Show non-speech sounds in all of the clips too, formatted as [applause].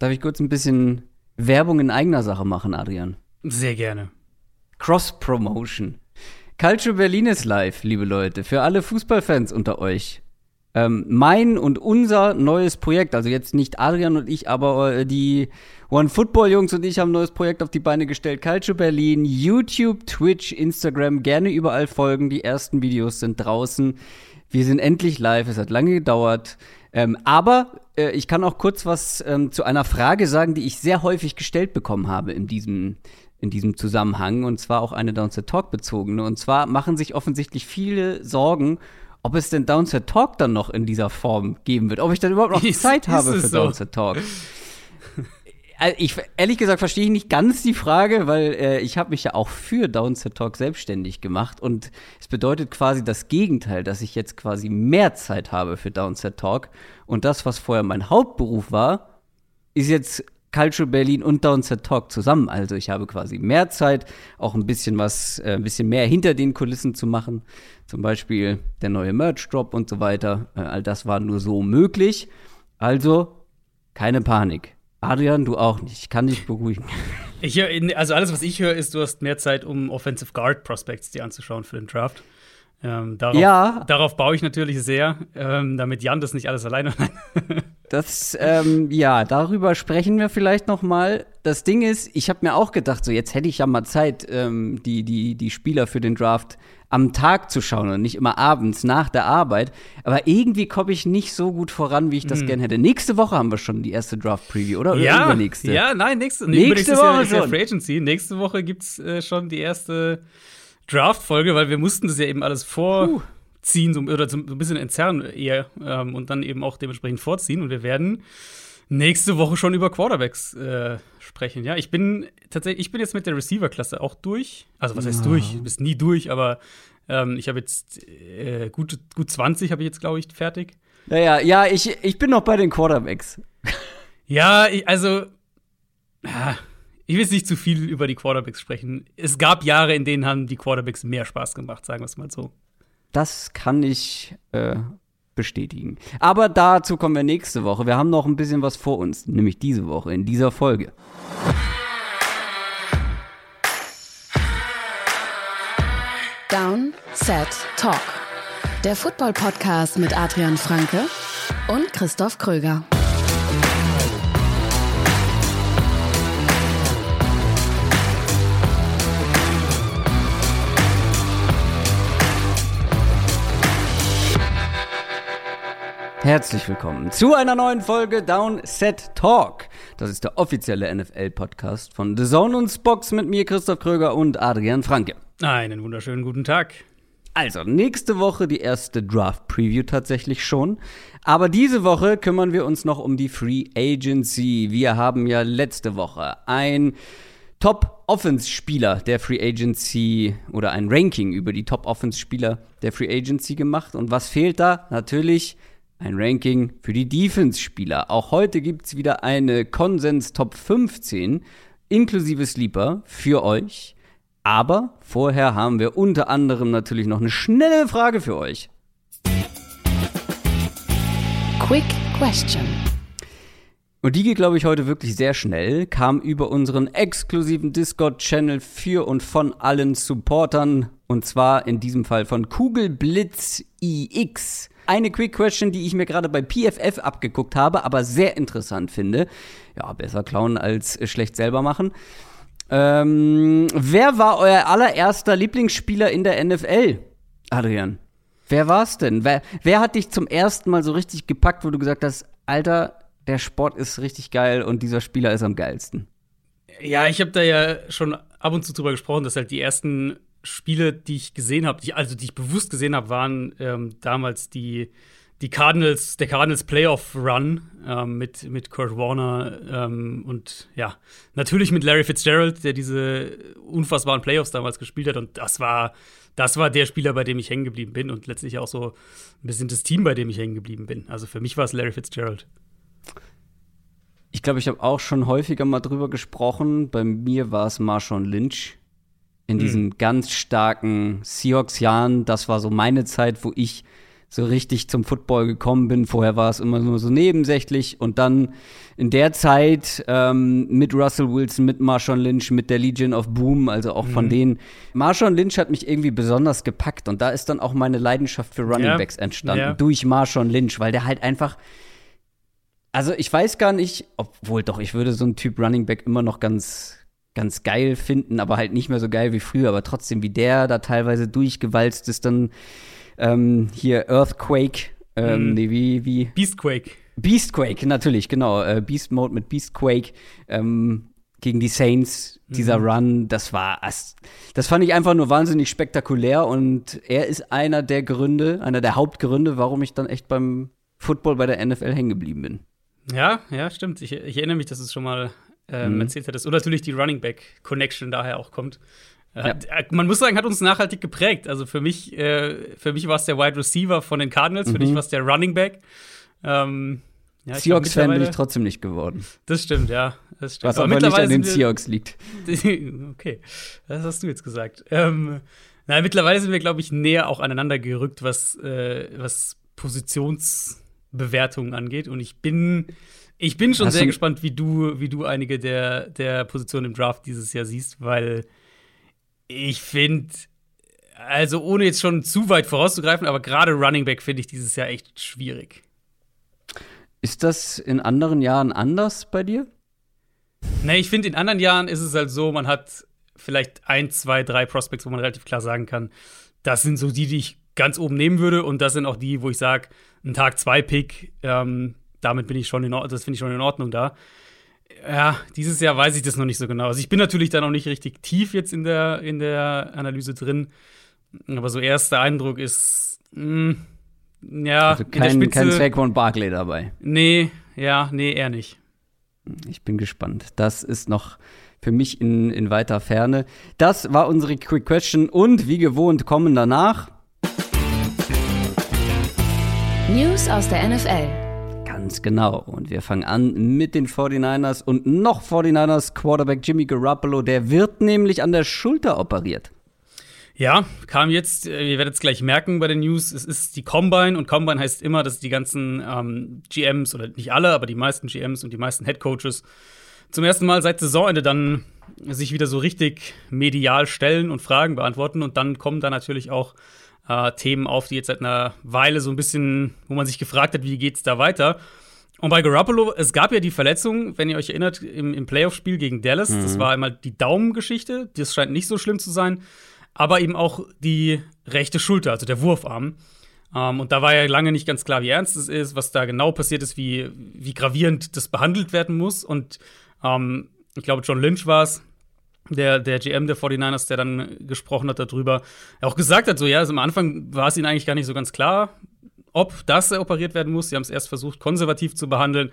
Darf ich kurz ein bisschen Werbung in eigener Sache machen, Adrian? Sehr gerne. Cross-Promotion. Culture Berlin ist live, liebe Leute, für alle Fußballfans unter euch. Ähm, mein und unser neues Projekt, also jetzt nicht Adrian und ich, aber äh, die One Football Jungs und ich haben ein neues Projekt auf die Beine gestellt. Culture Berlin, YouTube, Twitch, Instagram, gerne überall folgen. Die ersten Videos sind draußen. Wir sind endlich live. Es hat lange gedauert. Ähm, aber äh, ich kann auch kurz was ähm, zu einer Frage sagen, die ich sehr häufig gestellt bekommen habe in diesem, in diesem Zusammenhang. Und zwar auch eine Downset Talk bezogene. Und zwar machen sich offensichtlich viele Sorgen, ob es denn Downset Talk dann noch in dieser Form geben wird. Ob ich dann überhaupt noch ist, Zeit habe für so? Downset Talk. Äh, ich, ehrlich gesagt verstehe ich nicht ganz die Frage, weil äh, ich habe mich ja auch für Downset Talk selbstständig gemacht und es bedeutet quasi das Gegenteil, dass ich jetzt quasi mehr Zeit habe für Downset Talk und das, was vorher mein Hauptberuf war, ist jetzt Culture Berlin und Downset Talk zusammen. Also ich habe quasi mehr Zeit, auch ein bisschen was, äh, ein bisschen mehr hinter den Kulissen zu machen. Zum Beispiel der neue Merch Drop und so weiter. Äh, all das war nur so möglich. Also keine Panik. Adrian, du auch nicht. Ich kann dich beruhigen. [laughs] Ich hör, also alles, was ich höre, ist, du hast mehr Zeit, um Offensive Guard Prospects dir anzuschauen für den Draft. Ähm, darauf, ja. darauf baue ich natürlich sehr, ähm, damit Jan das nicht alles alleine. [laughs] das, ähm, ja, darüber sprechen wir vielleicht noch mal. Das Ding ist, ich habe mir auch gedacht, so jetzt hätte ich ja mal Zeit, ähm, die, die, die Spieler für den Draft am Tag zu schauen und nicht immer abends nach der Arbeit. Aber irgendwie komme ich nicht so gut voran, wie ich das hm. gerne hätte. Nächste Woche haben wir schon die erste Draft-Preview, oder? oder? Ja, übernächste? Ja, nein, nächste, nächste Woche ist ja Free Agency. Nächste Woche gibt's äh, schon die erste Draft-Folge, weil wir mussten das ja eben alles vorziehen so, oder so ein bisschen entzerren eher ähm, und dann eben auch dementsprechend vorziehen. Und wir werden nächste Woche schon über Quarterbacks äh, sprechen. Ja, ich bin tatsächlich, ich bin jetzt mit der Receiver-Klasse auch durch. Also was heißt durch? Du bist nie durch, aber ähm, ich habe jetzt äh, gut, gut 20 habe ich jetzt, glaube ich, fertig. Naja, ja, ich, ich bin noch bei den Quarterbacks. [laughs] ja, ich, also ja, ich will jetzt nicht zu viel über die Quarterbacks sprechen. Es gab Jahre, in denen haben die Quarterbacks mehr Spaß gemacht, sagen wir es mal so. Das kann ich äh, bestätigen. Aber dazu kommen wir nächste Woche. Wir haben noch ein bisschen was vor uns, nämlich diese Woche, in dieser Folge. Down, Set, Talk. Der Football-Podcast mit Adrian Franke und Christoph Kröger. Herzlich willkommen zu einer neuen Folge Down Set Talk. Das ist der offizielle NFL-Podcast von The Zone und Spox mit mir, Christoph Kröger und Adrian Franke. Einen wunderschönen guten Tag. Also, nächste Woche die erste Draft-Preview tatsächlich schon. Aber diese Woche kümmern wir uns noch um die Free Agency. Wir haben ja letzte Woche ein Top-Offense-Spieler der Free Agency oder ein Ranking über die Top-Offense-Spieler der Free Agency gemacht. Und was fehlt da? Natürlich ein Ranking für die Defense-Spieler. Auch heute gibt es wieder eine Konsens Top 15 inklusive Sleeper für euch. Aber vorher haben wir unter anderem natürlich noch eine schnelle Frage für euch. Quick Question. Und die geht, glaube ich, heute wirklich sehr schnell, kam über unseren exklusiven Discord-Channel für und von allen Supportern. Und zwar in diesem Fall von Kugelblitz iX eine Quick Question, die ich mir gerade bei PFF abgeguckt habe, aber sehr interessant finde. Ja, besser klauen als schlecht selber machen. Ähm, wer war euer allererster Lieblingsspieler in der NFL, Adrian? Wer war's denn? Wer, wer hat dich zum ersten Mal so richtig gepackt, wo du gesagt hast, Alter, der Sport ist richtig geil und dieser Spieler ist am geilsten? Ja, ich habe da ja schon ab und zu drüber gesprochen, dass halt die ersten Spiele, die ich gesehen habe, also die ich bewusst gesehen habe, waren ähm, damals die, die Cardinals, der Cardinals Playoff Run ähm, mit, mit Kurt Warner ähm, und ja, natürlich mit Larry Fitzgerald, der diese unfassbaren Playoffs damals gespielt hat. Und das war, das war der Spieler, bei dem ich hängen geblieben bin und letztlich auch so ein bisschen das Team, bei dem ich hängen geblieben bin. Also für mich war es Larry Fitzgerald. Ich glaube, ich habe auch schon häufiger mal drüber gesprochen. Bei mir war es Marshawn Lynch in diesen mhm. ganz starken Seahawks-Jahren. Das war so meine Zeit, wo ich so richtig zum Football gekommen bin. Vorher war es immer nur so nebensächlich und dann in der Zeit ähm, mit Russell Wilson, mit Marshawn Lynch, mit der Legion of Boom, also auch mhm. von denen. Marshawn Lynch hat mich irgendwie besonders gepackt und da ist dann auch meine Leidenschaft für Running Backs ja. entstanden ja. durch Marshawn Lynch, weil der halt einfach also ich weiß gar nicht, obwohl doch, ich würde so einen Typ Running Back immer noch ganz ganz geil finden, aber halt nicht mehr so geil wie früher, aber trotzdem wie der da teilweise durchgewalzt ist, dann ähm, hier Earthquake, ähm, mm. nee, wie, wie? Beastquake. Beastquake, natürlich, genau. Äh, Beast Mode mit Beastquake ähm, gegen die Saints, dieser mhm. Run, das war, das fand ich einfach nur wahnsinnig spektakulär und er ist einer der Gründe, einer der Hauptgründe, warum ich dann echt beim Football bei der NFL hängen geblieben bin. Ja, ja, stimmt. Ich, ich erinnere mich, dass es schon mal ähm, mhm. erzählt hattest. Und natürlich die Running Back Connection daher auch kommt. Ja. Äh, man muss sagen, hat uns nachhaltig geprägt. Also für mich, äh, für mich war es der Wide Receiver von den Cardinals, mhm. für dich war es der Running Back. Ähm, ja, Seahawks-Fan bin ich trotzdem nicht geworden. Das stimmt, ja. Das stimmt. Was aber, aber nicht an den Seahawks liegt. [laughs] okay, das hast du jetzt gesagt. Ähm, na, mittlerweile sind wir, glaube ich, näher auch aneinander gerückt, was, äh, was Positionsbewertungen angeht. Und ich bin, ich bin schon hast sehr gespannt, wie du, wie du einige der, der Positionen im Draft dieses Jahr siehst, weil ich finde, also ohne jetzt schon zu weit vorauszugreifen, aber gerade Running Back finde ich dieses Jahr echt schwierig. Ist das in anderen Jahren anders bei dir? Ne, ich finde, in anderen Jahren ist es halt so, man hat vielleicht ein, zwei, drei Prospects, wo man relativ klar sagen kann, das sind so die, die ich ganz oben nehmen würde und das sind auch die, wo ich sage, ein Tag zwei Pick, ähm, damit bin ich schon in das finde ich schon in Ordnung da. Ja, dieses Jahr weiß ich das noch nicht so genau. Also ich bin natürlich da noch nicht richtig tief jetzt in der, in der Analyse drin. Aber so erster Eindruck ist, mh, hm, ja, also kein, in der Spitze, kein Saquon Barkley dabei. Nee, ja, nee, eher nicht. Ich bin gespannt. Das ist noch für mich in, in weiter Ferne. Das war unsere Quick Question und wie gewohnt kommen danach News aus der NFL. Ganz genau. Und wir fangen an mit den 49ers und noch 49ers Quarterback Jimmy Garoppolo. Der wird nämlich an der Schulter operiert. Ja, kam jetzt, äh, ihr werdet es gleich merken bei den News, es ist die Combine und Combine heißt immer, dass die ganzen ähm, GMs oder nicht alle, aber die meisten GMs und die meisten Head Coaches zum ersten Mal seit Saisonende dann sich wieder so richtig medial stellen und Fragen beantworten und dann kommen da natürlich auch äh, Themen auf, die jetzt seit einer Weile so ein bisschen, wo man sich gefragt hat, wie geht's da weiter. Und bei Garoppolo, es gab ja die Verletzung, wenn ihr euch erinnert, im, im Playoff-Spiel gegen Dallas. Mhm. Das war einmal die Daumengeschichte, das scheint nicht so schlimm zu sein, aber eben auch die rechte Schulter, also der Wurfarm. Um, ähm, und da war ja lange nicht ganz klar, wie ernst es ist, was da genau passiert ist, wie, wie gravierend das behandelt werden muss. Und um, ähm, ich glaube, John Lynch war es, der, der GM der 49ers, der dann gesprochen hat darüber, auch gesagt hat, so ja, also am Anfang war es ihnen eigentlich gar nicht so ganz klar, ob das operiert werden muss. Sie haben es erst versucht, konservativ zu behandeln.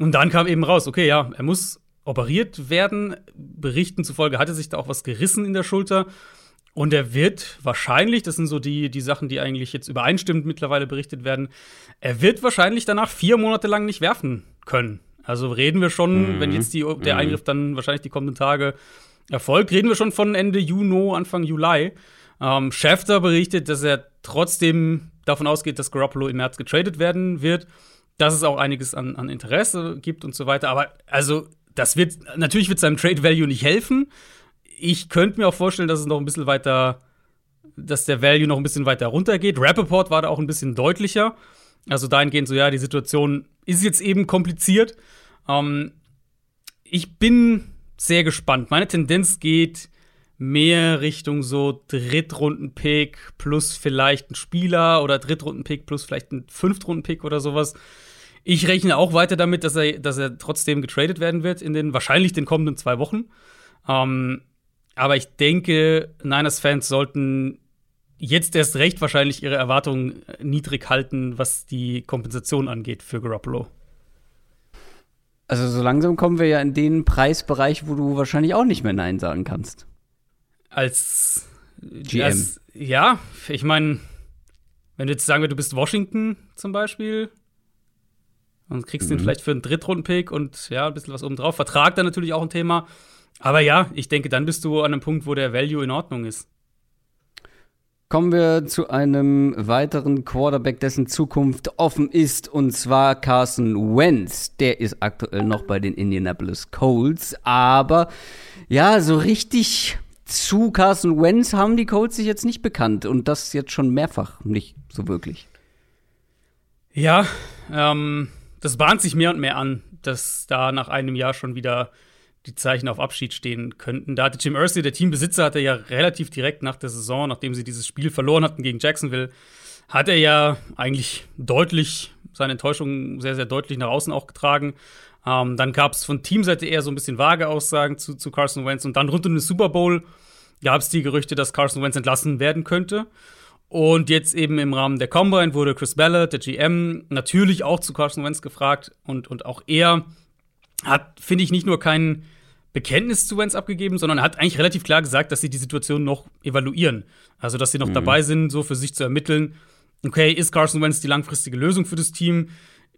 Und dann kam eben raus, okay, ja, er muss operiert werden. Berichten zufolge hatte sich da auch was gerissen in der Schulter. Und er wird wahrscheinlich, das sind so die, die Sachen, die eigentlich jetzt übereinstimmend mittlerweile berichtet werden, er wird wahrscheinlich danach vier Monate lang nicht werfen können. Also reden wir schon, mhm. wenn jetzt die, der mhm. Eingriff dann wahrscheinlich die kommenden Tage Erfolg reden wir schon von Ende Juni, Anfang Juli. Ähm, Schäfter berichtet, dass er trotzdem davon ausgeht, dass Garoppolo im März getradet werden wird, dass es auch einiges an, an Interesse gibt und so weiter. Aber also, das wird natürlich wird seinem Trade Value nicht helfen. Ich könnte mir auch vorstellen, dass es noch ein bisschen weiter, dass der Value noch ein bisschen weiter runtergeht. Rappaport war da auch ein bisschen deutlicher. Also dahingehend so, ja, die Situation ist jetzt eben kompliziert. Ähm, ich bin sehr gespannt. Meine Tendenz geht mehr Richtung so Drittrunden-Pick plus vielleicht ein Spieler oder Drittrunden-Pick plus vielleicht ein Fünftrunden-Pick oder sowas. Ich rechne auch weiter damit, dass er, dass er trotzdem getradet werden wird in den wahrscheinlich den kommenden zwei Wochen. Ähm, aber ich denke, Niners-Fans sollten jetzt erst recht wahrscheinlich ihre Erwartungen niedrig halten, was die Kompensation angeht für Garoppolo. Also so langsam kommen wir ja in den Preisbereich, wo du wahrscheinlich auch nicht mehr Nein sagen kannst. Als GM. Als, ja, ich meine, wenn du jetzt sagen wir, du bist Washington zum Beispiel und kriegst mhm. den vielleicht für einen Drittrunden-Pick und ja, ein bisschen was obendrauf. Vertrag dann natürlich auch ein Thema. Aber ja, ich denke, dann bist du an einem Punkt, wo der Value in Ordnung ist. Kommen wir zu einem weiteren Quarterback, dessen Zukunft offen ist, und zwar Carson Wentz. Der ist aktuell noch bei den Indianapolis Colts, aber ja, so richtig zu Carson Wentz haben die Colts sich jetzt nicht bekannt und das jetzt schon mehrfach nicht so wirklich. Ja, ähm, das bahnt sich mehr und mehr an, dass da nach einem Jahr schon wieder die Zeichen auf Abschied stehen könnten. Da hatte Jim Irsay, der Teambesitzer, hatte ja relativ direkt nach der Saison, nachdem sie dieses Spiel verloren hatten gegen Jacksonville, hat er ja eigentlich deutlich seine Enttäuschung sehr, sehr deutlich nach außen auch getragen. Ähm, dann gab es von Teamseite eher so ein bisschen vage Aussagen zu, zu Carson Wentz. Und dann rund um den Super Bowl gab es die Gerüchte, dass Carson Wentz entlassen werden könnte. Und jetzt eben im Rahmen der Combine wurde Chris Ballard, der GM, natürlich auch zu Carson Wentz gefragt. Und, und auch er hat, finde ich, nicht nur kein Bekenntnis zu Wentz abgegeben, sondern hat eigentlich relativ klar gesagt, dass sie die Situation noch evaluieren. Also, dass sie noch mhm. dabei sind, so für sich zu ermitteln, okay, ist Carson Wentz die langfristige Lösung für das Team?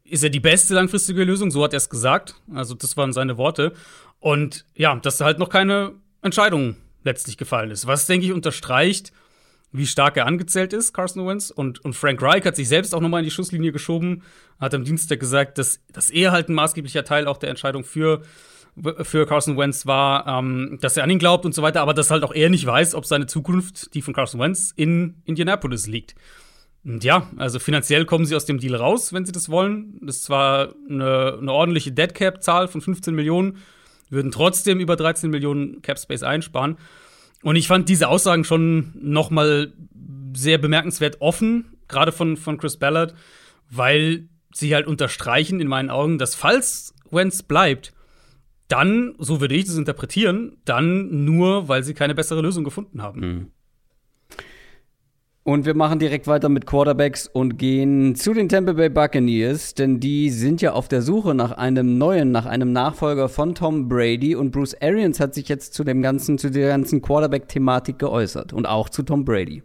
Ist er die beste langfristige Lösung? So hat er es gesagt. Also, das waren seine Worte. Und ja, dass halt noch keine Entscheidung letztlich gefallen ist. Was, denke ich, unterstreicht, wie stark er angezählt ist, Carson Wentz. Und, und Frank Reich hat sich selbst auch nochmal in die Schusslinie geschoben, hat am Dienstag gesagt, dass, dass er halt ein maßgeblicher Teil auch der Entscheidung für, für Carson Wentz war, ähm, dass er an ihn glaubt und so weiter, aber dass halt auch er nicht weiß, ob seine Zukunft, die von Carson Wentz, in Indianapolis liegt. Und ja, also finanziell kommen sie aus dem Deal raus, wenn sie das wollen. Das ist zwar eine, eine ordentliche Deadcap-Zahl von 15 Millionen, würden trotzdem über 13 Millionen Cap Space einsparen. Und ich fand diese Aussagen schon noch mal sehr bemerkenswert offen, gerade von, von Chris Ballard, weil sie halt unterstreichen in meinen Augen, dass falls Wentz bleibt, dann, so würde ich das interpretieren, dann nur, weil sie keine bessere Lösung gefunden haben. Mhm. Und wir machen direkt weiter mit Quarterbacks und gehen zu den Tampa Bay Buccaneers, denn die sind ja auf der Suche nach einem neuen, nach einem Nachfolger von Tom Brady und Bruce Arians hat sich jetzt zu dem ganzen, zu der ganzen Quarterback-Thematik geäußert und auch zu Tom Brady.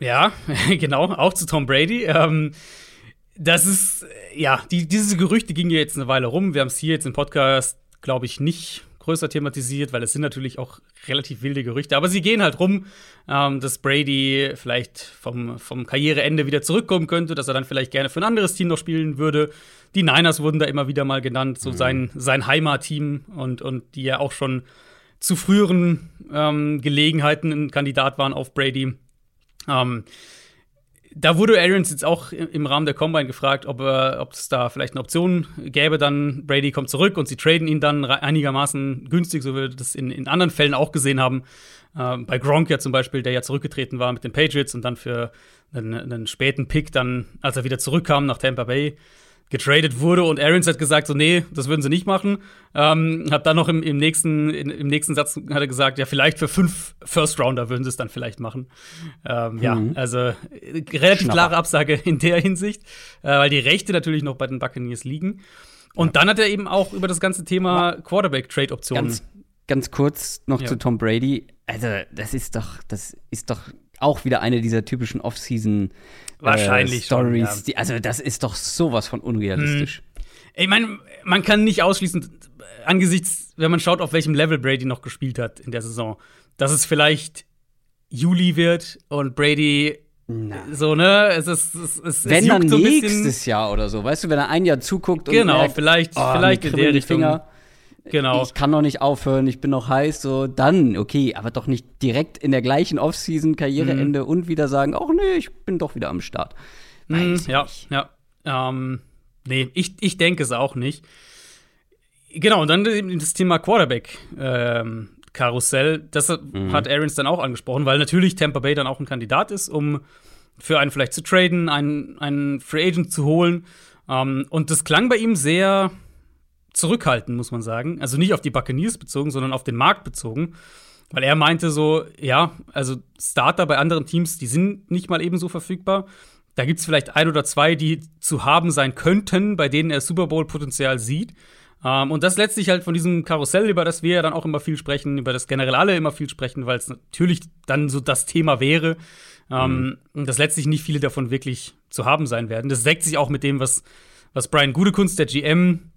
Ja, [laughs] genau, auch zu Tom Brady. Ähm, das ist, ja, die, diese Gerüchte gingen ja jetzt eine Weile rum. Wir haben es hier jetzt im Podcast, glaube ich, nicht größer thematisiert, weil es sind natürlich auch relativ wilde Gerüchte. Aber sie gehen halt rum, ähm, dass Brady vielleicht vom, vom Karriereende wieder zurückkommen könnte, dass er dann vielleicht gerne für ein anderes Team noch spielen würde. Die Niners wurden da immer wieder mal genannt, so mhm. sein, sein Heimatteam und, und die ja auch schon zu früheren ähm, Gelegenheiten ein Kandidat waren auf Brady. Ähm, da wurde Arians jetzt auch im Rahmen der Combine gefragt, ob, es da vielleicht eine Option gäbe, dann Brady kommt zurück und sie traden ihn dann einigermaßen günstig, so wie wir das in, in anderen Fällen auch gesehen haben. Äh, bei Gronk ja zum Beispiel, der ja zurückgetreten war mit den Patriots und dann für einen, einen späten Pick dann, als er wieder zurückkam nach Tampa Bay, getradet wurde und Arians hat gesagt, so, nee, das würden sie nicht machen. Ähm, hat dann noch im, im, nächsten, in, im nächsten Satz hat er gesagt, ja, vielleicht für fünf First Rounder würden sie es dann vielleicht machen. Ähm, mhm. Ja, also äh, relativ Schnapper. klare Absage in der Hinsicht, äh, weil die Rechte natürlich noch bei den Buccaneers liegen. Und ja. dann hat er eben auch über das ganze Thema Quarterback-Trade-Optionen. Ganz, ganz kurz noch ja. zu Tom Brady. Also, das ist doch, das ist doch auch wieder eine dieser typischen Off-Season Wahrscheinlich äh, Stories. Schon, ja. die, also das ist doch sowas von unrealistisch. Hm. Ich meine, man kann nicht ausschließen, angesichts, wenn man schaut, auf welchem Level Brady noch gespielt hat in der Saison, dass es vielleicht Juli wird und Brady na. So, ne? Es ist, es, es, wenn es dann so nächstes Jahr oder so, weißt du, wenn er ein Jahr zuguckt und genau, merkt, vielleicht, oh, vielleicht in der Richtung. Finger. Genau. Ich kann noch nicht aufhören, ich bin noch heiß, so dann, okay, aber doch nicht direkt in der gleichen Offseason, Karriereende mhm. und wieder sagen, ach nee, ich bin doch wieder am Start. Mhm, ja, nicht. ja. Ähm, nee, ich, ich denke es auch nicht. Genau, und dann das Thema Quarterback. Ähm, Karussell, das mhm. hat Arians dann auch angesprochen, weil natürlich Tampa Bay dann auch ein Kandidat ist, um für einen vielleicht zu traden, einen, einen Free Agent zu holen. Ähm, und das klang bei ihm sehr, zurückhaltend, muss man sagen. Also nicht auf die Buccaneers bezogen, sondern auf den Markt bezogen. Weil er meinte so, ja, also Starter bei anderen Teams, die sind nicht mal ebenso verfügbar. Da gibt es vielleicht ein oder zwei, die zu haben sein könnten, bei denen er Super Bowl-Potenzial sieht. Um, ähm, und das letztlich halt von diesem Karussell, über das wir ja dann auch immer viel sprechen, über das generell alle immer viel sprechen, weil es natürlich dann so das Thema wäre. Um, mhm. dass letztlich nicht viele davon wirklich zu haben sein werden. Das deckt sich auch mit dem, was, was Brian Gudekunst, der GM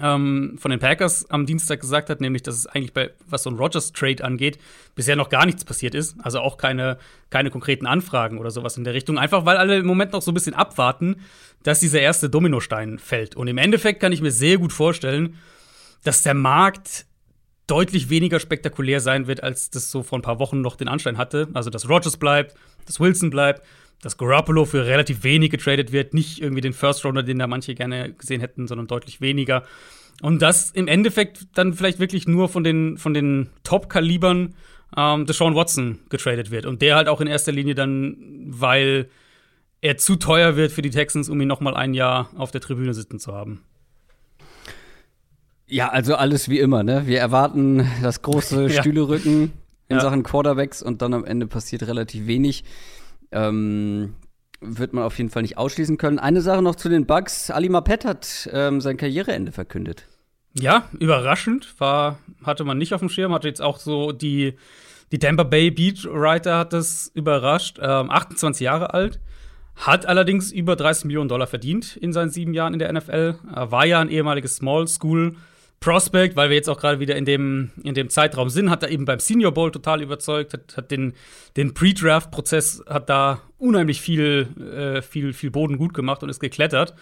ähm, von den Packers am Dienstag gesagt hat, nämlich, dass es eigentlich bei, was so ein Rogers-Trade angeht, bisher noch gar nichts passiert ist. Also auch keine, keine konkreten Anfragen oder sowas in der Richtung. Einfach weil alle im Moment noch so ein bisschen abwarten, dass dieser erste Dominostein fällt. Und im Endeffekt kann ich mir sehr gut vorstellen, dass der Markt deutlich weniger spektakulär sein wird, als das so vor ein paar Wochen noch den Anschein hatte. Also, dass Rogers bleibt, dass Wilson bleibt, dass Garoppolo für relativ wenig getradet wird, nicht irgendwie den First Rounder, den da manche gerne gesehen hätten, sondern deutlich weniger. Und dass im Endeffekt dann vielleicht wirklich nur von den, von den Top-Kalibern ähm, Deshaun Watson getradet wird. Und der halt auch in erster Linie dann, weil er zu teuer wird für die Texans, um ihn noch mal ein Jahr auf der Tribüne sitzen zu haben. Ja, also alles wie immer, ne? Wir erwarten das große [laughs] Ja. Stühlerücken in Ja. Sachen Quarterbacks und dann am Ende passiert relativ wenig. Ähm, wird man auf jeden Fall nicht ausschließen können. Eine Sache noch zu den Bugs. Ali Mapet hat ähm, sein Karriereende verkündet. Ja, überraschend. War, hatte man nicht auf dem Schirm. Hatte jetzt auch so die, die Tampa Bay Beat Writer hat das überrascht. Ähm, 28 Jahre alt. Hat allerdings über 30 Millionen Dollar verdient in seinen sieben Jahren in der NFL. War ja ein ehemaliges Small School Prospect, weil wir jetzt auch gerade wieder in dem, in dem Zeitraum sind, hat er eben beim Senior Bowl total überzeugt, hat, hat den, den Pre-Draft-Prozess, hat da unheimlich viel, äh, viel, viel Boden gut gemacht und ist geklettert.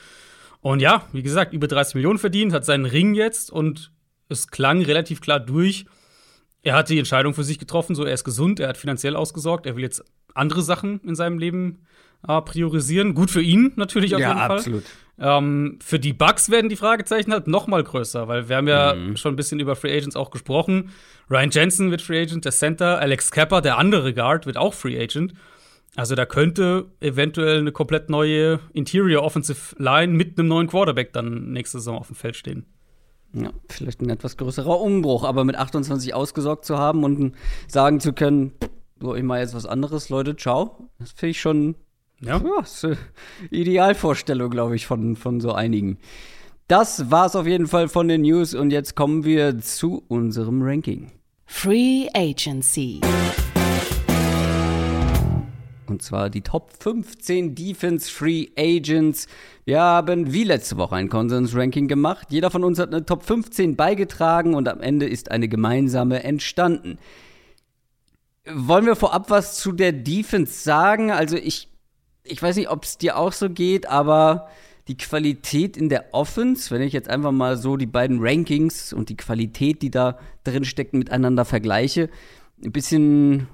Und ja, wie gesagt, über 30 Millionen verdient, hat seinen Ring jetzt und es klang relativ klar durch. Er hat die Entscheidung für sich getroffen, so er ist gesund, er hat finanziell ausgesorgt, er will jetzt andere Sachen in seinem Leben äh, priorisieren. Gut für ihn natürlich auf jeden Fall. Ähm, für die Bucks werden die Fragezeichen halt noch mal größer, weil wir haben ja schon ein bisschen über Free Agents auch gesprochen. Ryan Jensen wird Free Agent, der Center, Alex Kappa, der andere Guard, wird auch Free Agent. Also da könnte eventuell eine komplett neue Interior Offensive Line mit einem neuen Quarterback dann nächste Saison auf dem Feld stehen. Ja, vielleicht ein etwas größerer Umbruch, aber mit 28 ausgesorgt zu haben und sagen zu können, so, ich mache jetzt was anderes, Leute, ciao. Das finde ich schon Ja. Ja, ist eine Idealvorstellung, glaube ich, von, von so einigen. Das war's auf jeden Fall von den News und jetzt kommen wir zu unserem Ranking. Free Agency. Und zwar die Top 15 Defense Free Agents. Wir haben wie letzte Woche ein Konsens-Ranking gemacht. Jeder von uns hat eine Top 15 beigetragen und am Ende ist eine gemeinsame entstanden. Wollen wir vorab was zu der Defense sagen? Also ich, ich weiß nicht, ob es dir auch so geht, aber die Qualität in der Offense, wenn ich jetzt einfach mal so die beiden Rankings und die Qualität, die da drin stecken, miteinander vergleiche, ein bisschen,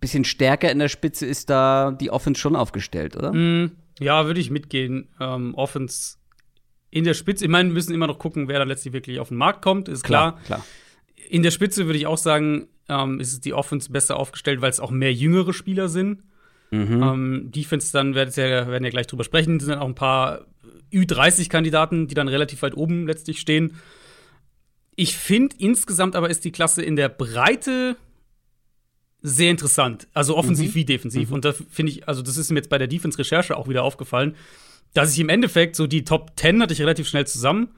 bisschen stärker in der Spitze ist da die Offense schon aufgestellt, oder? Mm, ja, würde ich mitgehen. Ähm, Offense in der Spitze. Ich meine, wir müssen immer noch gucken, wer da letztlich wirklich auf den Markt kommt, ist klar. klar. In der Spitze würde ich auch sagen, ähm, ist es die Offense besser aufgestellt, weil es auch mehr jüngere Spieler sind. Ähm, Defense, dann werden ja, werden ja gleich drüber sprechen, sind dann auch ein paar Ü30-Kandidaten, die dann relativ weit oben letztlich stehen. Ich finde insgesamt aber ist die Klasse in der Breite sehr interessant. Also offensiv wie defensiv. Und da finde ich, also das ist mir jetzt bei der Defense-Recherche auch wieder aufgefallen, dass ich im Endeffekt so die Top 10 hatte ich relativ schnell zusammen.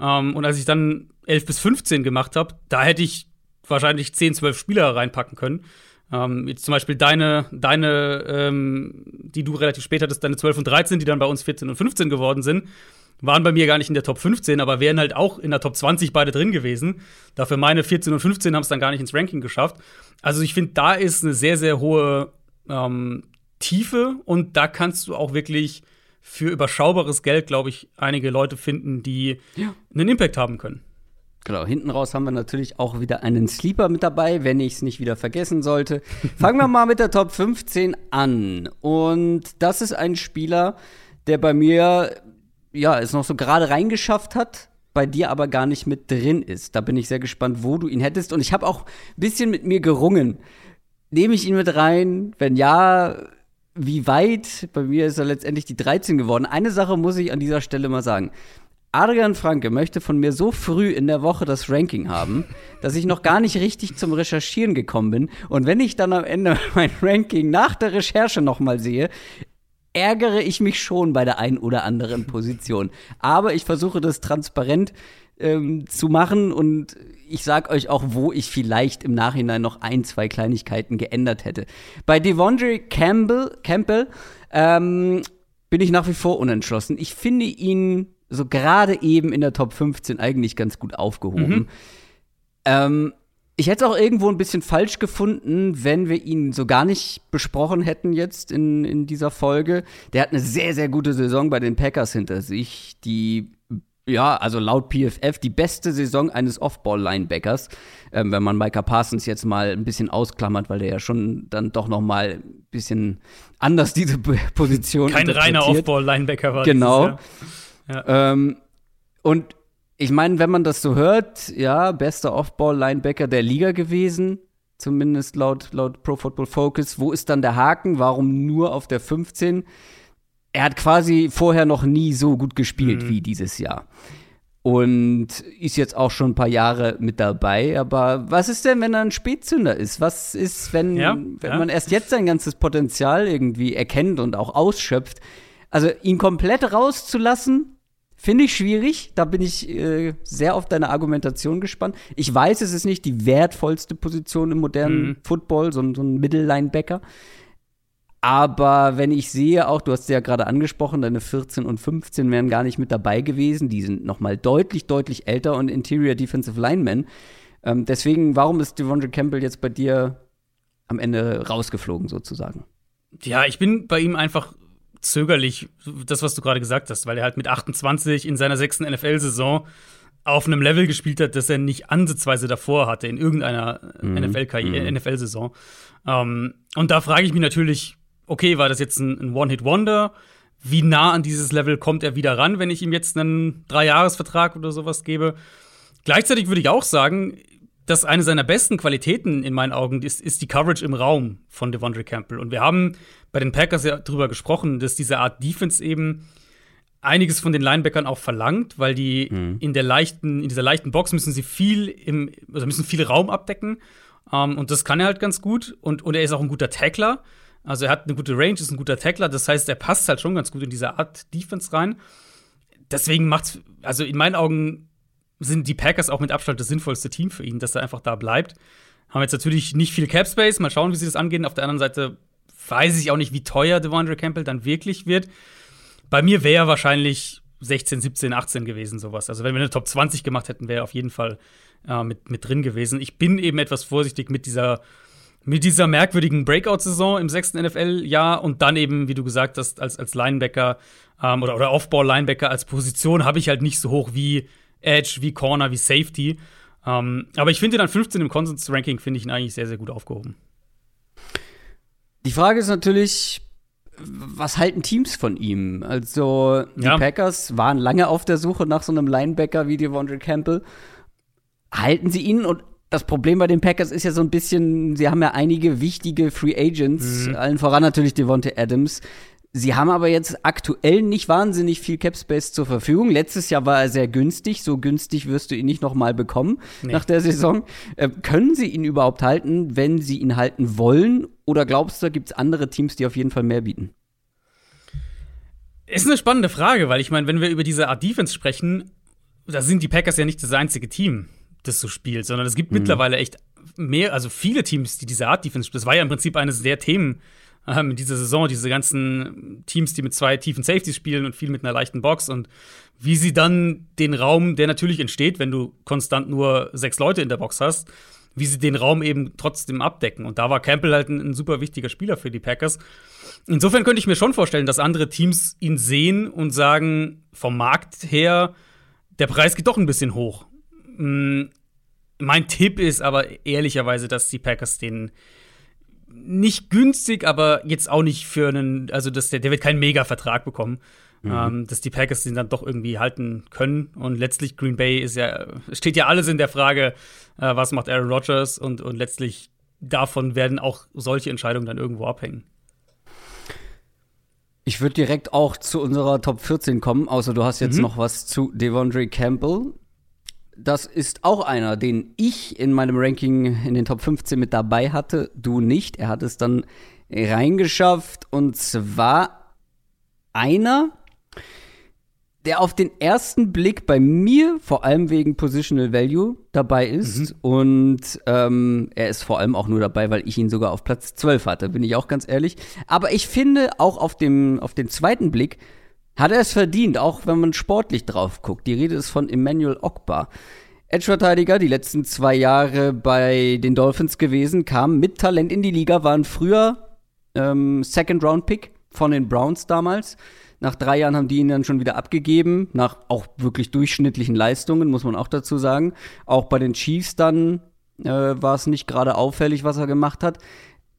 Ähm, und als ich dann 11 bis 15 gemacht habe, da hätte ich wahrscheinlich 10, 12 Spieler reinpacken können. Ähm, jetzt zum Beispiel deine, deine, ähm, die du relativ spät hattest, deine 12 und 13, die dann bei uns 14 und 15 geworden sind, waren bei mir gar nicht in der Top 15, aber wären halt auch in der Top 20 beide drin gewesen. Dafür meine 14 und 15 haben es dann gar nicht ins Ranking geschafft. Also ich finde, da ist eine sehr, sehr hohe ähm, Tiefe und da kannst du auch wirklich für überschaubares Geld, glaube ich, einige Leute finden, die Ja. einen Impact haben können. Genau, hinten raus haben wir natürlich auch wieder einen Sleeper mit dabei, wenn ich es nicht wieder vergessen sollte. Fangen wir mal mit der Top 15 an. Und das ist ein Spieler, der bei mir, ja, es noch so gerade reingeschafft hat, bei dir aber gar nicht mit drin ist. Da bin ich sehr gespannt, wo du ihn hättest. Und ich habe auch ein bisschen mit mir gerungen. Nehme ich ihn mit rein? Wenn ja, wie weit? Bei mir ist er letztendlich die 13 geworden. Eine Sache muss ich an dieser Stelle mal sagen. Adrian Franke möchte von mir so früh in der Woche das Ranking haben, dass ich noch gar nicht richtig zum Recherchieren gekommen bin. Und wenn ich dann am Ende [laughs] mein Ranking nach der Recherche nochmal sehe, ärgere ich mich schon bei der einen oder anderen Position. Aber ich versuche das transparent ähm, zu machen und ich sag euch auch, wo ich vielleicht im Nachhinein noch ein, zwei Kleinigkeiten geändert hätte. Bei Devondre Campbell, Campbell ähm, bin ich nach wie vor unentschlossen. Ich finde ihn so gerade eben in der Top 15 eigentlich ganz gut aufgehoben. Mhm. Ähm, ich hätte es auch irgendwo ein bisschen falsch gefunden, wenn wir ihn so gar nicht besprochen hätten jetzt in, in dieser Folge. Der hat eine sehr, sehr gute Saison bei den Packers hinter sich, die ja, also laut PFF die beste Saison eines Off-Ball-Linebackers, ähm, wenn man Micah Parsons jetzt mal ein bisschen ausklammert, weil der ja schon dann doch noch mal ein bisschen anders diese Position Kein reiner. Off-Ball-Linebacker war Genau. dieses Ähm, und ich meine, wenn man das so hört, ja, bester Off-Ball-Linebacker der Liga gewesen, zumindest laut, laut Pro Football Focus. Wo ist dann der Haken? Warum nur auf der 15? Er hat quasi vorher noch nie so gut gespielt Mhm. wie dieses Jahr. Und ist jetzt auch schon ein paar Jahre mit dabei. Aber was ist denn, wenn er ein Spätzünder ist? Was ist, wenn, Ja, wenn ja. man erst jetzt sein ganzes Potenzial irgendwie erkennt und auch ausschöpft? Also ihn komplett rauszulassen, Finde ich schwierig. Da bin ich äh, sehr auf deine Argumentation gespannt. Ich weiß, es ist nicht die wertvollste Position im modernen Mhm. Football, so, ein- so ein Mittellinebacker. Aber wenn ich sehe, auch du hast sie ja gerade angesprochen, deine 14 und 15 wären gar nicht mit dabei gewesen. Die sind noch mal deutlich, deutlich älter und Interior Defensive Linemen. Ähm, deswegen, warum ist Devondre Campbell jetzt bei dir am Ende rausgeflogen sozusagen? Ja, ich bin bei ihm einfach zögerlich, das, was du gerade gesagt hast, weil er halt mit 28 in seiner sechsten NFL-Saison auf einem Level gespielt hat, das er nicht ansatzweise davor hatte in irgendeiner NFL-Karriere, NFL-Saison. Ähm, und da frage ich mich natürlich, okay, war das jetzt ein, ein One-Hit-Wonder? Wie nah an dieses Level kommt er wieder ran, wenn ich ihm jetzt einen Dreijahresvertrag oder sowas gebe? Gleichzeitig würde ich auch sagen, dass eine seiner besten Qualitäten in meinen Augen ist, ist die Coverage im Raum von Devondre Campbell. Und wir haben bei den Packers ja drüber gesprochen, dass diese Art Defense eben einiges von den Linebackern auch verlangt, weil die in der leichten, in dieser leichten Box müssen sie viel im, also müssen viel Raum abdecken. Ähm, und das kann er halt ganz gut. Und, und er ist auch ein guter Tackler. Also er hat eine gute Range, ist ein guter Tackler. Das heißt, er passt halt schon ganz gut in diese Art Defense rein. Deswegen macht's, also in meinen Augen sind die Packers auch mit Abstand das sinnvollste Team für ihn, dass er einfach da bleibt. Haben jetzt natürlich nicht viel Cap Space, mal schauen, wie sie das angehen. Auf der anderen Seite weiß ich auch nicht, wie teuer Devondre Campbell dann wirklich wird. Bei mir wäre wahrscheinlich 16, 17, 18 gewesen, sowas. Also wenn wir eine Top 20 gemacht hätten, wäre er auf jeden Fall äh, mit, mit drin gewesen. Ich bin eben etwas vorsichtig mit dieser, mit dieser merkwürdigen Breakout-Saison im sechsten NFL-Jahr und dann eben, wie du gesagt hast, als, als Linebacker ähm, oder, oder Off-Ball-Linebacker als Position habe ich halt nicht so hoch wie Edge, wie Corner, wie Safety. Ähm, aber ich finde ihn an 15 im Consensus-Ranking, finde ich ihn eigentlich sehr, sehr gut aufgehoben. Die Frage ist natürlich, was halten Teams von ihm? Also, die Ja. Packers waren lange auf der Suche nach so einem Linebacker wie Devondre Campbell. Halten sie ihn? Und das Problem bei den Packers ist ja so ein bisschen, sie haben ja einige wichtige Free Agents, allen voran natürlich Devonte Adams. Sie haben aber jetzt aktuell nicht wahnsinnig viel Cap Space zur Verfügung. Letztes Jahr war er sehr günstig. So günstig wirst du ihn nicht noch mal bekommen Nee. nach der Saison. Äh, können sie ihn überhaupt halten, wenn sie ihn halten wollen? Oder glaubst du, da gibt es andere Teams, die auf jeden Fall mehr bieten? Ist eine spannende Frage, weil ich meine, wenn wir über diese Art Defense sprechen, da sind die Packers ja nicht das einzige Team, das so spielt, sondern es gibt mittlerweile echt mehr, also viele Teams, die diese Art Defense spielen. Das war ja im Prinzip eines der Themen ähm, in dieser Saison, diese ganzen Teams, die mit zwei tiefen Safeties spielen und viel mit einer leichten Box und wie sie dann den Raum, der natürlich entsteht, wenn du konstant nur sechs Leute in der Box hast, wie sie den Raum eben trotzdem abdecken. Und da war Campbell halt ein, ein super wichtiger Spieler für die Packers. Insofern könnte ich mir schon vorstellen, dass andere Teams ihn sehen und sagen, vom Markt her, der Preis geht doch ein bisschen hoch. Mm, Mein Tipp ist aber ehrlicherweise, dass die Packers den nicht günstig, aber jetzt auch nicht für einen, also dass der, der wird keinen Mega-Vertrag bekommen. Ähm, dass die Packers den dann doch irgendwie halten können. Und letztlich Green Bay ist ja, steht ja alles in der Frage, äh, was macht Aaron Rodgers und, und letztlich davon werden auch solche Entscheidungen dann irgendwo abhängen. Ich würde direkt auch zu unserer Top 14 kommen, außer du hast jetzt Mhm. noch was zu Devondre Campbell. Das ist auch einer, den ich in meinem Ranking in den Top 15 mit dabei hatte, du nicht. Er hat es dann reingeschafft und zwar einer, der auf den ersten Blick bei mir vor allem wegen Positional Value dabei ist. Und ähm, er ist vor allem auch nur dabei, weil ich ihn sogar auf Platz 12 hatte, bin ich auch ganz ehrlich. Aber ich finde auch auf dem, auf den zweiten Blick hat er es verdient, auch wenn man sportlich drauf guckt. Die Rede ist von Emmanuel Ogba. Edge-Verteidiger, die letzten zwei Jahre bei den Dolphins gewesen, kam mit Talent in die Liga, waren früher ähm, Second-Round-Pick von den Browns damals. Nach drei Jahren haben die ihn dann schon wieder abgegeben, nach auch wirklich durchschnittlichen Leistungen, muss man auch dazu sagen. Auch bei den Chiefs dann äh, war es nicht gerade auffällig, was er gemacht hat.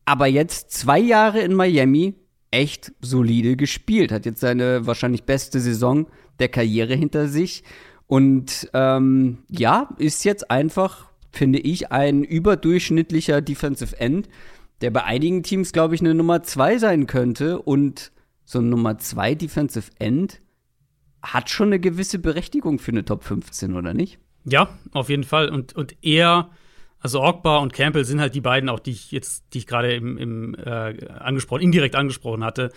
Aber jetzt zwei Jahre in Miami, echt solide gespielt. Hat jetzt seine wahrscheinlich beste Saison der Karriere hinter sich. Und ähm, ja, ist jetzt einfach, finde ich, ein überdurchschnittlicher Defensive End, der bei einigen Teams, glaube ich, eine Nummer zwei sein könnte. Und so ein Nummer zwei Defensive End hat schon eine gewisse Berechtigung für eine Top 15, oder nicht? Ja, auf jeden Fall. Und, und eher, also Ogba und Campbell sind halt die beiden, auch die ich jetzt, die ich gerade im, im äh, angesprochen, indirekt angesprochen hatte.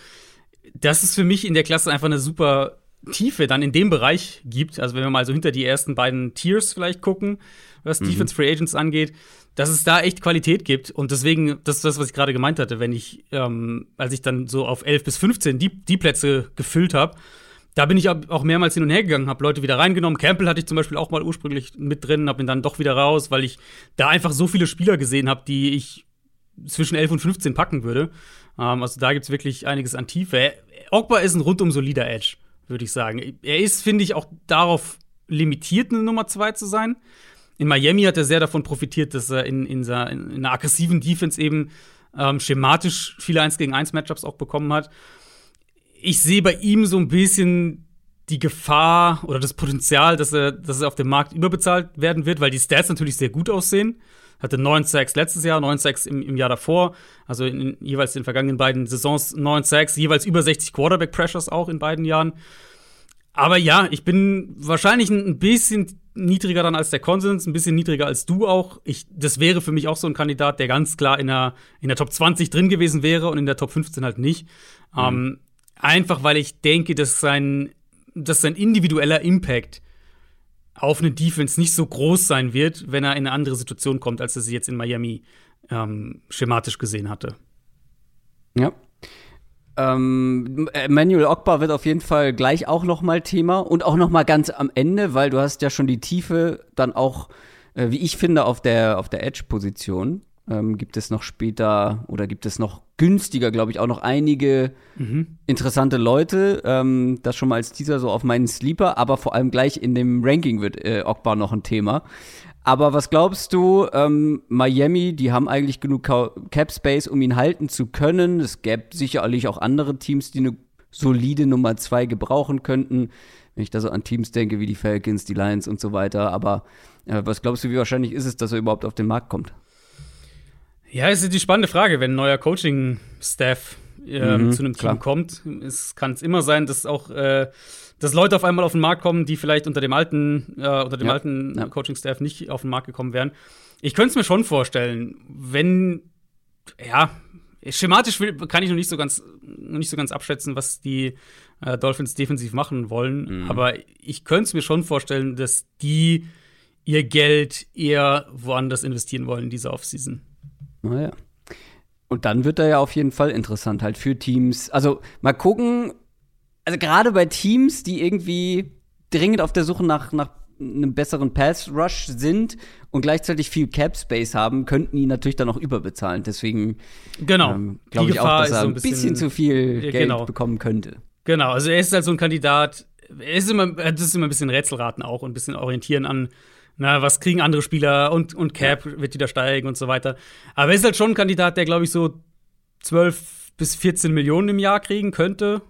Das ist für mich in der Klasse einfach eine super Tiefe dann in dem Bereich gibt. Also wenn wir mal so hinter die ersten beiden Tiers vielleicht gucken, was mhm. Defense Free Agents angeht, dass es da echt Qualität gibt. Und deswegen, das ist das, was ich gerade gemeint hatte, wenn ich, ähm, als ich dann so auf 11 bis 15 die, die Plätze gefüllt habe, da bin ich auch mehrmals hin und her gegangen, habe Leute wieder reingenommen. Campbell hatte ich zum Beispiel auch mal ursprünglich mit drin, habe ihn dann doch wieder raus, weil ich da einfach so viele Spieler gesehen habe, die ich zwischen 11 und 15 packen würde. Ähm, also da gibt es wirklich einiges an Tiefe. Ogba ist ein rundum solider Edge, würde ich sagen. Er ist, finde ich, auch darauf limitiert, eine Nummer 2 zu sein in Miami hat er sehr davon profitiert, dass er in, in, in, in einer aggressiven Defense eben ähm, schematisch viele 1 gegen 1 Matchups auch bekommen hat. Ich sehe bei ihm so ein bisschen die Gefahr oder das Potenzial, dass er, dass er auf dem Markt überbezahlt werden wird, weil die Stats natürlich sehr gut aussehen. Hatte 9 Sacks letztes Jahr, 9 Sacks im, im Jahr davor, also in, in, jeweils in den vergangenen beiden Saisons 9 Sacks, jeweils über 60 Quarterback Pressures auch in beiden Jahren. Aber ja, ich bin wahrscheinlich ein bisschen niedriger dann als der Konsens, ein bisschen niedriger als du auch. Ich, das wäre für mich auch so ein Kandidat, der ganz klar in der, in der Top 20 drin gewesen wäre und in der Top 15 halt nicht. Mhm. Ähm, einfach weil ich denke, dass sein, dass sein individueller Impact auf eine Defense nicht so groß sein wird, wenn er in eine andere Situation kommt, als er sie jetzt in Miami ähm, schematisch gesehen hatte. Ja, ähm, Manuel Ogba wird auf jeden Fall gleich auch noch mal Thema und auch noch mal ganz am Ende, weil du hast ja schon die Tiefe dann auch, äh, wie ich finde, auf der auf der Edge-Position. Ähm, gibt es noch später oder gibt es noch günstiger, glaube ich, auch noch einige mhm. interessante Leute. Ähm, das schon mal als Teaser so auf meinen Sleeper, aber vor allem gleich in dem Ranking wird äh, Ogba noch ein Thema. Aber was glaubst du, ähm, Miami, die haben eigentlich genug Cap Space, um ihn halten zu können. Es gäbe sicherlich auch andere Teams, die eine solide Nummer zwei gebrauchen könnten. Wenn ich da so an Teams denke, wie die Falcons, die Lions und so weiter. Aber äh, was glaubst du, wie wahrscheinlich ist es, dass er überhaupt auf den Markt kommt? Ja, es ist die spannende Frage, wenn ein neuer Coaching-Staff äh, mhm, zu einem Team klar. kommt. Es kann es immer sein, dass auch äh, dass Leute auf einmal auf den Markt kommen, die vielleicht unter dem alten, äh, unter dem ja, alten ja. Coaching-Staff nicht auf den Markt gekommen wären. Ich könnte es mir schon vorstellen, wenn, ja, schematisch kann ich noch nicht so ganz, noch nicht so ganz abschätzen, was die äh, Dolphins defensiv machen wollen. Mhm. Aber ich könnte es mir schon vorstellen, dass die ihr Geld eher woanders investieren wollen in dieser Offseason. Naja. Und dann wird er ja auf jeden Fall interessant halt für Teams. Also mal gucken, also gerade bei Teams, die irgendwie dringend auf der Suche nach, nach einem besseren Pass-Rush sind und gleichzeitig viel Cap-Space haben, könnten ihn natürlich dann auch überbezahlen. Deswegen genau. ähm, glaube ich auch, dass er so ein bisschen, bisschen, zu viel Geld genau. bekommen könnte. Genau, also er ist halt so ein Kandidat, er ist immer, das ist immer ein bisschen Rätselraten auch und ein bisschen orientieren an, na, was kriegen andere Spieler und, und Cap ja. wird wieder steigen und so weiter. Aber er ist halt schon ein Kandidat, der, glaube ich, so 12 bis 14 Millionen im Jahr kriegen könnte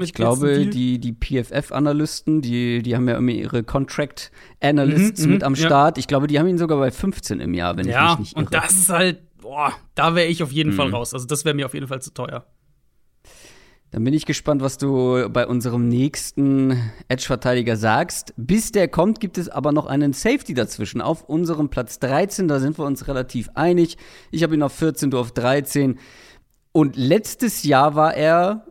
ich glaube, die, die PFF-Analysten, die, die haben ja immer ihre Contract-Analysts mhm, mit mhm, am Start. Ja. Ich glaube, die haben ihn sogar bei 15 im Jahr, wenn ja, ich mich nicht irre. Und das ist halt, boah, da wäre ich auf jeden mhm. Fall raus. Also, das wäre mir auf jeden Fall zu teuer. Dann bin ich gespannt, was du bei unserem nächsten Edge-Verteidiger sagst. Bis der kommt, gibt es aber noch einen Safety dazwischen. Auf unserem Platz 13, da sind wir uns relativ einig. Ich habe ihn auf 14, du auf 13. Und letztes Jahr war er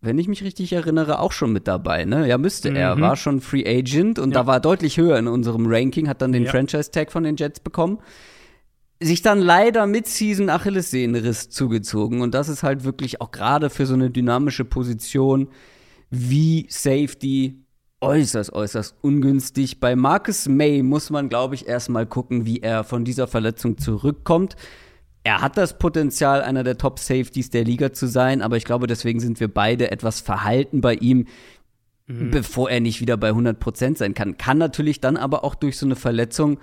wenn ich mich richtig erinnere, auch schon mit dabei. Ne? Ja, müsste mhm. er. War schon Free Agent und ja. da war deutlich höher in unserem Ranking, hat dann den ja. Franchise-Tag von den Jets bekommen. Sich dann leider mit Season Achillessehnenriss zugezogen und das ist halt wirklich auch gerade für so eine dynamische Position wie Safety äußerst, äußerst ungünstig. Bei Marcus May muss man, glaube ich, erstmal gucken, wie er von dieser Verletzung zurückkommt. Er hat das Potenzial, einer der Top-Safeties der Liga zu sein, aber ich glaube, deswegen sind wir beide etwas verhalten bei ihm, mhm. bevor er nicht wieder bei 100% sein kann. Kann natürlich dann aber auch durch so eine Verletzung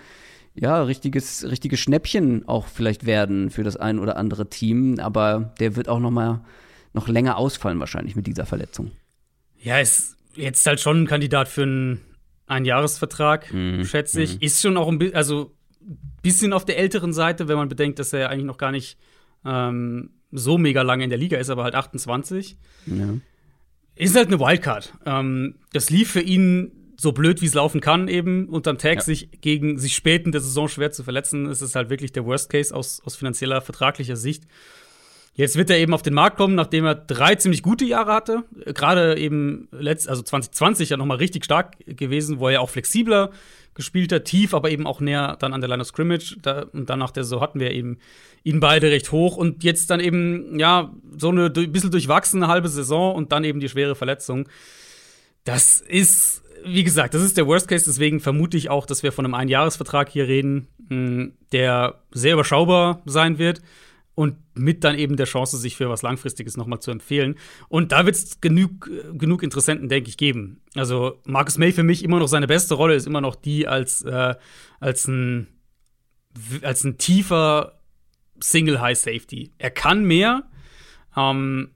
ja, richtiges, richtiges Schnäppchen auch vielleicht werden für das ein oder andere Team, aber der wird auch noch mal noch länger ausfallen wahrscheinlich mit dieser Verletzung. Ja, ist jetzt halt schon ein Kandidat für einen Einjahresvertrag, mhm. schätze ich. Mhm. Ist schon auch ein bisschen, also bisschen auf der älteren Seite, wenn man bedenkt, dass er eigentlich noch gar nicht ähm, so mega lange in der Liga ist, aber halt 28. Ja. Ist halt eine Wildcard. Ähm, das lief für ihn so blöd, wie es laufen kann, eben unterm Tag, ja. sich gegen sich spät in der Saison schwer zu verletzen, ist es halt wirklich der Worst Case aus, aus finanzieller, vertraglicher Sicht. Jetzt wird er eben auf den Markt kommen, nachdem er drei ziemlich gute Jahre hatte. Gerade eben letzt, also 2020 ja nochmal richtig stark gewesen, wo er auch flexibler gespielt hat, tief, aber eben auch näher dann an der Line of Scrimmage. Da, und dann nach der Saison hatten wir eben ihn beide recht hoch. Und jetzt dann eben, ja, so eine bisschen durchwachsene halbe Saison und dann eben die schwere Verletzung. Das ist, wie gesagt, das ist der Worst Case, deswegen vermute ich auch, dass wir von einem Einjahresvertrag hier reden, der sehr überschaubar sein wird und mit dann eben der Chance, sich für was Langfristiges nochmal zu empfehlen. Und da wird es genug, genug Interessenten, denke ich, geben. Also Marcus May für mich immer noch seine beste Rolle ist immer noch die als, äh, als, ein, als ein tiefer Single High Safety. Er kann mehr, ähm,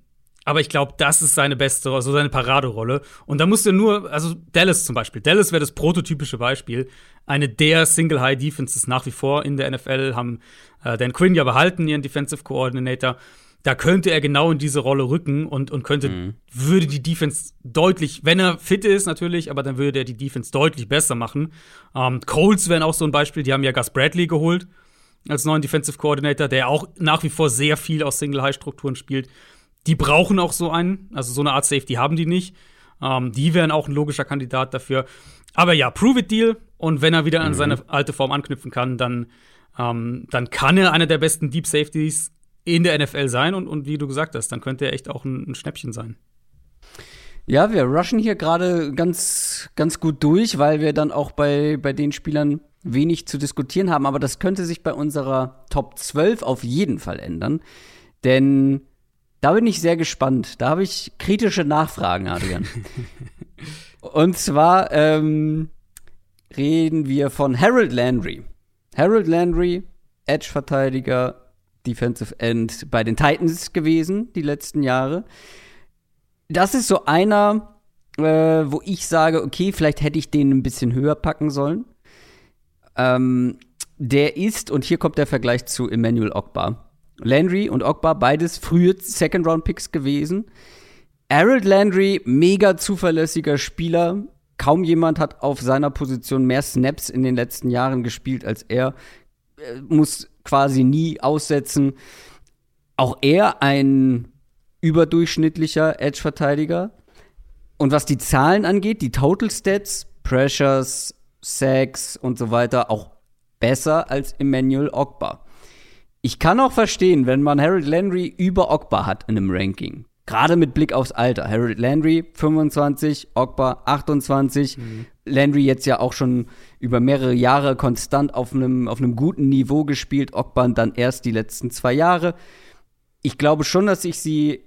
aber ich glaube, das ist seine beste, also seine Paraderolle. Und da musst du nur, also Dallas zum Beispiel. Dallas wäre das prototypische Beispiel. Eine der Single High Defenses nach wie vor in der NFL haben äh, Dan Quinn ja behalten, ihren Defensive Coordinator. Da könnte er genau in diese Rolle rücken und, und könnte, mhm. würde die Defense deutlich, wenn er fit ist natürlich, aber dann würde er die Defense deutlich besser machen. Ähm, Coles wären auch so ein Beispiel, die haben ja Gus Bradley geholt als neuen Defensive Coordinator, der auch nach wie vor sehr viel aus Single-High-Strukturen spielt. Die brauchen auch so einen, also so eine Art Safety haben die nicht. Ähm, die wären auch ein logischer Kandidat dafür. Aber ja, Prove It Deal. Und wenn er wieder an mhm. seine alte Form anknüpfen kann, dann ähm, dann kann er einer der besten Deep Safeties in der NFL sein und, und wie du gesagt hast, dann könnte er echt auch ein, ein Schnäppchen sein. Ja, wir rushen hier gerade ganz, ganz gut durch, weil wir dann auch bei, bei den Spielern wenig zu diskutieren haben. Aber das könnte sich bei unserer Top 12 auf jeden Fall ändern. Denn da bin ich sehr gespannt. Da habe ich kritische Nachfragen, Adrian. [laughs] Und zwar ähm, reden wir von Harold Landry. Harold Landry, Edge-Verteidiger, Defensive End bei den Titans gewesen, die letzten Jahre. Das ist so einer, äh, wo ich sage, okay, vielleicht hätte ich den ein bisschen höher packen sollen. Ähm, der ist, und hier kommt der Vergleich zu Emmanuel Ogbar. Landry und Ogbar, beides frühe Second-Round-Picks gewesen. Harold Landry, mega zuverlässiger Spieler, kaum jemand hat auf seiner Position mehr Snaps in den letzten Jahren gespielt als er. er muss quasi nie aussetzen. Auch er ein überdurchschnittlicher Edge-Verteidiger. Und was die Zahlen angeht, die Total Stats, Pressures, Sacks und so weiter, auch besser als Emmanuel Ogba. Ich kann auch verstehen, wenn man Harold Landry über Ogba hat in einem Ranking. Gerade mit Blick aufs Alter. Harold Landry 25, Ogba 28. Mhm. Landry jetzt ja auch schon über mehrere Jahre konstant auf einem, auf einem guten Niveau gespielt. Ogba dann erst die letzten zwei Jahre. Ich glaube schon, dass ich sie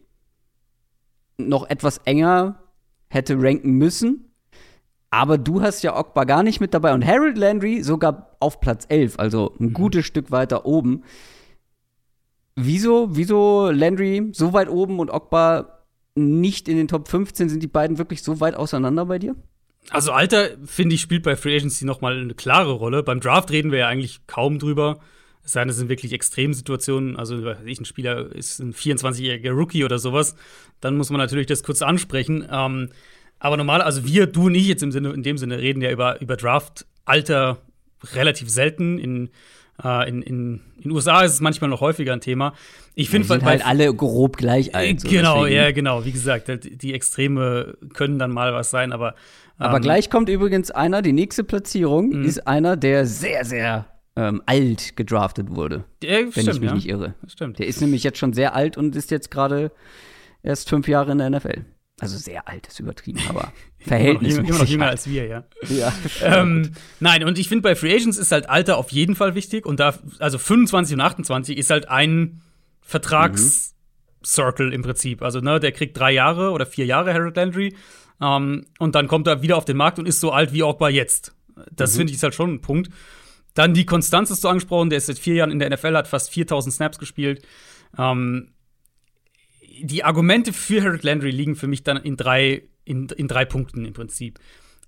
noch etwas enger hätte ranken müssen. Aber du hast ja Ogba gar nicht mit dabei und Harold Landry sogar auf Platz 11, also ein mhm. gutes Stück weiter oben. Wieso, wieso Landry so weit oben und Ogba nicht in den Top 15? Sind die beiden wirklich so weit auseinander bei dir? Also Alter, finde ich, spielt bei Free Agency noch mal eine klare Rolle. Beim Draft reden wir ja eigentlich kaum drüber. Es sei denn, es sind wirklich Extremsituationen. Also, ich, ein Spieler ist ein 24-jähriger Rookie oder sowas. Dann muss man natürlich das kurz ansprechen. Ähm, aber normal, also wir, du und ich jetzt im Sinne, in dem Sinne reden ja über, über Draft-Alter relativ selten. In äh, in, in, in den USA ist es manchmal noch häufiger ein Thema. Ich finde ja, halt alle grob gleich alt. So genau, deswegen. ja, genau. Wie gesagt, halt, die Extreme können dann mal was sein, aber. Ähm, aber gleich kommt übrigens einer, die nächste Platzierung mhm. ist einer, der sehr, sehr ähm, alt gedraftet wurde. Der, wenn stimmt, ich mich ja. nicht irre. Stimmt. Der ist nämlich jetzt schon sehr alt und ist jetzt gerade erst fünf Jahre in der NFL. Also sehr alt ist übertrieben, aber [laughs] verhältnismäßig. immer, immer noch jünger als wir, ja. [laughs] ja. ähm, nein, und ich finde, bei Free Agents ist halt Alter auf jeden Fall wichtig. Und da, also 25 und 28 ist halt ein Vertragscircle mhm. im Prinzip. Also, ne, der kriegt drei Jahre oder vier Jahre Harold Landry. Ähm, und dann kommt er wieder auf den Markt und ist so alt wie Ogba jetzt. Das mhm. finde ich ist halt schon ein Punkt. Dann die Konstanz hast du angesprochen, der ist seit vier Jahren in der NFL, hat fast 4000 Snaps gespielt. Ähm, die Argumente für Harold Landry liegen für mich dann in drei, in, in drei Punkten im Prinzip.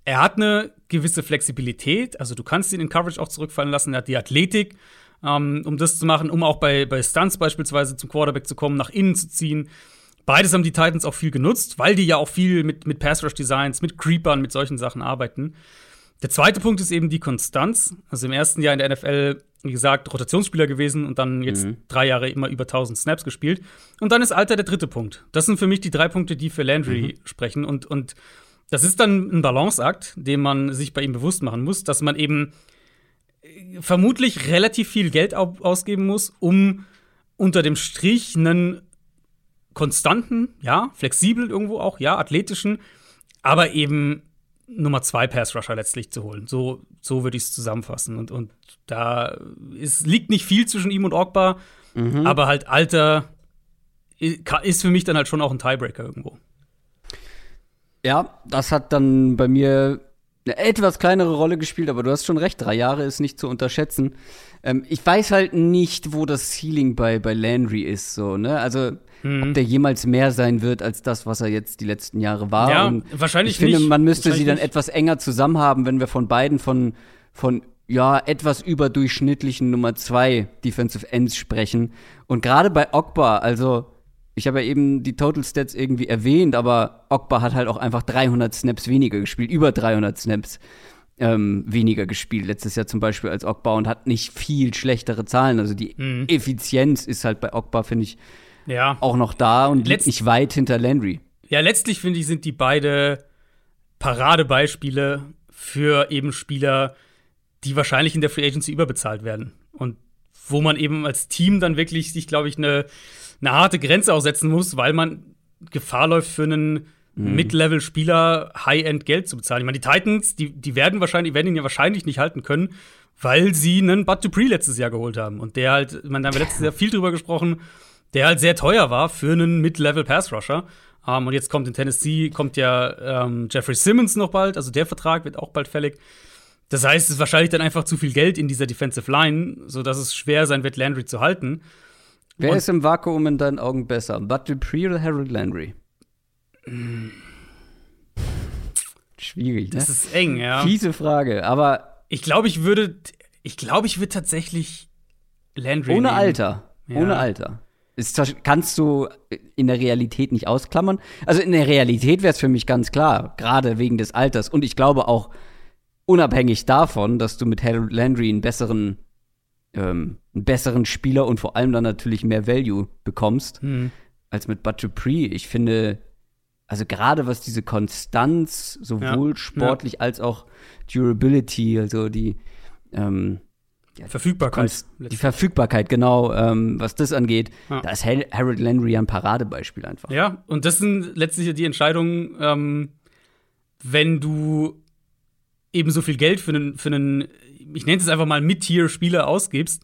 Er hat eine gewisse Flexibilität, also du kannst ihn in Coverage auch zurückfallen lassen, er hat die Athletik, ähm, um das zu machen, um auch bei, bei Stunts beispielsweise zum Quarterback zu kommen, nach innen zu ziehen. Beides haben die Titans auch viel genutzt, weil die ja auch viel mit, mit Pass-Rush-Designs, mit Creepern, mit solchen Sachen arbeiten. Der zweite Punkt ist eben die Konstanz. Also im ersten Jahr in der NFL, wie gesagt, Rotationsspieler gewesen und dann jetzt mhm. drei Jahre immer über 1000 Snaps gespielt. Und dann ist Alter der dritte Punkt. Das sind für mich die drei Punkte, die für Landry mhm. sprechen. Und, und das ist dann ein Balanceakt, den man sich bei ihm bewusst machen muss, dass man eben äh, vermutlich relativ viel Geld ausgeben muss, um unter dem Strich einen konstanten, ja, flexibel irgendwo auch, ja, athletischen, aber eben Nummer zwei Pass Rusher letztlich zu holen. So, so würde ich es zusammenfassen. Und, und da ist, liegt nicht viel zwischen ihm und Ogba, mhm. aber halt Alter ist für mich dann halt schon auch ein Tiebreaker irgendwo. Ja, das hat dann bei mir eine etwas kleinere Rolle gespielt, aber du hast schon recht, drei Jahre ist nicht zu unterschätzen. Ähm, ich weiß halt nicht, wo das Ceiling bei, bei Landry ist, so, ne? Also, mhm. ob der jemals mehr sein wird als das, was er jetzt die letzten Jahre war. Ja, Und wahrscheinlich Ich finde, man müsste sie dann nicht. etwas enger zusammen haben, wenn wir von beiden von, von ja, etwas überdurchschnittlichen Nummer zwei Defensive Ends sprechen. Und gerade bei Ogba, also ich habe ja eben die Total Stats irgendwie erwähnt, aber Ogba hat halt auch einfach 300 Snaps weniger gespielt, über 300 Snaps ähm, weniger gespielt letztes Jahr zum Beispiel als Ogba und hat nicht viel schlechtere Zahlen. Also die mhm. Effizienz ist halt bei Ogba, finde ich, ja. auch noch da und liegt nicht weit hinter Landry. Ja, letztlich finde ich, sind die beide Paradebeispiele für eben Spieler, die wahrscheinlich in der Free Agency überbezahlt werden. Und wo man eben als Team dann wirklich sich, glaube ich, eine eine harte Grenze auch setzen muss, weil man Gefahr läuft für einen mhm. Mid-Level-Spieler High-End Geld zu bezahlen. Ich meine, die Titans, die, die werden wahrscheinlich, werden ihn ja wahrscheinlich nicht halten können, weil sie einen Bud Dupree letztes Jahr geholt haben. Und der halt, ich meine, da haben wir letztes Jahr viel drüber gesprochen, der halt sehr teuer war für einen Mid-Level-Pass-Rusher. Um, ähm, und jetzt kommt in Tennessee, kommt ja ähm, Jeffrey Simmons noch bald, also der Vertrag wird auch bald fällig. Das heißt, es ist wahrscheinlich dann einfach zu viel Geld in dieser Defensive Line, sodass es schwer sein wird, Landry zu halten. Wer Und ist im Vakuum in deinen Augen besser? Bud Dupree oder Harold Landry? Schwierig, ne? Das ist eng, ja. Fiese Frage, aber ich glaube, ich würde ich glaube, ich würde tatsächlich Landry Ohne nehmen. Alter. Ja. Ohne Alter. Ist, kannst du in der Realität nicht ausklammern. Also in der Realität wäre es für mich ganz klar, gerade wegen des Alters. Und ich glaube auch unabhängig davon, dass du mit Harold Landry einen besseren ähm, einen besseren Spieler und vor allem dann natürlich mehr Value bekommst mhm. als mit Dupree. Ich finde, also gerade was diese Konstanz, sowohl ja. sportlich ja. als auch Durability, also die ähm, ja, Verfügbarkeit. Die Verfügbarkeit, genau, ähm, was das angeht. Ja. Da ist Harold Landry ein Paradebeispiel einfach. Ja, und das sind letztlich die Entscheidungen, ähm, wenn du eben so viel Geld für einen, für einen ich nenne es einfach mal Mid-Tier-Spieler ausgibst,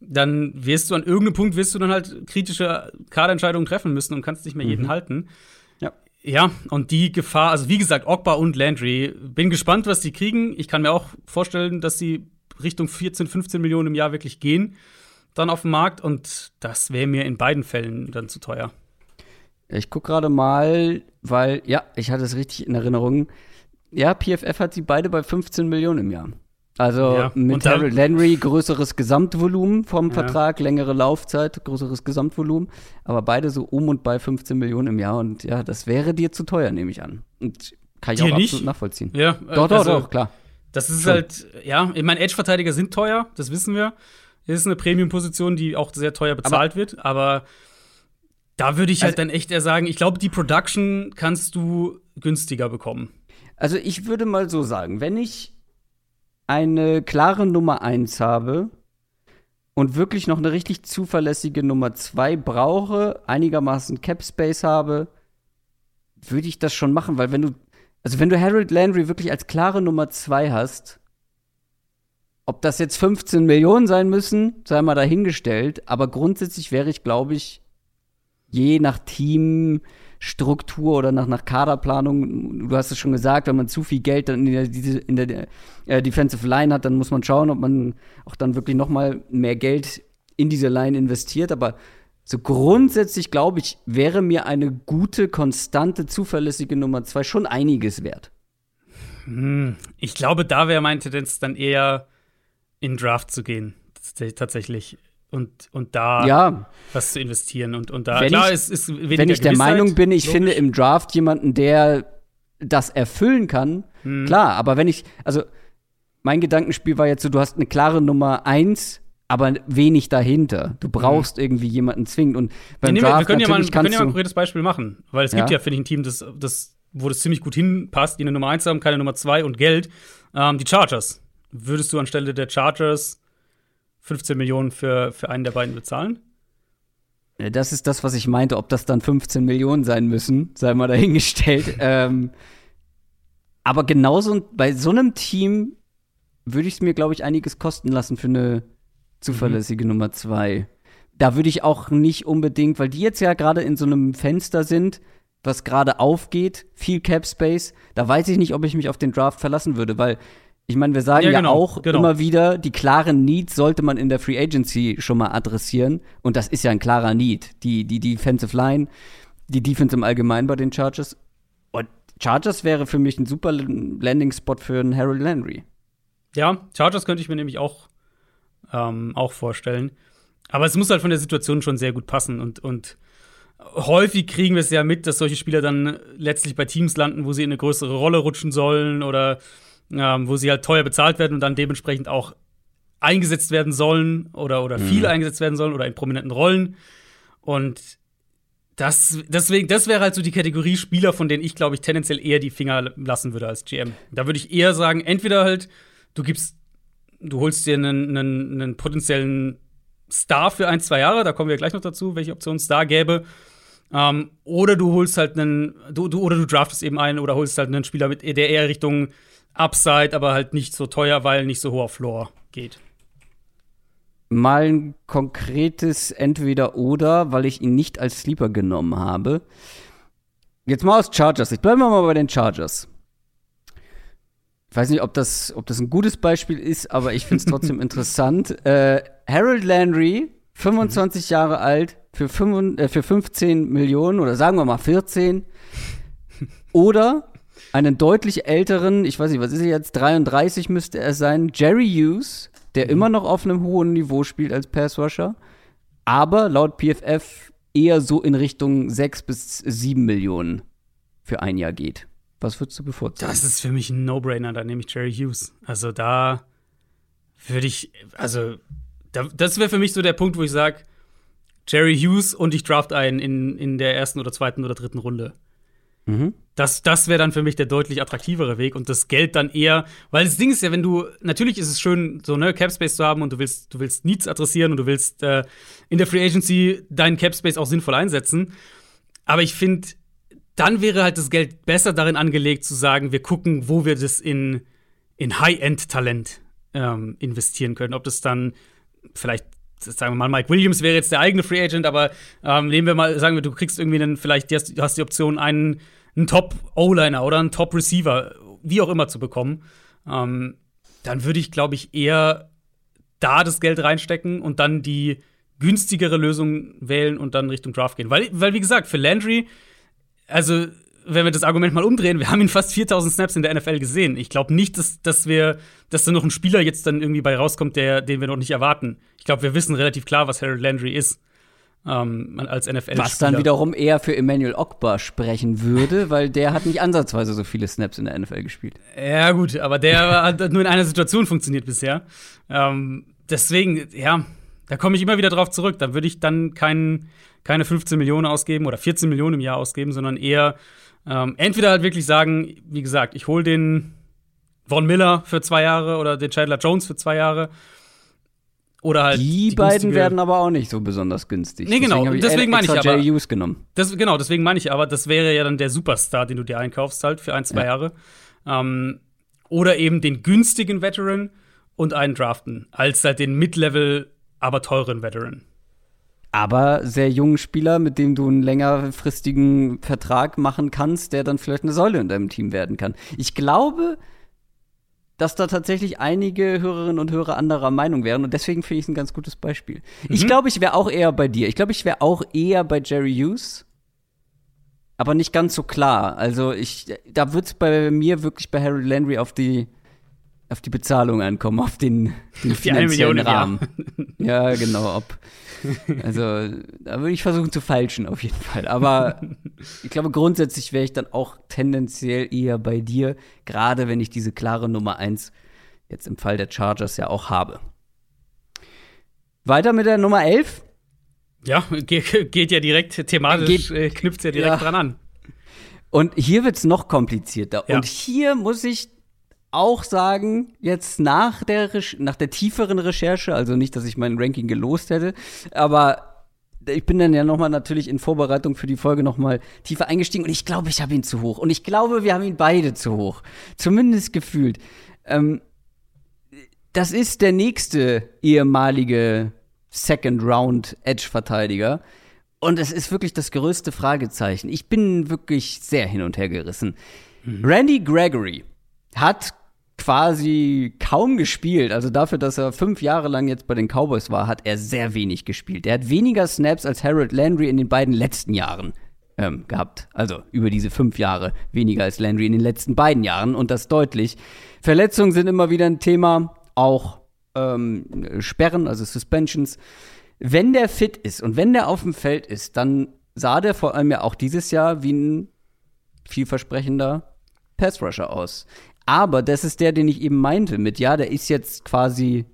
dann wirst du an irgendeinem Punkt wirst du dann halt kritische Kaderentscheidungen treffen müssen und kannst nicht mehr jeden mhm. halten. Ja. Ja, und die Gefahr, also wie gesagt, Ogba und Landry, bin gespannt, was die kriegen. Ich kann mir auch vorstellen, dass sie Richtung 14, 15 Millionen im Jahr wirklich gehen, dann auf dem Markt. Und das wäre mir in beiden Fällen dann zu teuer. Ich gucke gerade mal, weil, ja, ich hatte es richtig in Erinnerung. Ja, PFF hat sie beide bei 15 Millionen im Jahr. Also ja. mit Harold Landry größeres Gesamtvolumen vom ja. Vertrag, längere Laufzeit, größeres Gesamtvolumen, aber beide so um und bei 15 Millionen im Jahr und ja, das wäre dir zu teuer, nehme ich an. Und kann ich dir auch nicht? absolut nachvollziehen. Ja, doch, doch, also, doch, klar. Das ist Schon. halt, ja, ich meine, Edge-Verteidiger sind teuer, das wissen wir. Das ist eine Premium-Position, die auch sehr teuer bezahlt aber, wird, aber da würde ich halt also, dann echt eher sagen, ich glaube, die Production kannst du günstiger bekommen. Also ich würde mal so sagen, wenn ich eine klare Nummer 1 habe und wirklich noch eine richtig zuverlässige Nummer 2 brauche, einigermaßen Cap Space habe, würde ich das schon machen, weil wenn du, also wenn du Harold Landry wirklich als klare Nummer zwei hast, ob das jetzt 15 Millionen sein müssen, sei mal dahingestellt, aber grundsätzlich wäre ich, glaube ich, je nach Teamstruktur oder nach, nach Kaderplanung, du hast es schon gesagt, wenn man zu viel Geld dann in der, in der äh, Defensive Line hat, dann muss man schauen, ob man auch dann wirklich noch mal mehr Geld in diese Line investiert, aber so grundsätzlich glaube ich, wäre mir eine gute, konstante, zuverlässige Nummer zwei schon einiges wert. Hm, ich glaube, da wäre meine Tendenz dann eher in Draft zu gehen, tatsächlich. Und, und da ja. was zu investieren. Und, und da, wenn klar, ich, ist, ist Wenn ich der Meinung bin, ich logisch. finde im Draft jemanden, der das erfüllen kann, hm. klar, aber wenn ich, also mein Gedankenspiel war jetzt so, du hast eine klare Nummer eins aber wenig dahinter. Du brauchst mhm. irgendwie jemanden zwingend. Und beim nee, Draft wir können ja mal, wir können ja mal ein konkretes Beispiel machen, weil es ja. gibt ja, finde ich, ein Team, das, das, wo das ziemlich gut hinpasst, die eine Nummer 1 haben, keine Nummer 2 und Geld. Ähm, die Chargers. Würdest du anstelle der Chargers 15 Millionen für, für einen der beiden bezahlen? Das ist das, was ich meinte. Ob das dann 15 Millionen sein müssen, sei mal dahingestellt. [laughs] ähm, aber genauso bei so einem Team würde ich es mir, glaube ich, einiges kosten lassen für eine zuverlässige mhm. Nummer zwei. Da würde ich auch nicht unbedingt, weil die jetzt ja gerade in so einem Fenster sind, was gerade aufgeht, viel Cap Space, da weiß ich nicht, ob ich mich auf den Draft verlassen würde, weil ich meine, wir sagen ja, genau, ja auch genau. immer wieder, die klaren Needs sollte man in der Free Agency schon mal adressieren. Und das ist ja ein klarer Need. Die, die Defensive Line, die Defense im Allgemeinen bei den Chargers. Und Chargers wäre für mich ein super Landing-Spot für einen Harold Landry. Ja, Chargers könnte ich mir nämlich auch ähm, auch vorstellen. Aber es muss halt von der Situation schon sehr gut passen und, und häufig kriegen wir es ja mit, dass solche Spieler dann letztlich bei Teams landen, wo sie in eine größere Rolle rutschen sollen oder ähm, wo sie halt teuer bezahlt werden und dann dementsprechend auch eingesetzt werden sollen oder, oder viel mhm. eingesetzt werden sollen oder in prominenten Rollen. Und das, deswegen, das wäre halt so die Kategorie Spieler, von denen ich, glaube ich, tendenziell eher die Finger lassen würde als GM. Da würde ich eher sagen, entweder halt, du gibst du holst dir einen, einen, einen potenziellen Star für ein, zwei Jahre, da kommen wir gleich noch dazu, welche Option es da gäbe. Ähm, oder du holst halt einen, du, du, oder du draftest eben einen oder holst halt einen Spieler mit, der eher Richtung Upside, aber halt nicht so teuer, weil nicht so hoher Floor geht. Mal ein konkretes Entweder-Oder, weil ich ihn nicht als Sleeper genommen habe. Jetzt mal aus Chargers. Ich bleibe mal bei den Chargers ich weiß nicht, ob das, ob das ein gutes Beispiel ist, aber ich finde es trotzdem [laughs] interessant. Äh, Harold Landry, 25 mhm. Jahre alt, für, 5, äh, für 15 Millionen oder sagen wir mal 14. [laughs] Oder einen deutlich älteren, ich weiß nicht, was ist er jetzt, 33 müsste er sein, Jerry Hughes, der mhm. immer noch auf einem hohen Niveau spielt als Passrusher, aber laut PFF eher so in Richtung 6 bis 7 Millionen für ein Jahr geht. Was würdest du bevorzugen? Das ist für mich ein No-Brainer, da nehme ich Jerry Hughes. Also da würde ich, also da, das wäre für mich so der Punkt, wo ich sage, Jerry Hughes und ich draft einen in, in der ersten oder zweiten oder dritten Runde. Mhm. Das, das wäre dann für mich der deutlich attraktivere Weg und das Geld dann eher, weil das Ding ist ja, wenn du, natürlich ist es schön, so ne, Capspace zu haben und du willst, du willst Needs adressieren und du willst äh, in der Free Agency deinen Capspace auch sinnvoll einsetzen. Aber ich finde, dann wäre halt das Geld besser darin angelegt zu sagen, wir gucken, wo wir das in, in High-End-Talent ähm, investieren können. Ob das dann vielleicht, sagen wir mal, Mike Williams wäre jetzt der eigene Free Agent, aber ähm, nehmen wir mal, sagen wir, du kriegst irgendwie einen, vielleicht, du hast die Option, einen, einen Top-O-Liner oder einen Top-Receiver, wie auch immer zu bekommen. Ähm, dann würde ich, glaube ich, eher da das Geld reinstecken und dann die günstigere Lösung wählen und dann Richtung Draft gehen. Weil, weil wie gesagt, für Landry also wenn wir das Argument mal umdrehen, wir haben ihn fast 4000 Snaps in der NFL gesehen. Ich glaube nicht, dass, dass wir, dass da noch ein Spieler jetzt dann irgendwie bei rauskommt, der, den wir noch nicht erwarten. Ich glaube, wir wissen relativ klar, was Harold Landry ist. Ähm, als NFL-Spieler. Was dann wiederum eher für Emmanuel Ogba sprechen würde, weil der hat nicht ansatzweise so viele Snaps in der NFL gespielt. Ja, gut, aber der hat nur in einer Situation funktioniert bisher. Ähm, deswegen, ja, da komme ich immer wieder drauf zurück. Da würde ich dann keinen keine 15 Millionen ausgeben oder 14 Millionen im Jahr ausgeben, sondern eher ähm, entweder halt wirklich sagen, wie gesagt, ich hole den Von Miller für zwei Jahre oder den Chandler Jones für zwei Jahre. Oder halt die, die beiden werden aber auch nicht so besonders günstig. Nee, genau, Deswegen, deswegen meine ich aber- Hughes genommen. Das, genau, deswegen meine ich aber, das wäre ja dann der Superstar, den du dir einkaufst, halt für ein, zwei Ja. Jahre. Ähm, oder eben den günstigen Veteran und einen draften, als halt den Mid-Level, aber teuren Veteran. Aber sehr jungen Spieler, mit dem du einen längerfristigen Vertrag machen kannst, der dann vielleicht eine Säule in deinem Team werden kann. Ich glaube, dass da tatsächlich einige Hörerinnen und Hörer anderer Meinung wären und deswegen finde ich es ein ganz gutes Beispiel. Ich glaube, ich wäre auch eher bei dir. Ich glaube, ich wäre auch eher bei Jerry Hughes. Aber nicht ganz so klar. Also ich, da wird es bei mir wirklich bei Harry Landry auf die, auf die Bezahlung ankommen, auf den, den finanziellen. Rahmen. Ja, genau. Ob, also da würde ich versuchen zu falschen auf jeden Fall. Aber ich glaube, grundsätzlich wäre ich dann auch tendenziell eher bei dir, gerade wenn ich diese klare Nummer eins jetzt im Fall der Chargers ja auch habe. Weiter mit der Nummer 11. Ja, ge geht ja direkt thematisch, äh, knüpft ja direkt Ja. dran an. Und hier wird's noch komplizierter. Ja. Und hier muss ich auch sagen, jetzt nach der, nach der tieferen Recherche, also nicht, dass ich mein Ranking gelost hätte, aber ich bin dann ja noch mal natürlich in Vorbereitung für die Folge noch mal tiefer eingestiegen und ich glaube, ich habe ihn zu hoch. Und ich glaube, wir haben ihn beide zu hoch. Zumindest gefühlt. Ähm, das ist der nächste ehemalige Second Round Edge-Verteidiger. Und es ist wirklich das größte Fragezeichen. Ich bin wirklich sehr hin und her gerissen. Randy Gregory hat quasi kaum gespielt. Also dafür, dass er fünf Jahre lang jetzt bei den Cowboys war, hat er sehr wenig gespielt. Er hat weniger Snaps als Harold Landry in den beiden letzten Jahren ähm, gehabt. Also über diese fünf Jahre weniger als Landry in den letzten beiden Jahren und das deutlich. Verletzungen sind immer wieder ein Thema, auch ähm, Sperren, also Suspensions. Wenn der fit ist und wenn der auf dem Feld ist, dann sah der vor allem ja auch dieses Jahr wie ein vielversprechender Pass-Rusher aus. Aber das ist der, den ich eben meinte mit, ja, der ist jetzt quasi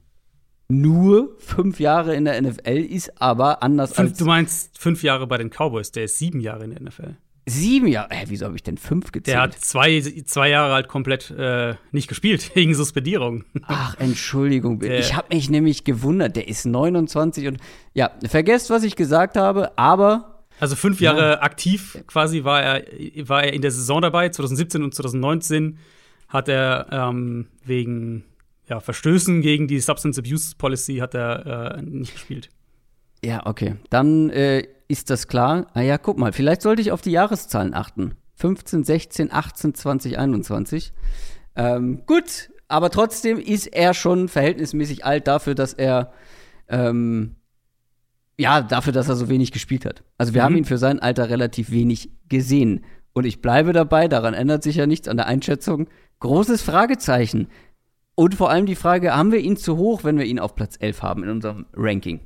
nur fünf Jahre in der NFL, ist aber anders Fünf, als du meinst fünf Jahre bei den Cowboys, der ist sieben Jahre in der NFL. sieben Jahre. Hä, wieso habe ich denn fünf gezählt? Der hat zwei, zwei Jahre halt komplett äh, nicht gespielt, [laughs] wegen Suspendierung. Ach, Entschuldigung. Der- ich habe mich nämlich gewundert. Der ist 29 und ja, vergesst, was ich gesagt habe, aber Also fünf Jahre aktiv quasi war er, war er in der Saison dabei. 2017 und 2019 hat er ähm, wegen ja, Verstößen gegen die Substance Abuse Policy hat er äh, nicht gespielt. ja, okay. Dann äh, ist das klar. Ah ja, guck mal, vielleicht sollte ich auf die Jahreszahlen achten. 15, 16, 18, 20, 21. Ähm, gut, aber trotzdem ist er schon verhältnismäßig alt dafür, dass er ähm, ja, dafür, dass er so wenig gespielt hat. Also wir Mhm. haben ihn für sein Alter relativ wenig gesehen. Und ich bleibe dabei, daran ändert sich ja nichts an der Einschätzung. Großes Fragezeichen. Und vor allem die Frage, haben wir ihn zu hoch, wenn wir ihn auf Platz 11 haben in unserem Ranking?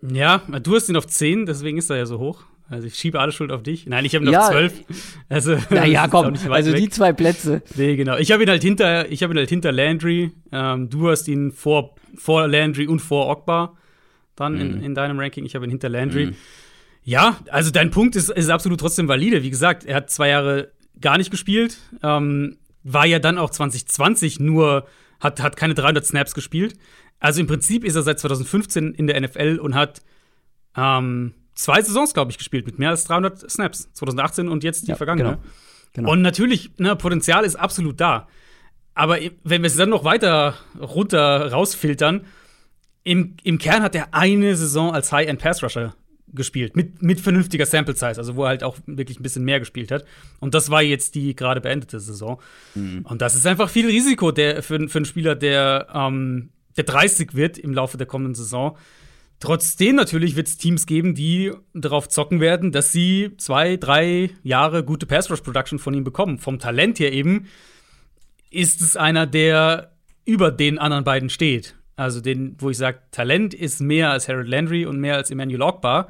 Ja, du hast ihn auf 10, deswegen ist er ja so hoch. Also ich schiebe alle Schuld auf dich. Nein, ich habe ihn Ja, auf 12. Also, [laughs] Na ja, das ist auch komm, also weg. die zwei Plätze. Nee, genau. Ich habe ihn halt hinter, ich habe ihn halt hinter Landry. Ähm, du hast ihn vor, vor Landry und vor Ogba dann Mhm. in, in deinem Ranking. Ich habe ihn hinter Landry. Ja, also dein Punkt ist, ist absolut trotzdem valide. Wie gesagt, er hat zwei Jahre gar nicht gespielt. Ähm, war ja dann auch 2020 nur, hat, hat keine 300 Snaps gespielt. Also im Prinzip ist er seit 2015 in der NFL und hat ähm, zwei Saisons, glaube ich, gespielt mit mehr als 300 Snaps. 2018 und jetzt die Ja, vergangene. genau. Genau. Und natürlich, ne, Potenzial ist absolut da. Aber wenn wir es dann noch weiter runter rausfiltern, im, im Kern hat er eine Saison als High-End-Pass-Rusher gespielt, mit, mit vernünftiger Sample-Size, also wo er halt auch wirklich ein bisschen mehr gespielt hat. Und das war jetzt die gerade beendete Saison. Und das ist einfach viel Risiko der, für, für einen Spieler, der, ähm, der 30 wird im Laufe der kommenden Saison. Trotzdem natürlich wird es Teams geben, die darauf zocken werden, dass sie zwei, drei Jahre gute Pass-Rush-Production von ihm bekommen. Vom Talent her eben ist es einer, der über den anderen beiden steht. Also den, wo ich sage, Talent ist mehr als Harold Landry und mehr als Emmanuel Ogbar.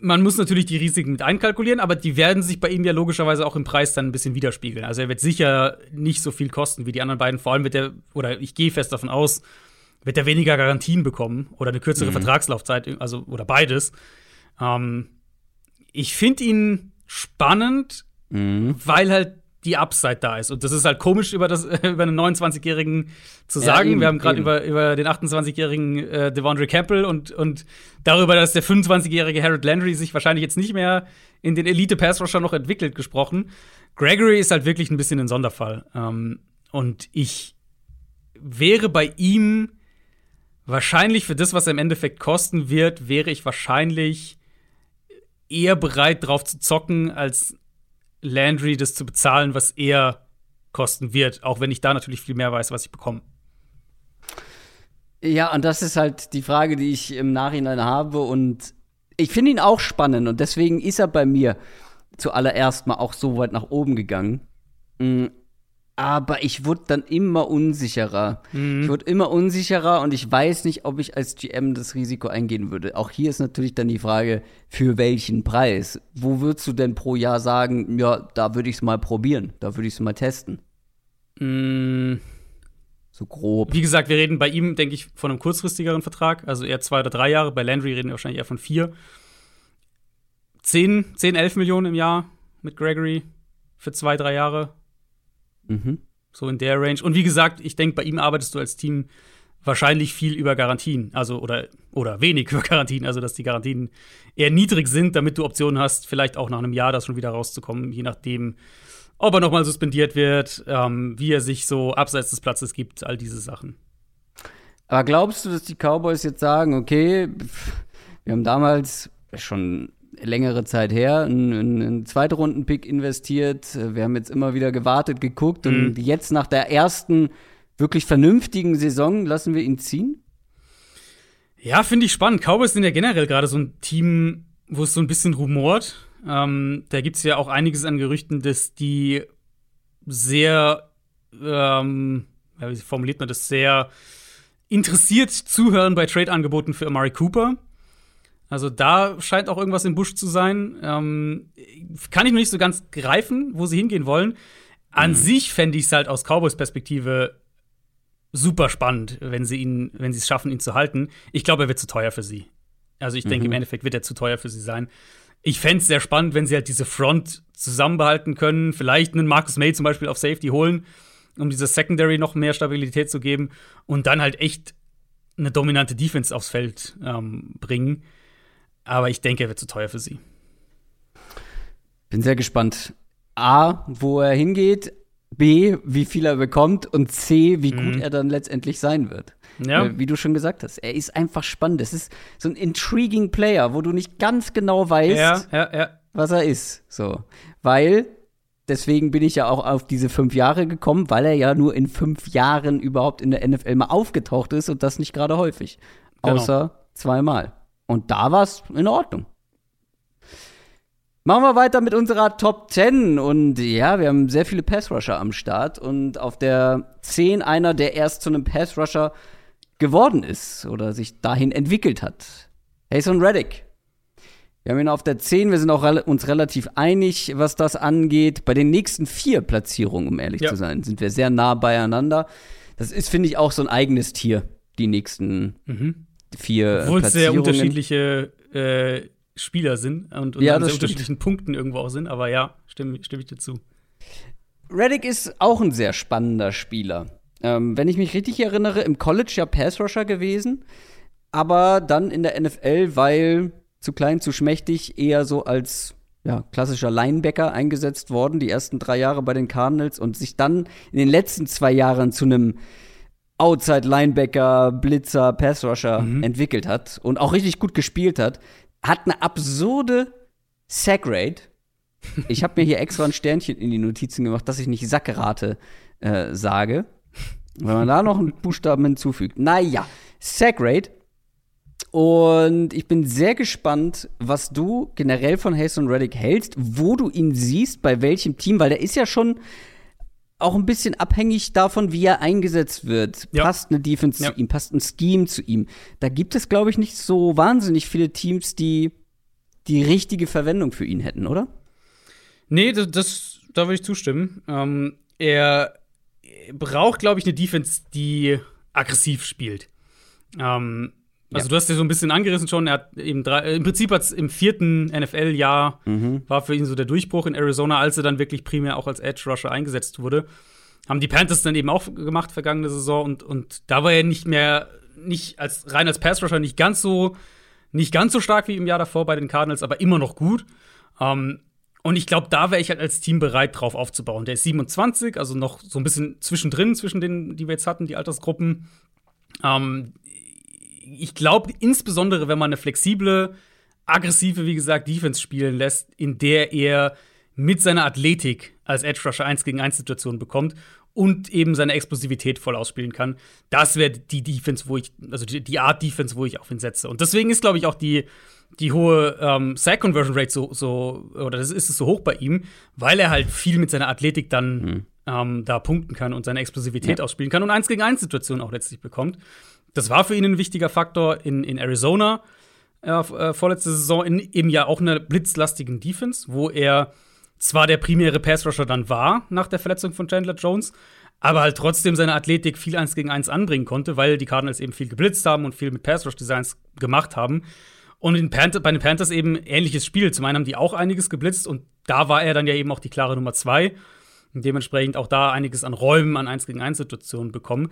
Man muss natürlich die Risiken mit einkalkulieren, aber die werden sich bei ihm ja logischerweise auch im Preis dann ein bisschen widerspiegeln. Also er wird sicher nicht so viel kosten wie die anderen beiden. Vor allem wird er, oder ich gehe fest davon aus, wird er weniger Garantien bekommen oder eine kürzere Vertragslaufzeit, also oder beides. Ähm, ich finde ihn spannend, Mhm. weil halt die Upside da ist. Und das ist halt komisch, über, das, [laughs] über einen 29-Jährigen zu sagen. Ja, Wir haben gerade über, über den 28-jährigen äh, Devondre Campbell und, und darüber, dass der 25-jährige Harold Landry sich wahrscheinlich jetzt nicht mehr in den Elite-Pass-Rusher noch entwickelt, gesprochen. Gregory ist halt wirklich ein bisschen ein Sonderfall. Ähm, und ich wäre bei ihm wahrscheinlich für das, was er im Endeffekt kosten wird, wäre ich wahrscheinlich eher bereit, drauf zu zocken, als Landry das zu bezahlen, was er kosten wird, auch wenn ich da natürlich viel mehr weiß, was ich bekomme. Ja, und das ist halt die Frage, die ich im Nachhinein habe. Und ich finde ihn auch spannend und deswegen ist er bei mir zuallererst mal auch so weit nach oben gegangen. Aber ich wurde dann immer unsicherer. Mhm. Ich wurde immer unsicherer und ich weiß nicht, ob ich als GM das Risiko eingehen würde. Auch hier ist natürlich dann die Frage, für welchen Preis? Wo würdest du denn pro Jahr sagen, ja, da würde ich es mal probieren, da würde ich es mal testen? Mhm. So grob. Wie gesagt, wir reden bei ihm, denke ich, von einem kurzfristigeren Vertrag, also eher zwei oder drei Jahre. Bei Landry reden wir wahrscheinlich eher von vier. 10, 10 11 Millionen im Jahr mit Gregory für zwei, drei Jahre Mhm. So in der Range. Und wie gesagt, ich denke, bei ihm arbeitest du als Team wahrscheinlich viel über Garantien, also oder, oder wenig [laughs] über Garantien, also dass die Garantien eher niedrig sind, damit du Optionen hast, vielleicht auch nach einem Jahr da schon wieder rauszukommen, je nachdem, ob er nochmal suspendiert wird, ähm, wie er sich so abseits des Platzes gibt, all diese Sachen. Aber glaubst du, dass die Cowboys jetzt sagen, okay, wir haben damals schon längere Zeit her, einen, einen Zweitrunden-Pick investiert. Wir haben jetzt immer wieder gewartet, geguckt mhm. und jetzt nach der ersten wirklich vernünftigen Saison lassen wir ihn ziehen? Ja, finde ich spannend. Cowboys sind ja generell gerade so ein Team, wo es so ein bisschen rumort. Ähm, da gibt es ja auch einiges an Gerüchten, dass die sehr, ähm, wie formuliert man das, sehr interessiert zuhören bei Trade-Angeboten für Amari Cooper. Also da scheint auch irgendwas im Busch zu sein. Ähm, kann ich noch nicht so ganz greifen, wo sie hingehen wollen. An mhm. sich fände ich es halt aus Cowboys Perspektive super spannend, wenn sie ihn, wenn sie es schaffen, ihn zu halten. Ich glaube, er wird zu teuer für sie. Also ich denke, mhm. im Endeffekt wird er zu teuer für sie sein. Ich fände es sehr spannend, wenn sie halt diese Front zusammenbehalten können, vielleicht einen Marcus May zum Beispiel auf Safety holen, um diese Secondary noch mehr Stabilität zu geben und dann halt echt eine dominante Defense aufs Feld ähm, bringen. Aber ich denke, er wird zu teuer für sie. Bin sehr gespannt. A, wo er hingeht, B, wie viel er bekommt und C, wie mhm. gut er dann letztendlich sein wird. Ja. Äh, wie du schon gesagt hast, er ist einfach spannend. Es ist so ein intriguing Player, wo du nicht ganz genau weißt, ja, ja, was er ist. So, weil deswegen bin ich ja auch auf diese fünf Jahre gekommen, weil er ja nur in fünf Jahren überhaupt in der NFL mal aufgetaucht ist und das nicht gerade häufig, genau. außer zweimal. Und da war es in Ordnung. Machen wir weiter mit unserer Top 10. Und ja, wir haben sehr viele Pass-Rusher am Start. Und auf der 10 einer, der erst zu einem Pass-Rusher geworden ist oder sich dahin entwickelt hat. Hason Reddick. Wir haben ihn auf der 10. Wir sind auch re uns relativ einig, was das angeht. Bei den nächsten vier Platzierungen, um ehrlich ja. zu sein, sind wir sehr nah beieinander. Das ist, finde ich, auch so ein eigenes Tier, die nächsten mhm vier Obwohl es sehr unterschiedliche äh, Spieler sind und, und ja, an sehr stimmt. unterschiedlichen Punkten irgendwo auch sind, aber ja, stimme, stimme ich dir zu. Reddick ist auch ein sehr spannender Spieler. Ähm, wenn ich mich richtig erinnere, im College ja Pass-Rusher gewesen, aber dann in der NFL, weil zu klein, zu schmächtig, eher so als ja, klassischer Linebacker eingesetzt worden, die ersten drei Jahre bei den Cardinals und sich dann in den letzten zwei Jahren zu einem Outside Linebacker, Blitzer, Passrusher mhm. entwickelt hat und auch richtig gut gespielt hat, hat eine absurde Sack Rate. Ich habe mir hier extra ein Sternchen in die Notizen gemacht, dass ich nicht Sackrate äh, sage. Wenn man da noch einen Buchstaben hinzufügt. Naja, Sack Rate. Und ich bin sehr gespannt, was du generell von Hasten Reddick hältst, wo du ihn siehst, bei welchem Team, weil der ist ja schon auch ein bisschen abhängig davon, wie er eingesetzt wird. Ja. Passt eine Defense ja. zu ihm, passt ein Scheme zu ihm. Da gibt es, glaube ich, nicht so wahnsinnig viele Teams, die die richtige Verwendung für ihn hätten, oder? Nee, das, das da würde ich zustimmen. Ähm, er braucht, glaube ich, eine Defense, die aggressiv spielt. Ähm, Also Ja. du hast ja so ein bisschen angerissen schon. Er hat eben drei, äh, im Prinzip hat's im vierten NFL-Jahr Mhm. war für ihn so der Durchbruch in Arizona, als er dann wirklich primär auch als Edge Rusher eingesetzt wurde. Haben die Panthers dann eben auch gemacht vergangene Saison und, und da war er nicht mehr nicht als rein als Pass Rusher nicht ganz so nicht ganz so stark wie im Jahr davor bei den Cardinals, aber immer noch gut. Ähm, und ich glaube, da wäre ich halt als Team bereit, drauf aufzubauen. Der ist 27, also noch so ein bisschen zwischendrin, zwischen denen, die wir jetzt hatten, die Altersgruppen. Ähm, ich glaube, insbesondere, wenn man eine flexible, aggressive, wie gesagt, Defense spielen lässt, in der er mit seiner Athletik als Edge Rusher 1 gegen 1 Situationen bekommt und eben seine Explosivität voll ausspielen kann. Das wäre die Defense, wo ich, also die, die Art Defense, wo ich auf ihn setze. Und deswegen ist, glaube ich, auch die, die hohe ähm, Sack-Conversion Rate so, so, oder das ist es so hoch bei ihm, weil er halt viel mit seiner Athletik dann ähm, da punkten kann und seine Explosivität Ja. ausspielen kann und 1 gegen 1 Situationen auch letztlich bekommt. Das war für ihn ein wichtiger Faktor in, in Arizona äh, äh, vorletzte Saison in eben ja auch einer blitzlastigen Defense, wo er zwar der primäre Pass-Rusher dann war nach der Verletzung von Chandler Jones, aber halt trotzdem seine Athletik viel 1 gegen 1 anbringen konnte, weil die Cardinals eben viel geblitzt haben und viel mit Pass-Rush-Designs gemacht haben. Und bei den Panthers eben ähnliches Spiel. Zum einen haben die auch einiges geblitzt und da war er dann ja eben auch die klare Nummer zwei. Und dementsprechend auch da einiges an Räumen, an 1 gegen 1 Situationen bekommen.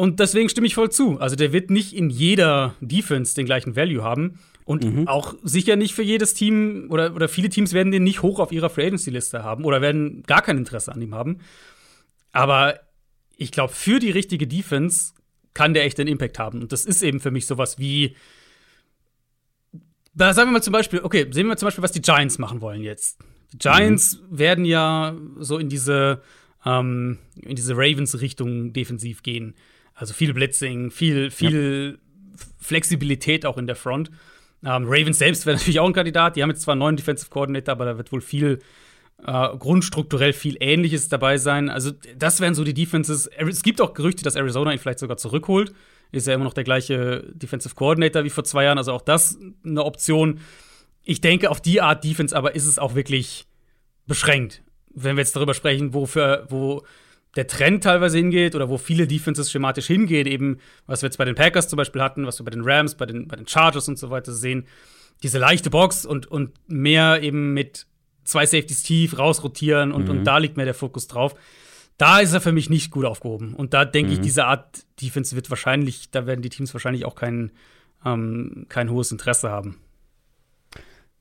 Und deswegen stimme ich voll zu. Also der wird nicht in jeder Defense den gleichen Value haben. Und auch sicher nicht für jedes Team oder, oder viele Teams werden den nicht hoch auf ihrer Free Agency Liste haben oder werden gar kein Interesse an ihm haben. Aber ich glaube, für die richtige Defense kann der echt einen Impact haben. Und das ist eben für mich sowas wie. Da sagen wir mal zum Beispiel, okay, sehen wir mal zum Beispiel, was die Giants machen wollen jetzt. Die Giants werden ja so in diese, ähm, in diese Ravens-Richtung defensiv gehen. Also viel Blitzing, viel, viel Flexibilität auch in der Front. Ähm, Ravens selbst wäre [laughs] natürlich auch ein Kandidat. Die haben jetzt zwar einen neuen Defensive Coordinator, aber da wird wohl viel äh, grundstrukturell viel Ähnliches dabei sein. Also, das wären so die Defenses. Es gibt auch Gerüchte, dass Arizona ihn vielleicht sogar zurückholt. Ist ja immer noch der gleiche Defensive Coordinator wie vor zwei Jahren, also auch das eine Option. Ich denke, auf die Art Defense aber ist es auch wirklich beschränkt. Wenn wir jetzt darüber sprechen, wofür, wo der Trend teilweise hingeht oder wo viele Defenses schematisch hingehen, eben, was wir jetzt bei den Packers zum Beispiel hatten, was wir bei den Rams, bei den, bei den Chargers und so weiter sehen, diese leichte Box und, und mehr eben mit zwei Safeties tief rausrotieren und, und da liegt mehr der Fokus drauf. Da ist er für mich nicht gut aufgehoben. Und da denke ich, diese Art Defense wird wahrscheinlich, da werden die Teams wahrscheinlich auch kein, ähm, kein hohes Interesse haben.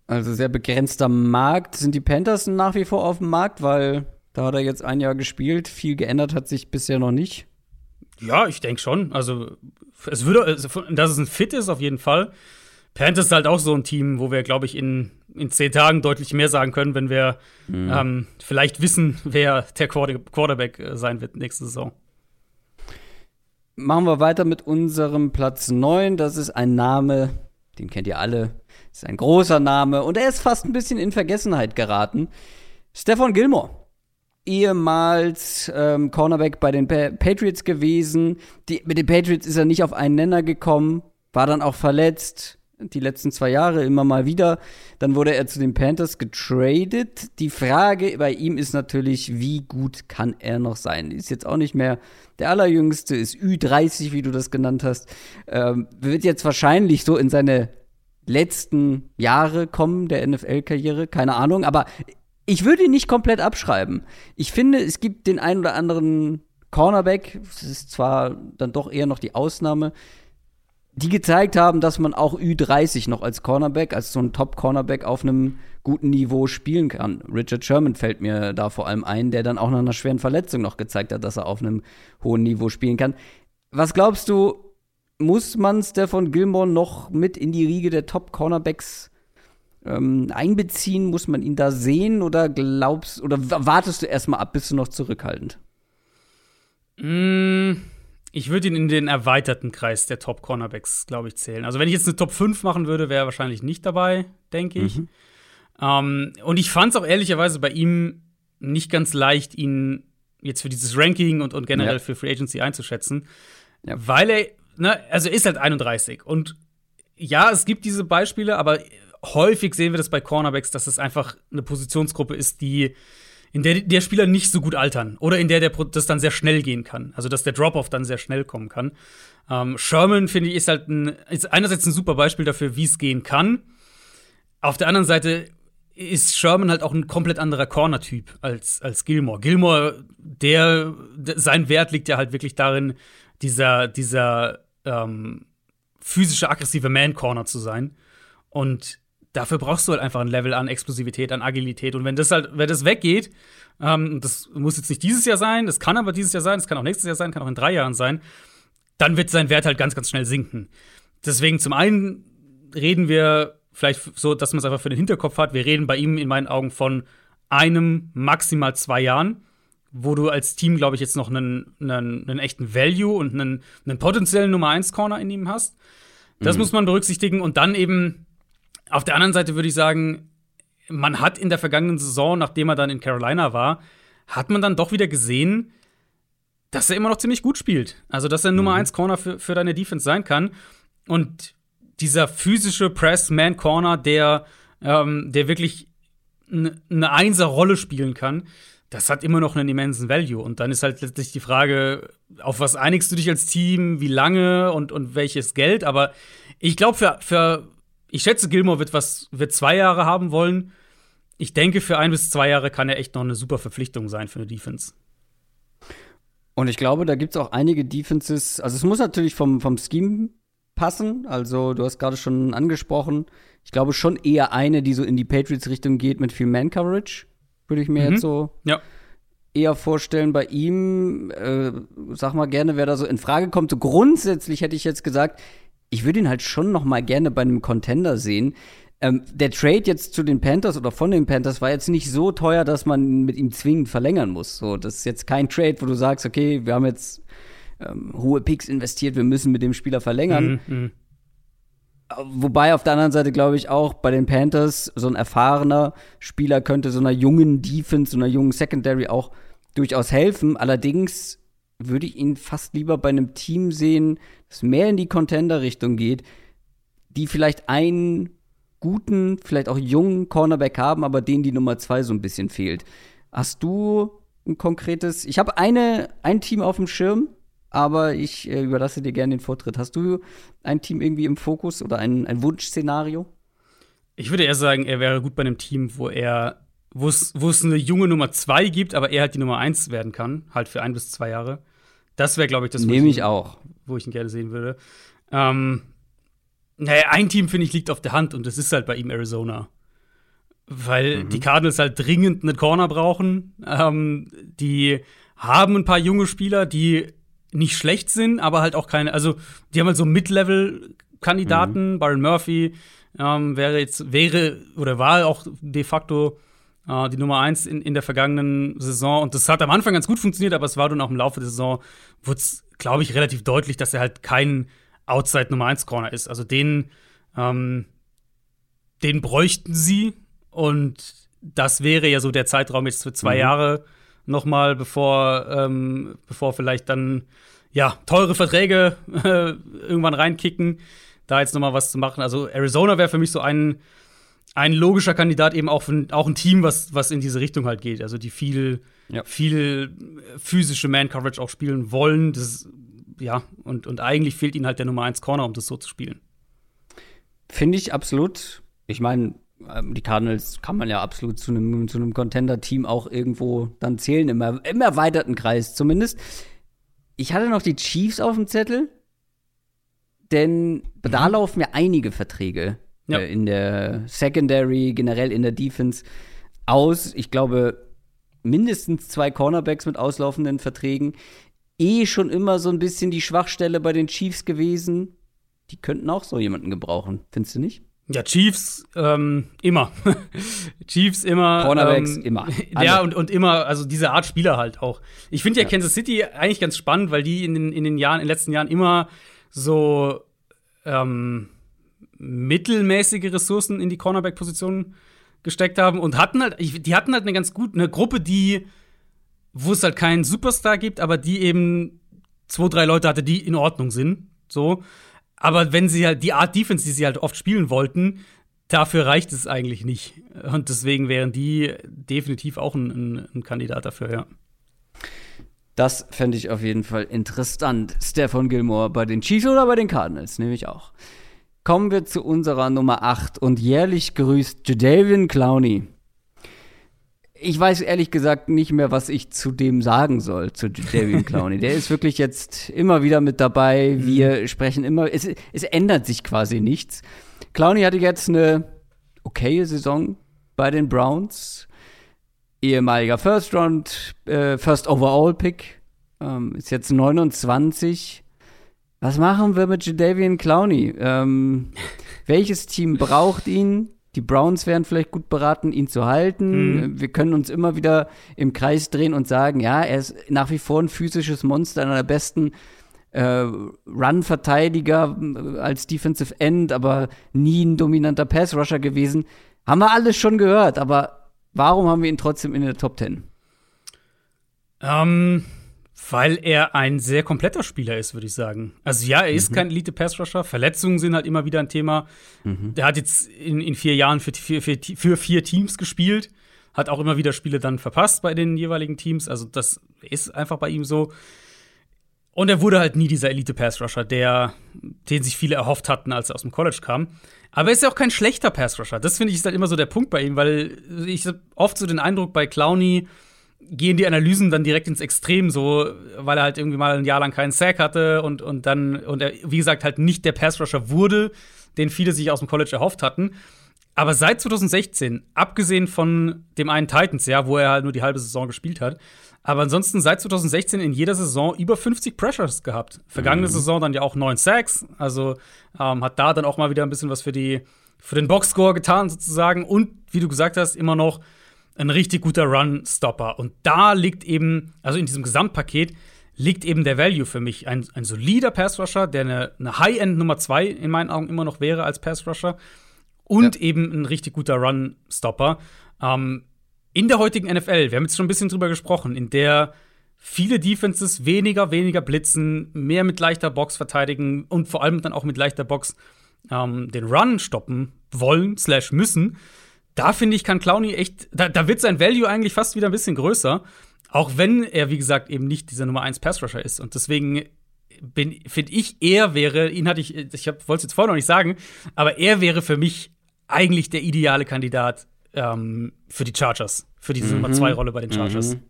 Also sehr begrenzter Markt. Sind die Panthers nach wie vor auf dem Markt, weil da hat er jetzt ein Jahr gespielt. Viel geändert hat sich bisher noch nicht. Ja, ich denke schon. Also, es würde, also, dass es ein Fit ist, auf jeden Fall. Panthers ist halt auch so ein Team, wo wir, glaube ich, in, in zehn Tagen deutlich mehr sagen können, wenn wir ähm, vielleicht wissen, wer der Quarter Quarterback äh, sein wird nächste Saison. Machen wir weiter mit unserem Platz 9. Das ist ein Name, den kennt ihr alle. Das ist ein großer Name und er ist fast ein bisschen in Vergessenheit geraten. Stefan Gilmore. Ehemals ähm, Cornerback bei den pa Patriots gewesen. Die, mit den Patriots ist er nicht auf einen Nenner gekommen, war dann auch verletzt. Die letzten zwei Jahre immer mal wieder. Dann wurde er zu den Panthers getradet. Die Frage bei ihm ist natürlich, wie gut kann er noch sein? Ist jetzt auch nicht mehr der allerjüngste, ist Ü30, wie du das genannt hast. Ähm, wird jetzt wahrscheinlich so in seine letzten Jahre kommen der NFL-Karriere, keine Ahnung. Aber ich würde ihn nicht komplett abschreiben. Ich finde, es gibt den einen oder anderen Cornerback, das ist zwar dann doch eher noch die Ausnahme, die gezeigt haben, dass man auch Ü30 noch als Cornerback, als so ein Top-Cornerback auf einem guten Niveau spielen kann. Richard Sherman fällt mir da vor allem ein, der dann auch nach einer schweren Verletzung noch gezeigt hat, dass er auf einem hohen Niveau spielen kann. Was glaubst du, muss man Stefan Gilmore noch mit in die Riege der Top-Cornerbacks ähm, einbeziehen? Muss man ihn da sehen oder glaubst oder wartest du erstmal ab, bist du noch zurückhaltend? Mm, ich würde ihn in den erweiterten Kreis der Top Cornerbacks, glaube ich, zählen. Also, wenn ich jetzt eine Top 5 machen würde, wäre er wahrscheinlich nicht dabei, denke ich. Ähm, und ich fand es auch ehrlicherweise bei ihm nicht ganz leicht, ihn jetzt für dieses Ranking und, und generell Ja. für Free Agency einzuschätzen. Ja. Weil er, ne, also er ist halt 31. Und ja, es gibt diese Beispiele, aber häufig sehen wir das bei Cornerbacks, dass es einfach eine Positionsgruppe ist, die in der der Spieler nicht so gut altern oder in der der das dann sehr schnell gehen kann. Also dass der Drop-off dann sehr schnell kommen kann. Ähm, Sherman finde ich ist halt ein, ist einerseits ein super Beispiel dafür, wie es gehen kann. Auf der anderen Seite ist Sherman halt auch ein komplett anderer Corner-Typ als, als Gilmore. Gilmore, der, sein Wert liegt ja halt wirklich darin, dieser, dieser ähm, physische, aggressive Man-Corner zu sein. Und dafür brauchst du halt einfach ein Level an Explosivität, an Agilität. Und wenn das halt, wenn das weggeht, ähm, das muss jetzt nicht dieses Jahr sein, das kann aber dieses Jahr sein, das kann auch nächstes Jahr sein, kann auch in drei Jahren sein, dann wird sein Wert halt ganz, ganz schnell sinken. Deswegen zum einen reden wir vielleicht so, dass man es einfach für den Hinterkopf hat. Wir reden bei ihm in meinen Augen von einem, maximal zwei Jahren, wo du als Team, glaube ich, jetzt noch einen, einen, einen echten Value und einen, einen potenziellen Nummer 1 Corner in ihm hast. Das mhm. muss man berücksichtigen. Und dann eben auf der anderen Seite würde ich sagen, man hat in der vergangenen Saison, nachdem er dann in Carolina war, hat man dann doch wieder gesehen, dass er immer noch ziemlich gut spielt. Also, dass er Nummer 1 mhm. Corner für, für deine Defense sein kann. Und dieser physische Press-Man-Corner, der, ähm, der wirklich eine Einser-Rolle spielen kann, das hat immer noch einen immensen Value. Und dann ist halt letztlich die Frage, auf was einigst du dich als Team, wie lange und, und welches Geld. Aber ich glaube, für, für, ich schätze, Gilmore wird was, wird zwei Jahre haben wollen. Ich denke, für ein bis zwei Jahre kann er echt noch eine super Verpflichtung sein für eine Defense. Und ich glaube, da gibt es auch einige Defenses. Also, es muss natürlich vom, vom Scheme passen. Also, du hast gerade schon angesprochen. Ich glaube schon eher eine, die so in die Patriots-Richtung geht mit viel Man-Coverage. Würde ich mir mhm. jetzt so ja. eher vorstellen. Bei ihm, äh, sag mal gerne, wer da so in Frage kommt. So grundsätzlich hätte ich jetzt gesagt, ich würde ihn halt schon noch mal gerne bei einem Contender sehen. Ähm, der Trade jetzt zu den Panthers oder von den Panthers war jetzt nicht so teuer, dass man mit ihm zwingend verlängern muss. So, das ist jetzt kein Trade, wo du sagst, okay, wir haben jetzt ähm, hohe Picks investiert, wir müssen mit dem Spieler verlängern. Mhm, mh. Wobei auf der anderen Seite glaube ich auch bei den Panthers so ein erfahrener Spieler könnte so einer jungen Defense, so einer jungen Secondary auch durchaus helfen. Allerdings würde ich ihn fast lieber bei einem Team sehen, das mehr in die Contender-Richtung geht, die vielleicht einen guten, vielleicht auch jungen Cornerback haben, aber denen die Nummer zwei so ein bisschen fehlt. Hast du ein konkretes? Ich habe eine ein Team auf dem Schirm, aber ich äh, überlasse dir gerne den Vortritt. Hast du ein Team irgendwie im Fokus oder ein, ein Wunschszenario? Ich würde eher sagen, er wäre gut bei einem Team, wo er, wo es, wo es eine junge Nummer zwei gibt, aber er halt die Nummer eins werden kann, halt für ein bis zwei Jahre. Das wäre, glaube ich, das, Nehme ich, auch. Wo ich ihn gerne sehen würde. Ähm, naja, ein Team, finde ich, liegt auf der Hand und das ist halt bei ihm Arizona. Weil mhm. die Cardinals halt dringend einen Corner brauchen. Ähm, die haben ein paar junge Spieler, die nicht schlecht sind, aber halt auch keine, also die haben halt so Mid-Level-Kandidaten, mhm. Byron Murphy ähm, wäre jetzt, wäre oder war auch de facto äh, die Nummer eins in, in der vergangenen Saison. Und das hat am Anfang ganz gut funktioniert, aber es war dann auch im Laufe der Saison, wurde es, glaube ich, relativ deutlich, dass er halt kein Outside Nummer 1 Corner ist. Also den, ähm, den bräuchten sie und das wäre ja so der Zeitraum jetzt für zwei mhm. Jahre nochmal, bevor, ähm, bevor vielleicht dann ja teure Verträge [laughs] äh, irgendwann reinkicken, da jetzt nochmal was zu machen. Also Arizona wäre für mich so ein, ein logischer Kandidat, eben auch, für, auch ein Team, was, was in diese Richtung halt geht. Also die viel, ja. viel physische Man-Coverage auch spielen wollen. Das, ja, und, und eigentlich fehlt ihnen halt der Nummer 1 Corner, um das so zu spielen. Finde ich absolut. Ich meine, ähm, die Cardinals kann man ja absolut zu einem, zu einem Contender-Team auch irgendwo dann zählen, im, im erweiterten Kreis zumindest. Ich hatte noch die Chiefs auf dem Zettel, denn mhm. da laufen ja einige Verträge ja. äh, in der Secondary, generell in der Defense aus. Ich glaube, mindestens zwei Cornerbacks mit auslaufenden Verträgen. Eh schon immer so ein bisschen die Schwachstelle bei den Chiefs gewesen. Die könnten auch so jemanden gebrauchen, findest du nicht? Ja, Chiefs ähm, immer. [laughs] Chiefs immer. Cornerbacks ähm, immer. [laughs] Alle. Ja, und, und immer, also diese Art Spieler halt auch. Ich finde ja, ja, Kansas City eigentlich ganz spannend, weil die in den, in den Jahren, in den letzten Jahren immer so ähm, mittelmäßige Ressourcen in die Cornerback-Position gesteckt haben und hatten halt, die hatten halt eine ganz gute, eine Gruppe, die, wo es halt keinen Superstar gibt, aber die eben zwei, drei Leute hatte, die in Ordnung sind. So. Aber wenn sie halt die Art Defense, die sie halt oft spielen wollten, dafür reicht es eigentlich nicht. Und deswegen wären die definitiv auch ein, ein, ein Kandidat dafür, ja. Das fände ich auf jeden Fall interessant. Stefan Gilmore bei den Chiefs oder bei den Cardinals, nehme ich auch. Kommen wir zu unserer Nummer 8 und jährlich grüßt Jadavian Clowney. Ich weiß ehrlich gesagt nicht mehr, was ich zu dem sagen soll, zu Jadavian Clowney. Der ist wirklich jetzt immer wieder mit dabei. Mhm. Wir sprechen immer, es, es ändert sich quasi nichts. Clowney hatte jetzt eine okaye Saison bei den Browns. Ehemaliger First Round, äh, First Overall Pick. Ähm, ist jetzt 29. Was machen wir mit Jadavian Clowney? Ähm, [laughs] welches Team braucht ihn? Die Browns wären vielleicht gut beraten, ihn zu halten. Mhm. Wir können uns immer wieder im Kreis drehen und sagen, ja, er ist nach wie vor ein physisches Monster, einer der besten äh, Run-Verteidiger äh, als Defensive End, aber nie ein dominanter Pass-Rusher gewesen. Haben wir alles schon gehört, aber warum haben wir ihn trotzdem in der Top 10? Ähm, weil er ein sehr kompletter Spieler ist, würde ich sagen. Also ja, er ist kein Elite-Pass-Rusher. Verletzungen sind halt immer wieder ein Thema. Der hat jetzt in, in vier Jahren für, für, für, für vier Teams gespielt. Hat auch immer wieder Spiele dann verpasst bei den jeweiligen Teams. Also das ist einfach bei ihm so. Und er wurde halt nie dieser Elite-Pass-Rusher, der, den sich viele erhofft hatten, als er aus dem College kam. Aber er ist ja auch kein schlechter Pass-Rusher. Das finde ich ist halt immer so der Punkt bei ihm, weil ich oft so den Eindruck bei Clowney, gehen die Analysen dann direkt ins Extrem, so, weil er halt irgendwie mal ein Jahr lang keinen Sack hatte und, und dann, und er, wie gesagt, halt nicht der Pass-Rusher wurde, den viele sich aus dem College erhofft hatten. Aber seit 2016, abgesehen von dem einen Titans, ja, wo er halt nur die halbe Saison gespielt hat, aber ansonsten seit 2016 in jeder Saison über 50 Pressures gehabt. Vergangene Saison dann ja auch neun Sacks, also ähm, hat da dann auch mal wieder ein bisschen was für die für den Boxscore getan sozusagen und wie du gesagt hast, immer noch ein richtig guter Run-Stopper. Und da liegt eben, also in diesem Gesamtpaket, liegt eben der Value für mich. Ein, ein solider Pass-Rusher, der eine, eine High-End Nummer 2 in meinen Augen immer noch wäre als Pass-Rusher. Und eben ein richtig guter Run-Stopper. Ähm, in der heutigen NFL, wir haben jetzt schon ein bisschen drüber gesprochen, in der viele Defenses weniger, weniger blitzen, mehr mit leichter Box verteidigen und vor allem dann auch mit leichter Box ähm, den Run stoppen wollen, slash müssen. Da finde ich, kann Clowney echt, da, da wird sein Value eigentlich fast wieder ein bisschen größer. Auch wenn er, wie gesagt, eben nicht dieser Nummer 1 Pass-Rusher ist. Und deswegen finde ich, er wäre, ihn hatte ich, ich wollte es jetzt vorher noch nicht sagen, aber er wäre für mich eigentlich der ideale Kandidat ähm, für die Chargers, für diese Nummer 2 Rolle bei den Chargers. Mhm.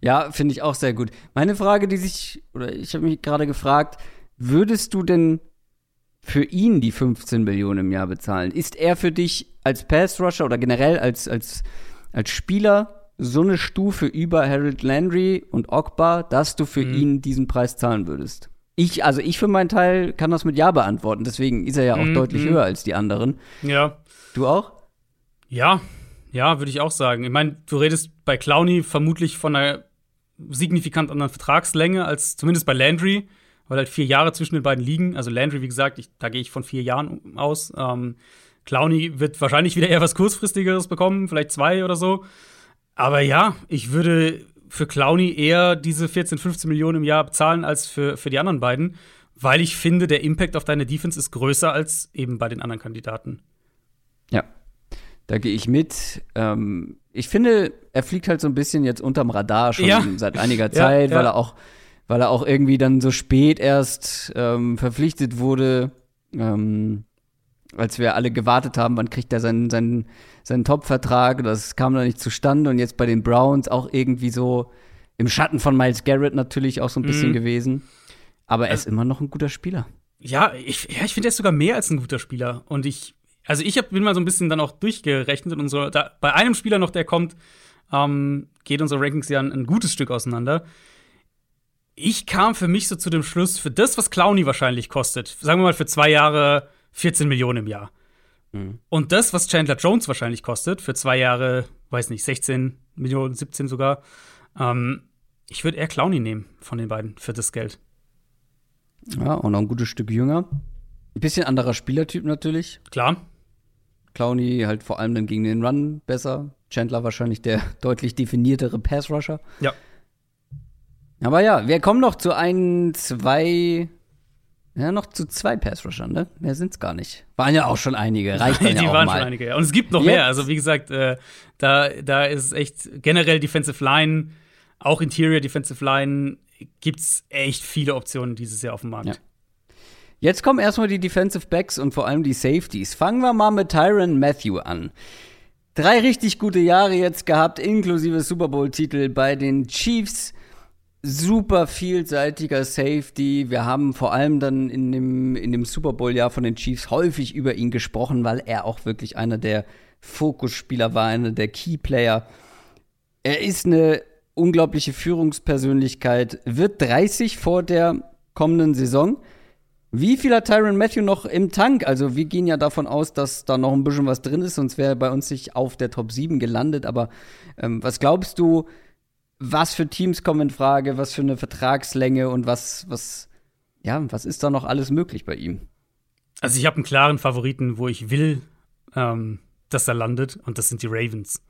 Ja, finde ich auch sehr gut. Meine Frage, die sich, oder ich habe mich gerade gefragt, würdest du denn für ihn die 15 Millionen im Jahr bezahlen? Ist er für dich als Pass-Rusher oder generell als, als, als Spieler so eine Stufe über Harold Landry und Ogba, dass du für Mhm. ihn diesen Preis zahlen würdest? Ich, also ich für meinen Teil kann das mit Ja beantworten, deswegen ist er ja auch Mhm, deutlich mhm. höher als die anderen. Ja. Du auch? Ja, ja, würde ich auch sagen. Ich meine, du redest bei Clowney vermutlich von einer signifikant anderen Vertragslänge als zumindest bei Landry, weil halt vier Jahre zwischen den beiden liegen. Also Landry, wie gesagt, ich, da gehe ich von vier Jahren aus. Ähm, Clowney wird wahrscheinlich wieder eher was kurzfristigeres bekommen, vielleicht zwei oder so. Aber ja, ich würde für Clowney eher diese 14, 15 Millionen im Jahr bezahlen als für, für die anderen beiden, weil ich finde, der Impact auf deine Defense ist größer als eben bei den anderen Kandidaten. Ja, da gehe ich mit. Ähm, ich finde, er fliegt halt so ein bisschen jetzt unterm Radar schon Ja. seit einiger [laughs] Zeit, ja. weil er auch, weil er auch irgendwie dann so spät erst ähm, verpflichtet wurde, ähm, als wir alle gewartet haben, wann kriegt er seinen, seinen, seinen Top-Vertrag. Das kam dann nicht zustande und jetzt bei den Browns auch irgendwie so im Schatten von Miles Garrett natürlich auch so ein bisschen Mhm. gewesen. Aber er ist immer noch ein guter Spieler. Ja, ich, ja, ich finde er ist sogar mehr als ein guter Spieler. Und ich, also ich hab, bin mal so ein bisschen dann auch durchgerechnet und so, da, bei einem Spieler noch, der kommt, ähm, geht unsere Rankings ja ein, ein gutes Stück auseinander. Ich kam für mich so zu dem Schluss, für das, was Clowny wahrscheinlich kostet, sagen wir mal für zwei Jahre 14 Millionen im Jahr. Und das, was Chandler Jones wahrscheinlich kostet, für zwei Jahre, weiß nicht, 16 Millionen, 17 sogar, ähm, ich würde eher Clowny nehmen von den beiden für das Geld. Ja, und noch ein gutes Stück jünger. Ein bisschen anderer Spielertyp natürlich. Klar, Clowney halt vor allem dann gegen den Run besser. Chandler wahrscheinlich der [laughs] deutlich definiertere Pass-Rusher. ja. Aber ja, wir kommen noch zu ein, zwei Ja, noch zu zwei Pass-Rushern, ne? Mehr sind's gar nicht. Waren ja auch schon einige. [laughs] Reicht dann die ja auch waren mal. schon einige. ja. Und es gibt noch Jetzt- mehr. Also, wie gesagt, äh, da, da ist echt generell Defensive Line, auch Interior Defensive Line, gibt's echt viele Optionen dieses Jahr auf dem Markt. Ja. Jetzt kommen erstmal die Defensive Backs und vor allem die Safeties. Fangen wir mal mit Tyron Matthew an. Drei richtig gute Jahre jetzt gehabt, inklusive Super Bowl-Titel bei den Chiefs. Super vielseitiger Safety. Wir haben vor allem dann in dem, in dem Super Bowl-Jahr von den Chiefs häufig über ihn gesprochen, weil er auch wirklich einer der Fokusspieler war, einer der Keyplayer. Er ist eine unglaubliche Führungspersönlichkeit, wird 30 vor der kommenden Saison. Wie viel hat Tyron Matthew noch im Tank? Also, wir gehen ja davon aus, dass da noch ein bisschen was drin ist, sonst wäre er bei uns nicht auf der Top 7 gelandet. Aber ähm, was glaubst du, was für Teams kommen in Frage, was für eine Vertragslänge und was, was, ja, was ist da noch alles möglich bei ihm? Also, ich habe einen klaren Favoriten, wo ich will, ähm, dass er landet, und das sind die Ravens.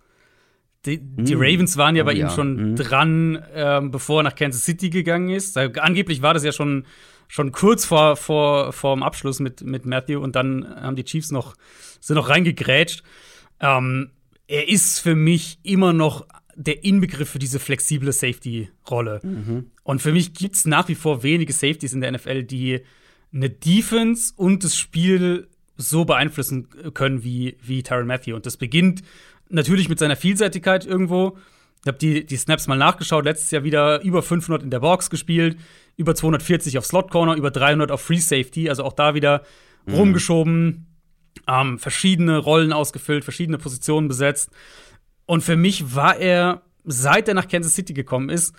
Die, die Mm. Ravens waren ja Oh bei ihm ja. schon Mm. dran, ähm, bevor er nach Kansas City gegangen ist. Angeblich war das ja schon, schon kurz vor, vor, vor dem Abschluss mit, mit Matthew und dann haben die Chiefs noch, sind noch reingegrätscht. Ähm, er ist für mich immer noch der Inbegriff für diese flexible Safety-Rolle. Und für mich gibt es nach wie vor wenige Safeties in der NFL, die eine Defense und das Spiel so beeinflussen können wie, wie Tyron Matthew. Und das beginnt natürlich mit seiner Vielseitigkeit irgendwo. Ich habe die, die Snaps mal nachgeschaut. Letztes Jahr wieder über 500 in der Box gespielt, über 240 auf Slot Corner, über 300 auf Free Safety. Also auch da wieder rumgeschoben, ähm, verschiedene Rollen ausgefüllt, verschiedene Positionen besetzt. Und für mich war er, seit er nach Kansas City gekommen ist,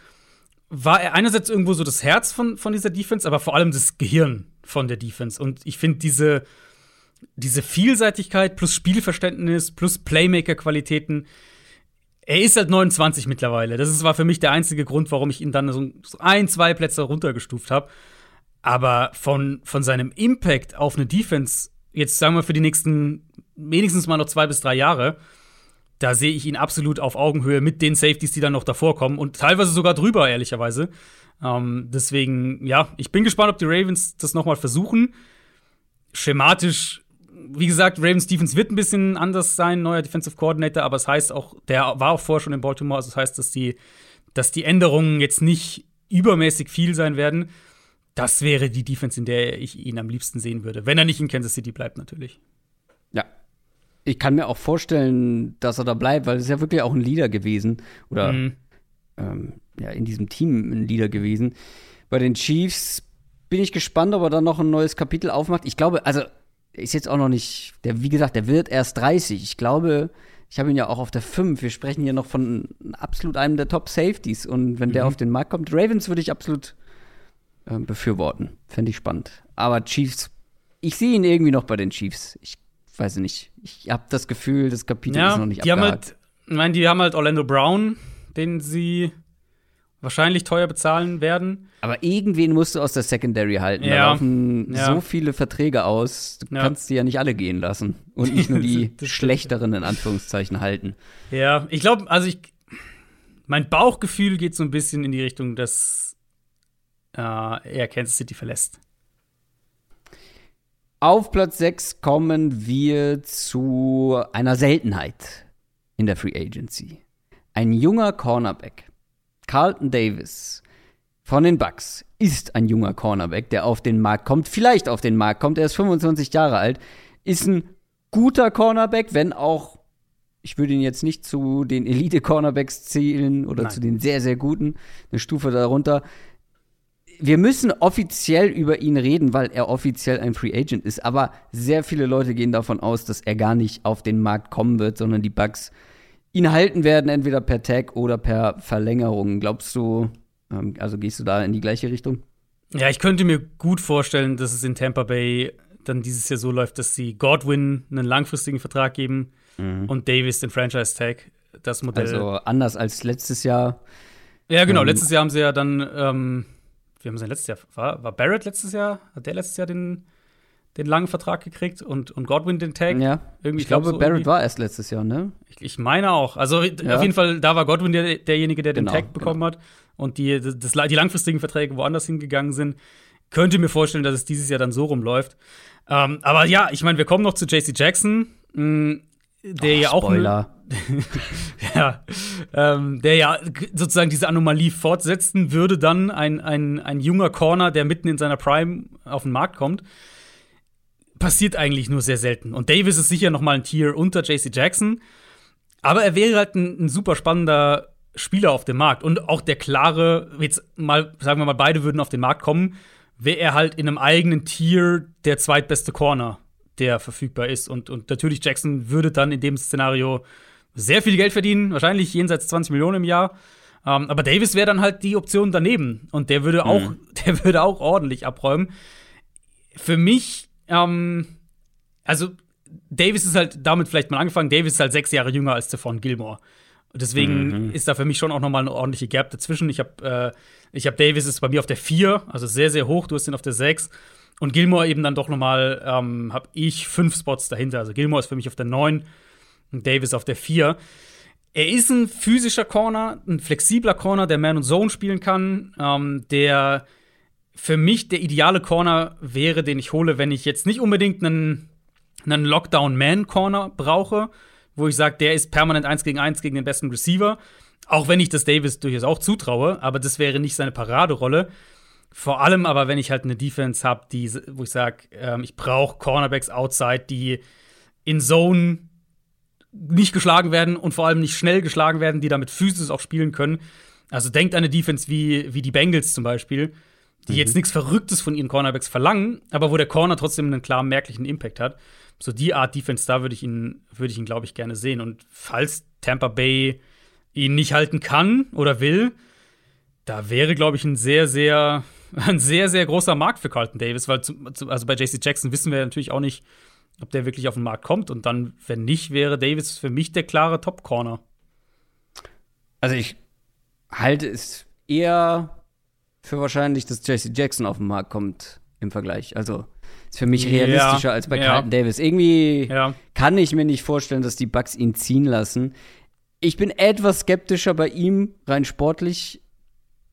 war er einerseits irgendwo so das Herz von, von dieser Defense, aber vor allem das Gehirn von der Defense. Und ich finde diese, diese Vielseitigkeit plus Spielverständnis plus Playmaker-Qualitäten, er ist halt 29 mittlerweile. Das war für mich der einzige Grund, warum ich ihn dann so ein, zwei Plätze runtergestuft habe. Aber von, von seinem Impact auf eine Defense, jetzt sagen wir für die nächsten wenigstens mal noch zwei bis drei Jahre, da sehe ich ihn absolut auf Augenhöhe mit den Safeties, die dann noch davor kommen und teilweise sogar drüber, ehrlicherweise. Ähm, deswegen, ja, ich bin gespannt, ob die Ravens das noch mal versuchen. Schematisch, wie gesagt, Ravens Defense wird ein bisschen anders sein, neuer Defensive Coordinator, aber es heißt auch, der war auch vorher schon in Baltimore, also das heißt, dass die, dass die Änderungen jetzt nicht übermäßig viel sein werden. Das wäre die Defense, in der ich ihn am liebsten sehen würde, wenn er nicht in Kansas City bleibt, natürlich. Ja. Ich kann mir auch vorstellen, dass er da bleibt, weil es ist ja wirklich auch ein Leader gewesen. Oder Mhm. ähm, ja, in diesem Team ein Leader gewesen. Bei den Chiefs bin ich gespannt, ob er dann noch ein neues Kapitel aufmacht. Ich glaube, also er ist jetzt auch noch nicht, der, wie gesagt, der wird erst 30. Ich glaube, ich habe ihn ja auch auf der 5. Wir sprechen hier noch von absolut einem der Top Safeties. Und wenn der Mhm. auf den Markt kommt, Ravens würde ich absolut ähm, befürworten. Fände ich spannend. Aber Chiefs, ich sehe ihn irgendwie noch bei den Chiefs. Ich weiß nicht. Ich habe das Gefühl, das Kapitel ist noch nicht die haben abgehakt. halt, ich meine, die haben halt Orlando Brown, den sie wahrscheinlich teuer bezahlen werden. Aber irgendwen musst du aus der Secondary halten. Da Ja. laufen Ja. so viele Verträge aus. Du Ja. kannst die ja nicht alle gehen lassen. Und nicht nur [laughs] die schlechteren in Anführungszeichen halten. Ja, ich glaube, also ich, mein Bauchgefühl geht so ein bisschen in die Richtung, dass äh, er Kansas City verlässt. Auf Platz 6 kommen wir zu einer Seltenheit in der Free Agency. Ein junger Cornerback, Carlton Davis von den Bucks, ist ein junger Cornerback, der auf den Markt kommt, vielleicht auf den Markt kommt. Er ist 25 Jahre alt, ist ein guter Cornerback, wenn auch, ich würde ihn jetzt nicht zu den Elite-Cornerbacks zählen oder Nein. zu den sehr, sehr guten, eine Stufe darunter wir müssen offiziell über ihn reden, weil er offiziell ein Free Agent ist. Aber sehr viele Leute gehen davon aus, dass er gar nicht auf den Markt kommen wird, sondern die Bugs ihn halten werden, entweder per Tag oder per Verlängerung. Glaubst du, ähm, also gehst du da in die gleiche Richtung? Ja, ich könnte mir gut vorstellen, dass es in Tampa Bay dann dieses Jahr so läuft, dass sie Godwin einen langfristigen Vertrag geben und Davis den Franchise Tag. Das Modell. Also anders als letztes Jahr. ja, genau. ähm, letztes Jahr haben sie ja dann, ähm, wir haben sie letztes Jahr, war, war Barrett letztes Jahr? Hat der letztes Jahr den, den langen Vertrag gekriegt und, und Godwin den Tag? Ja, Irgendwie, ich glaube, so Barrett irgendwie. war erst letztes Jahr, ne? Ich, ich meine auch. Also Ja. auf jeden Fall, da war Godwin der, derjenige, der den Genau, Tag bekommen hat. Und die, das, die langfristigen Verträge woanders hingegangen sind. könnte mir vorstellen, dass es dieses Jahr dann so rumläuft. Ähm, aber ja, ich meine, wir kommen noch zu JC Jackson, mh, der Oh, ja auch. Spoiler. [laughs] ja, ähm, der ja sozusagen diese Anomalie fortsetzen würde, dann ein, ein, ein junger Corner, der mitten in seiner Prime auf den Markt kommt. Passiert eigentlich nur sehr selten. Und Davis ist sicher noch mal ein Tier unter JC Jackson. Aber er wäre halt ein, ein super spannender Spieler auf dem Markt. Und auch der klare, jetzt mal, sagen wir mal, beide würden auf den Markt kommen, wäre er halt in einem eigenen Tier der zweitbeste Corner, der verfügbar ist. Und, und natürlich Jackson würde dann in dem Szenario sehr viel Geld verdienen, wahrscheinlich jenseits 20 Millionen im Jahr. Ähm, aber Davis wäre dann halt die Option daneben. Und der würde auch, [laughs] der würde auch ordentlich abräumen. Für mich, ähm, also Davis ist halt damit vielleicht mal angefangen. Davis ist halt sechs Jahre jünger als Stephon Gilmore. Deswegen ist da für mich schon auch noch mal eine ordentliche Gap dazwischen. Ich habe äh, ich hab Davis ist bei mir auf der 4, also sehr, sehr hoch. Du hast ihn auf der 6. Und Gilmore eben dann doch noch mal, ähm, habe ich fünf Spots dahinter. Also Gilmore ist für mich auf der 9 und Davis auf der 4. Er ist ein physischer Corner, ein flexibler Corner, der Man und Zone spielen kann, ähm, der für mich der ideale Corner wäre, den ich hole, wenn ich jetzt nicht unbedingt einen, einen Lockdown-Man-Corner brauche, wo ich sage, der ist permanent 1 gegen 1 gegen den besten Receiver. Auch wenn ich das Davis durchaus auch zutraue, aber das wäre nicht seine Paraderolle. Vor allem aber, wenn ich halt eine Defense habe, die, wo ich sage, ähm, ich brauche Cornerbacks outside, die in Zone nicht geschlagen werden und vor allem nicht schnell geschlagen werden, die damit physisch auch spielen können. Also denkt an eine Defense wie, wie die Bengals zum Beispiel, die jetzt nichts Verrücktes von ihren Cornerbacks verlangen, aber wo der Corner trotzdem einen klaren merklichen Impact hat. So die Art Defense, da würde ich ihn, würde ich ihn, glaube ich, gerne sehen. Und falls Tampa Bay ihn nicht halten kann oder will, da wäre, glaube ich, ein sehr, sehr, ein sehr, sehr großer Markt für Carlton Davis, weil zu, zu, also bei JC Jackson wissen wir natürlich auch nicht, ob der wirklich auf den Markt kommt. Und dann, wenn nicht, wäre Davis für mich der klare Top-Corner. Also ich halte es eher für wahrscheinlich, dass JC Jackson auf den Markt kommt im Vergleich. Also ist für mich Ja, realistischer als bei ja. Carlton Davis. Irgendwie Ja. kann ich mir nicht vorstellen, dass die Bucks ihn ziehen lassen. Ich bin etwas skeptischer bei ihm, rein sportlich.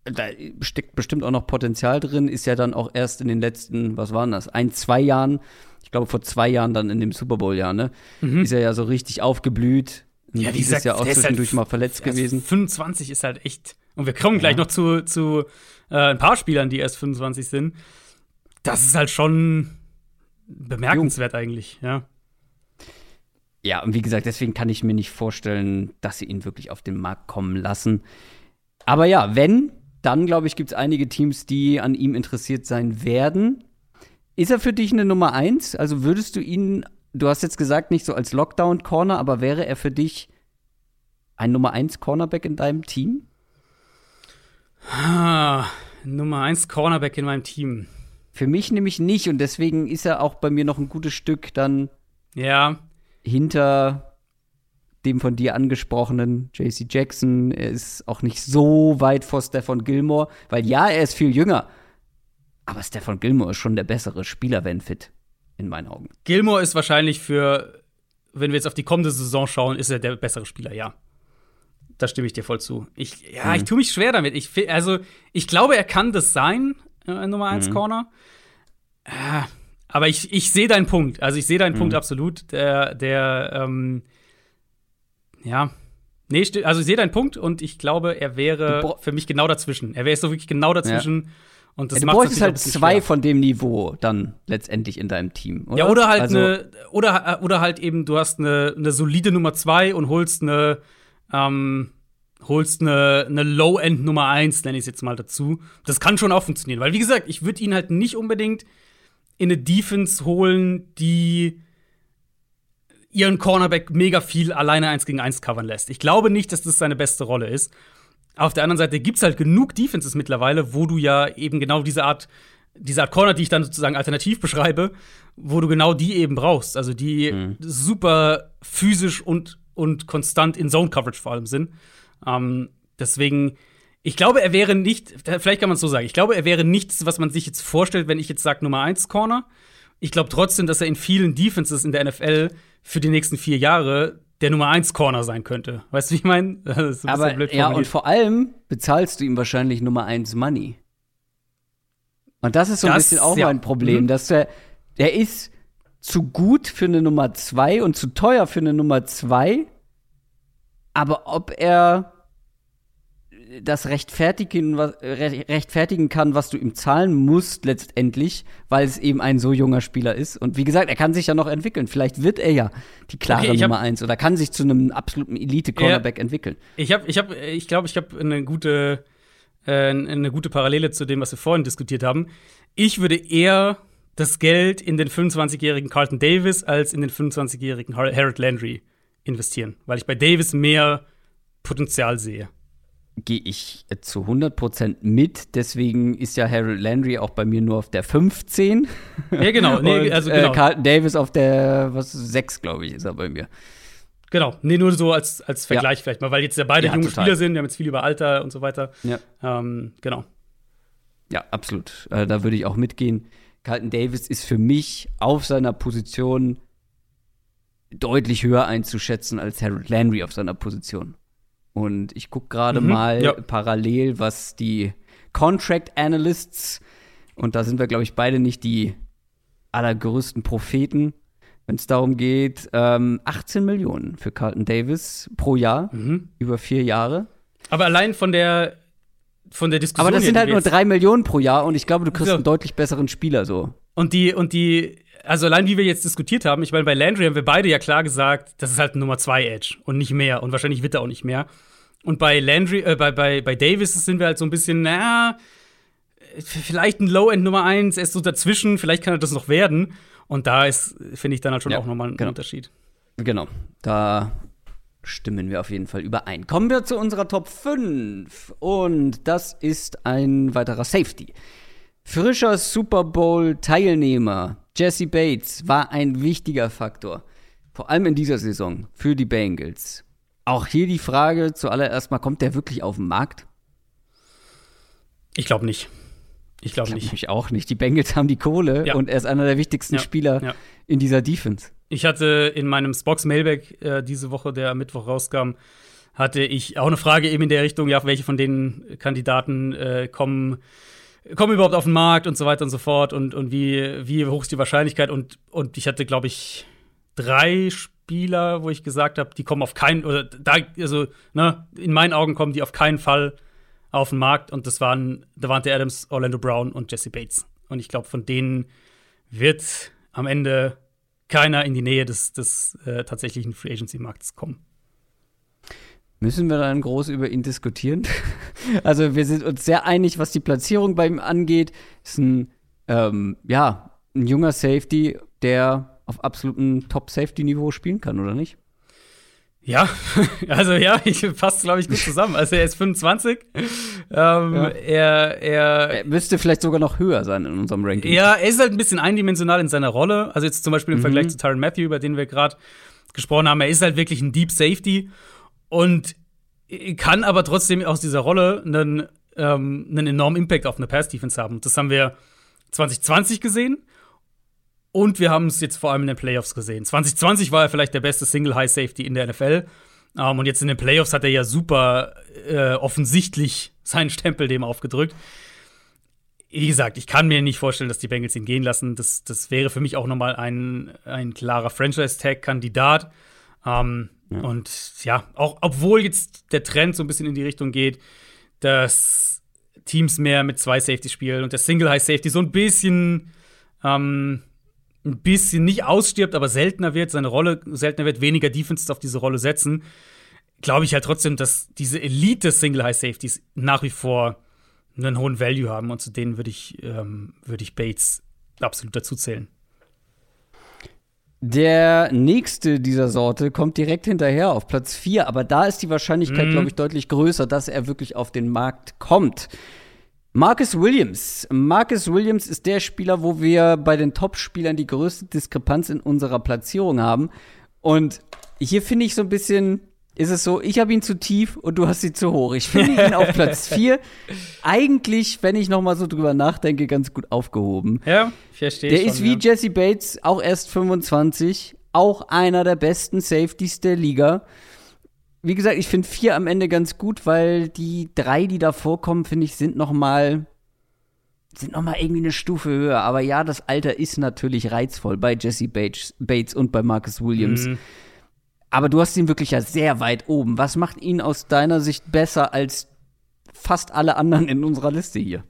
Da steckt bestimmt auch noch Potenzial drin, ist ja dann auch erst in den letzten, was waren das, ein, zwei Jahren, ich glaube vor zwei Jahren dann in dem Super Bowl-Jahr, ne? Ist er ja so richtig aufgeblüht. Mhm. Ja, wie Dieses gesagt, auch ist halt zwischendurch mal verletzt Also gewesen. 25 ist halt echt. Und wir kommen gleich Ja. noch zu, zu äh, ein paar Spielern, die erst 25 sind. Das ist halt schon bemerkenswert eigentlich, ja. Ja, und wie gesagt, deswegen kann ich mir nicht vorstellen, dass sie ihn wirklich auf den Markt kommen lassen. Aber ja, wenn, dann glaube ich, gibt es einige Teams, die an ihm interessiert sein werden. Ist er für dich eine Nummer eins? Also würdest du ihn, du hast jetzt gesagt, nicht so als Lockdown-Corner, aber wäre er für dich ein Nummer eins Cornerback in deinem Team? Ah, Nummer 1 Cornerback in meinem Team. Für mich nämlich nicht und deswegen ist er auch bei mir noch ein gutes Stück dann Ja, hinter dem von dir angesprochenen JC Jackson. Er ist auch nicht so weit vor Stefan Gilmore, weil ja, er ist viel jünger. Aber Stefan Gilmore ist schon der bessere Spieler, wenn fit, in meinen Augen. Gilmore ist wahrscheinlich für, wenn wir jetzt auf die kommende Saison schauen, ist er der bessere Spieler, ja. Da stimme ich dir voll zu. Ich, ja, Mhm. ich tue mich schwer damit. Ich, also, ich glaube, er kann das sein, äh, Nummer 1 Mhm. Corner. Äh, aber ich, ich sehe deinen Punkt. Also, ich sehe deinen Mhm. Punkt absolut. Der, der, ähm, ja. Nee, also ich sehe deinen Punkt und ich glaube, er wäre für mich genau dazwischen. Er wäre so wirklich genau dazwischen. Und das Ja, du bräuchtest halt zwei schwer. von dem Niveau dann letztendlich in deinem Team, oder? Ja, oder halt also, eine, oder, oder halt eben, du hast eine, eine solide Nummer zwei und holst eine, ähm, holst eine, eine Low-End Nummer eins, nenne ich es jetzt mal dazu. Das kann schon auch funktionieren. Weil, wie gesagt, ich würde ihn halt nicht unbedingt in eine Defense holen, die ihren Cornerback mega viel alleine eins gegen eins covern lässt. Ich glaube nicht, dass das seine beste Rolle ist. Auf der anderen Seite gibt es halt genug Defenses mittlerweile, wo du ja eben genau diese Art, diese Art Corner, die ich dann sozusagen alternativ beschreibe, wo du genau die eben brauchst. Also die super physisch und, und konstant in Zone Coverage vor allem sind. Ähm, deswegen, ich glaube, er wäre nicht, vielleicht kann man es so sagen, ich glaube, er wäre nichts, was man sich jetzt vorstellt, wenn ich jetzt sage Nummer 1 Corner. Ich glaube trotzdem, dass er in vielen Defenses in der NFL für die nächsten vier Jahre der Nummer 1 Corner sein könnte. Weißt du, wie ich meine? [laughs] Aber ja, und vor allem bezahlst du ihm wahrscheinlich Nummer eins Money. Und das ist so ein Das- bisschen auch ja. mein Problem, Mhm. dass er, der ist zu gut für eine Nummer zwei und zu teuer für eine Nummer zwei. Aber ob er das rechtfertigen, was, re- rechtfertigen kann, was du ihm zahlen musst letztendlich, weil es eben ein so junger Spieler ist. Und wie gesagt, er kann sich ja noch entwickeln. Vielleicht wird er ja die klare Okay, Nummer eins oder kann sich zu einem absoluten Elite-Cornerback entwickeln. Ich habe, ich habe, ich glaube, ich habe eine gute, äh, eine gute Parallele zu dem, was wir vorhin diskutiert haben. Ich würde eher das Geld in den 25-jährigen Carlton Davis als in den 25-jährigen Har- Harold Landry investieren, weil ich bei Davis mehr Potenzial sehe. Gehe ich zu 100% mit. Deswegen ist ja Harold Landry auch bei mir nur auf der 15. Ja, genau. Nee, Und, also äh, genau. Carlton Davis auf der was 6, glaube ich, ist er bei mir. Genau, nee, nur so als, als Vergleich vielleicht mal, weil jetzt ja beide Ja, junge total. Spieler sind, wir haben jetzt viel über Alter und so weiter. Ja, Ähm, genau. ja absolut. Äh, da würde ich auch mitgehen. Carlton Davis ist für mich auf seiner Position deutlich höher einzuschätzen als Harold Landry auf seiner Position. Und ich gucke gerade Mhm, mal ja. parallel, was die Contract Analysts, und da sind wir, glaube ich, beide nicht die allergrößten Propheten, wenn es darum geht, ähm, 18 Millionen für Carlton Davis pro Jahr, Mhm. über vier Jahre. Aber allein von der, von der Diskussion. Aber das sind halt nur drei Millionen pro Jahr und ich glaube, du kriegst Ja. einen deutlich besseren Spieler so. Und die, und die, also allein wie wir jetzt diskutiert haben, ich meine, bei Landry haben wir beide ja klar gesagt, das ist halt ein Nummer 2 Edge und nicht mehr. Und wahrscheinlich wird er auch nicht mehr. Und bei Landry, äh, bei, bei, bei Davis sind wir halt so ein bisschen, na, vielleicht ein Low-End Nummer 1, er ist so dazwischen, vielleicht kann er das noch werden. Und da ist, finde ich, dann halt schon Ja, auch nochmal ein genau. Unterschied. Genau, da stimmen wir auf jeden Fall überein. Kommen wir zu unserer Top 5 und das ist ein weiterer Safety. Frischer Super Bowl-Teilnehmer Jesse Bates war ein wichtiger Faktor, vor allem in dieser Saison für die Bengals. Auch hier die Frage zuallererst mal, kommt der wirklich auf den Markt? Ich glaube nicht. Ich glaube Glaub nicht. Ich auch nicht. Die Bengals haben die Kohle Ja. und er ist einer der wichtigsten Ja, Spieler ja. in dieser Defense. Ich hatte in meinem Spox Mailback äh, diese Woche, der am Mittwoch rauskam, hatte ich auch eine Frage eben in der Richtung, ja, welche von den Kandidaten äh, kommen, kommen überhaupt auf den Markt und so weiter und so fort und, und wie, wie hoch ist die Wahrscheinlichkeit und, und ich hatte, glaube ich, drei Spieler, wo ich gesagt habe, die kommen auf keinen, oder da, also, ne, in meinen Augen kommen die auf keinen Fall auf den Markt und das waren Davante Adams, Orlando Brown und Jesse Bates. Und ich glaube, von denen wird am Ende keiner in die Nähe des, des äh, tatsächlichen Free Agency Markts kommen. Müssen wir dann groß über ihn diskutieren? [laughs] also wir sind uns sehr einig, was die Platzierung bei ihm angeht. Ist ein, ähm, ja, ein junger Safety, der auf absolutem Top-Safety-Niveau spielen kann, oder nicht? Ja, [laughs] also ja, ich passt, glaube ich, gut zusammen. Also er ist 25. Ähm, Ja. Er, er, Er müsste vielleicht sogar noch höher sein in unserem Ranking. ja, er ist halt ein bisschen eindimensional in seiner Rolle. Also jetzt zum Beispiel im Mhm. Vergleich zu Tyron Matthew, über den wir gerade gesprochen haben. Er ist halt wirklich ein Deep Safety und kann aber trotzdem aus dieser Rolle einen, ähm, einen enormen Impact auf eine Pass-Defense haben. Das haben wir 2020 gesehen. Und wir haben es jetzt vor allem in den Playoffs gesehen. 2020 war er vielleicht der beste Single High Safety in der NFL. Ähm, und jetzt in den Playoffs hat er ja super äh, offensichtlich [laughs] seinen Stempel dem aufgedrückt. Wie gesagt, ich kann mir nicht vorstellen, dass die Bengals ihn gehen lassen. Das, das wäre für mich auch noch mal ein, ein klarer Franchise-Tag-Kandidat. Und ja, auch obwohl jetzt der Trend so ein bisschen in die Richtung geht, dass Teams mehr mit zwei Safety spielen und der Single High Safety so ein bisschen ähm, ein bisschen nicht ausstirbt, aber seltener wird, seine Rolle seltener wird, weniger Defense auf diese Rolle setzen, glaube ich halt trotzdem, dass diese Elite Single High Safeties nach wie vor einen hohen Value haben und zu denen würde ich, ähm, würde ich Bates absolut dazu zählen. Der nächste dieser Sorte kommt direkt hinterher auf Platz 4, aber da ist die Wahrscheinlichkeit, Mhm. glaube ich, deutlich größer, dass er wirklich auf den Markt kommt. Marcus Williams. Marcus Williams ist der Spieler, wo wir bei den Top-Spielern die größte Diskrepanz in unserer Platzierung haben. Und hier finde ich so ein bisschen, ist es so, ich habe ihn zu tief und du hast sie zu hoch. Ich finde ihn auf Platz [laughs] 4 eigentlich, wenn ich noch mal so drüber nachdenke, ganz gut aufgehoben. Ja, ich verstehe Der schon, ist wie ja. Jesse Bates, auch erst 25, auch einer der besten Safeties der Liga. Wie gesagt, ich finde vier am Ende ganz gut, weil die drei, die da vorkommen, finde ich, sind noch mal sind noch mal irgendwie eine Stufe höher. Aber ja, das Alter ist natürlich reizvoll bei Jesse Bates, Bates und bei Marcus Williams. Mhm. Aber du hast ihn wirklich ja sehr weit oben. Was macht ihn aus deiner Sicht besser als fast alle anderen in unserer Liste hier?